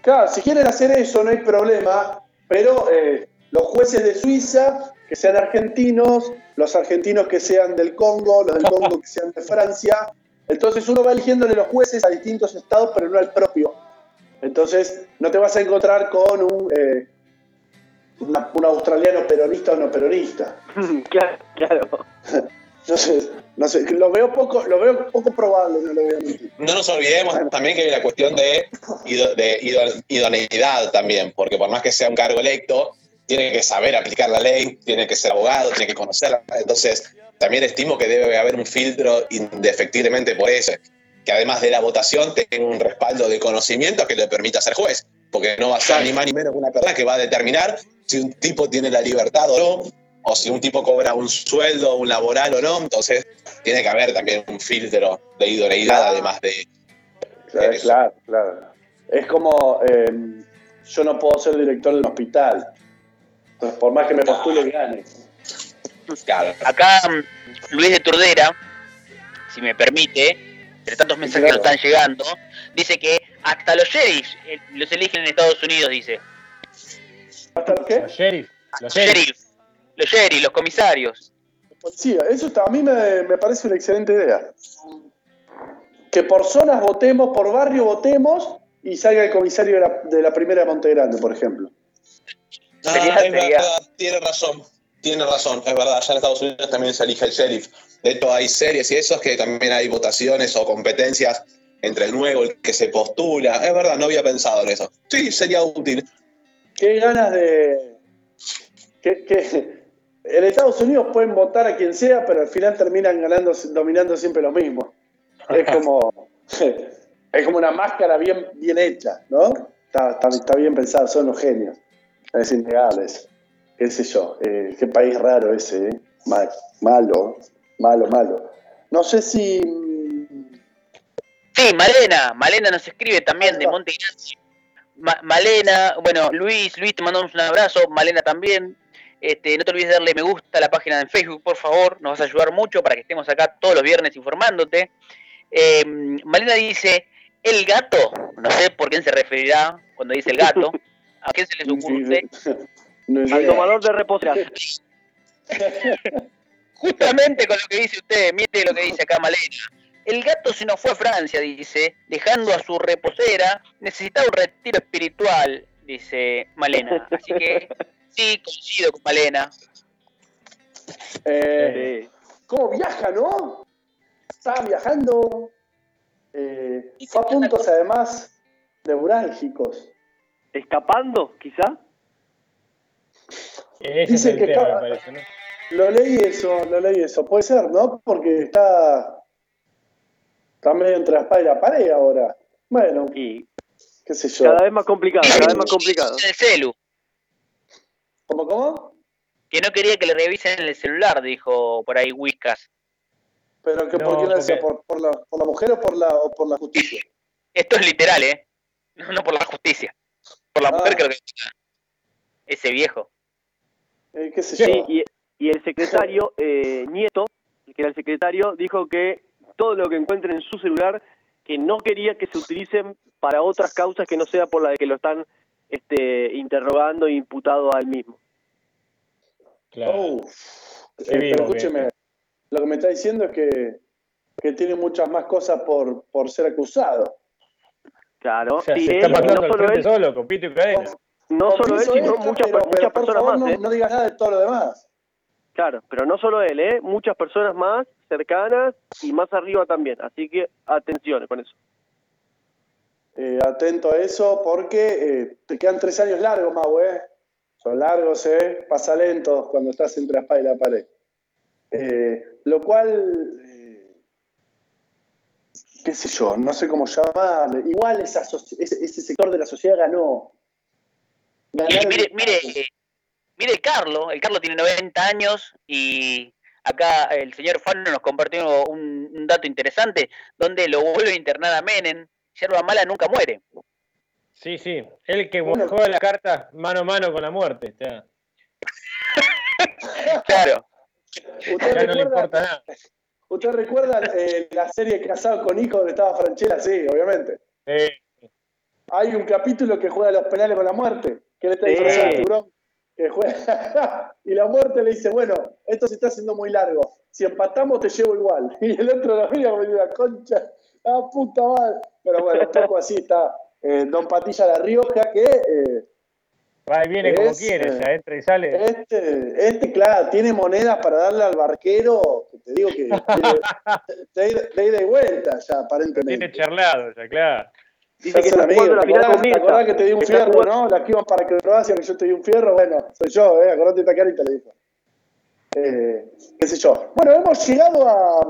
E: Claro, si quieren hacer eso no hay problema, pero eh, los jueces de Suiza que sean argentinos, los argentinos que sean del Congo, los del Congo que sean de Francia. Entonces uno va eligiéndole los jueces a distintos estados, pero no al propio. Entonces no te vas a encontrar con un, eh, una- un australiano peronista o no peronista. *laughs*
J: claro, claro. *laughs*
E: No sé, no sé, lo veo poco, lo veo poco probable, no lo mentir.
B: No nos olvidemos también que hay una cuestión de, ido- de ido- idoneidad también, porque por más que sea un cargo electo, tiene que saber aplicar la ley, tiene que ser abogado, tiene que conocerla. Entonces, también estimo que debe haber un filtro indefectiblemente por eso, que además de la votación tenga un respaldo de conocimiento que le permita ser juez, porque no va a ser ni más ni menos que una persona que va a determinar si un tipo tiene la libertad o no, o si un tipo cobra un sueldo, un laboral o no. Entonces, tiene que haber también un filtro de idoneidad, además de
E: Claro, claro. Es como eh, yo no puedo ser director de un hospital. Entonces, por más que me postule, gane.
B: Claro.
G: Acá mm, Luis de Turdera, si me permite, entre tantos mensajes que nos están llegando, dice que hasta los sheriffs eh, los eligen en Estados Unidos, dice.
E: ¿Hasta qué?
C: Los sheriff, los
G: Los
C: sheriff.
G: sheriffs, los sheriffs, los comisarios.
E: Policía, eso a mí me, me parece una excelente idea. Que por zonas votemos, por barrio votemos y salga el comisario de la, de la primera de Monte Grande, por ejemplo.
B: Ah,
G: Sería-
B: es
G: sería-
B: verdad, tiene razón, tiene razón, es verdad, allá en Estados Unidos también se elige el sheriff. De hecho, hay series y esos que también hay votaciones o competencias entre el nuevo, el que se postula. Es verdad, no había pensado en eso. Sí, sería útil.
E: Qué ganas de. Que, que en Estados Unidos pueden votar a quien sea, pero al final terminan ganando, dominando siempre lo mismo. Es *laughs* como. *laughs* Es como una máscara bien, bien hecha, ¿no? Está, está- está bien pensado, son los genios. Es innegable eso. ¿Qué sé yo? eh, qué país raro ese, ¿eh? Mal- malo, malo, malo. No sé si.
G: Sí, Malena, Malena nos escribe también de Monte. Ma- Malena, bueno, Luis, Luis, te mandamos un abrazo, Malena también. Este, no te olvides de darle me gusta a la página de Facebook, por favor, nos vas a ayudar mucho para que estemos acá todos los viernes informándote. Eh, Malena dice, el gato, no sé por quién se referirá cuando dice el gato, *laughs* a quién se les ocurre. *laughs*
E: no
J: Al
E: idea.
J: domador de reposteras. *laughs*
G: Justamente con lo que dice usted, mire lo que dice acá Malena. El gato se nos fue a Francia, dice, dejando a su reposera, necesitaba un retiro espiritual, dice Malena. Así que *laughs* sí, coincido con Malena.
E: Eh, ¿Cómo viaja, no? Estaba viajando. Eh, fue a puntos además neurálgicos.
J: ¿Escapando, quizá?
C: Ese es
E: Dicen
C: el
E: que
C: tema, me parece, ¿no?
E: Lo leí eso, lo leí eso. Puede ser, ¿no? Porque está. Está medio entre la espada y la pared ahora. Bueno,
J: Y
E: qué sé yo.
J: cada vez más complicado, cada vez más complicado.
G: En el celu,
E: ¿Cómo, cómo?
G: que no quería que le revisen el celular, dijo por ahí Whiskas.
E: Pero que
C: No,
E: ¿por qué lo decía? ¿Por, por la, ¿Por la mujer o por la, o por la justicia? *laughs*
G: Esto es literal, ¿eh? No, no por la justicia. Por la
E: Ah.
G: mujer creo que ese viejo.
E: Eh, ¿Qué sé
J: Sí,
E: yo?
J: y, y el secretario, eh, Nieto, que era el secretario, dijo que todo lo que encuentren en su celular, que no quería que se utilicen para otras causas que no sea por la de que lo están este, interrogando e imputado al mismo.
C: Claro.
E: Oh, eh,
C: vivo
E: pero
C: que
E: escúcheme, lo que me está diciendo es que, que tiene muchas más cosas por, por ser acusado.
J: Claro,
C: O sea,
J: sí,
C: se
J: él,
C: está pasando
J: no solo
C: frente
J: él,
C: solo, con pito y cadena.
J: no solo él, sino
E: esto,
J: muchas,
E: pero-
J: muchas
E: pero por
J: personas
E: favor,
J: más,
E: no,
J: ¿eh?
E: no digas nada de todo lo demás.
J: Claro, pero no solo él, ¿eh? Muchas personas más cercanas y más arriba también. Así que atención con eso.
E: Eh, atento a eso porque eh, te quedan tres años largos, Mau, ¿eh? Son largos, ¿eh? Pasa lento cuando estás entre la espada y la pared. Eh, lo cual, eh, qué sé yo, no sé cómo llamarle. Igual esa ese, ese sector de la sociedad ganó.
G: Mire, mire, eh, mire el Carlos, el Carlos tiene 90 años y acá el señor Fano nos compartió un, un dato interesante donde lo vuelve a internar a Menem. Yerba mala nunca muere.
C: Sí, sí. El que juega la carta mano a mano con la muerte. o sea, *laughs*
G: Claro.
E: ¿Usted
C: ya no le
E: recuerda,
C: importa nada.
E: ¿usted recuerda eh, la serie Casado con Hijos donde estaba Franchella? Sí, obviamente.
C: Eh,
E: Hay un capítulo que juega los penales con la muerte, que él está
J: Sí.
E: De que juega, *laughs* y la muerte le dice, bueno, esto se está haciendo muy largo, si empatamos te llevo igual. *laughs* Y el otro lo mira como una concha, ah, puta madre. Pero bueno, un poco así está eh, Don Patilla La Rioja, que eh,
C: va y viene como quiere,
E: eh,
C: ya entra y sale.
E: este, este, claro, tiene monedas para darle al barquero, que te digo que *laughs* de, ida- de ida y vuelta ya, aparentemente.
C: Tiene charlado, ya, claro.
J: Dice que la
E: ¿Te
J: final
E: acordás, te acordás que te di un fierro,
J: jugando-
E: no? Las que iban para Croacia, que yo te di un fierro, bueno, soy yo, ¿eh? Acordate esta carita, le dijo. Eh, qué sé yo. Bueno, hemos llegado a,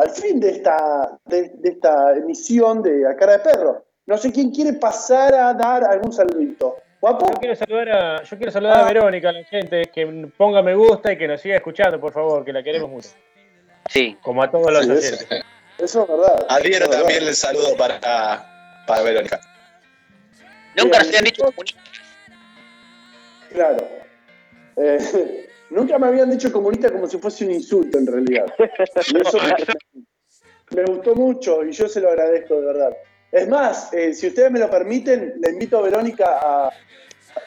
E: al fin de esta, de, de esta emisión de A Cara de Perro. No sé quién quiere pasar a dar algún saludito. ¿Guapo?
C: Yo quiero saludar a, yo quiero saludar
E: Ah.
C: a Verónica, la gente, que ponga me gusta y que nos siga escuchando, por favor, que la queremos mucho.
G: Sí.
C: Como a todos los
B: Sí,
C: oyentes.
E: Eso es verdad. Es
B: también el saludo para, para Verónica.
G: Nunca nos habían dicho comunistas.
E: Claro. Eh, *laughs* nunca me habían dicho comunista como si fuese un insulto, en realidad. Y eso me, me gustó mucho y yo se lo agradezco de verdad. Es más, eh, si ustedes me lo permiten, le invito a Verónica a,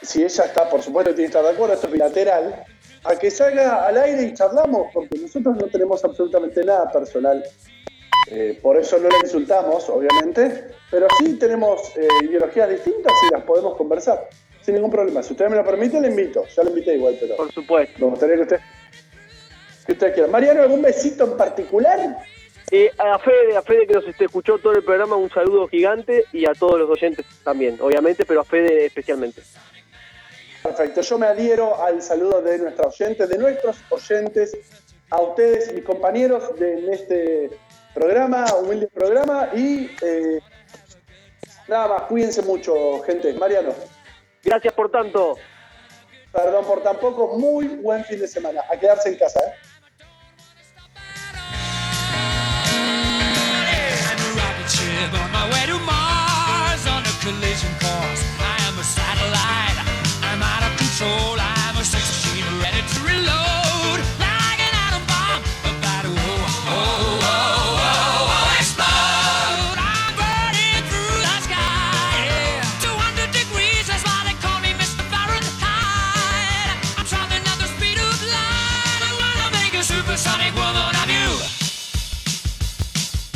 E: si ella está, por supuesto, tiene que estar de acuerdo, esto es bilateral, a que salga al aire y charlamos, porque nosotros no tenemos absolutamente nada personal. Eh, por eso no la insultamos, obviamente, pero sí tenemos eh, ideologías distintas y las podemos conversar sin ningún problema. Si ustedes me lo permiten, le invito. Ya lo invité igual, pero
J: Por supuesto.
E: me gustaría que usted que ustedes quieran. Mariano, ¿algún besito en particular?
J: Eh, a Fede, a Fede que nos este, escuchó todo el programa, un saludo gigante y a todos los oyentes también, obviamente, pero a Fede especialmente.
E: Perfecto, yo me adhiero al saludo de nuestra oyente, de nuestros oyentes, a ustedes, mis compañeros, de, en este programa, humilde programa, y eh, nada más, cuídense mucho, gente. Mariano,
J: Gracias por tanto.
E: perdón por tan poco, muy buen fin de semana. A quedarse en casa, ¿eh?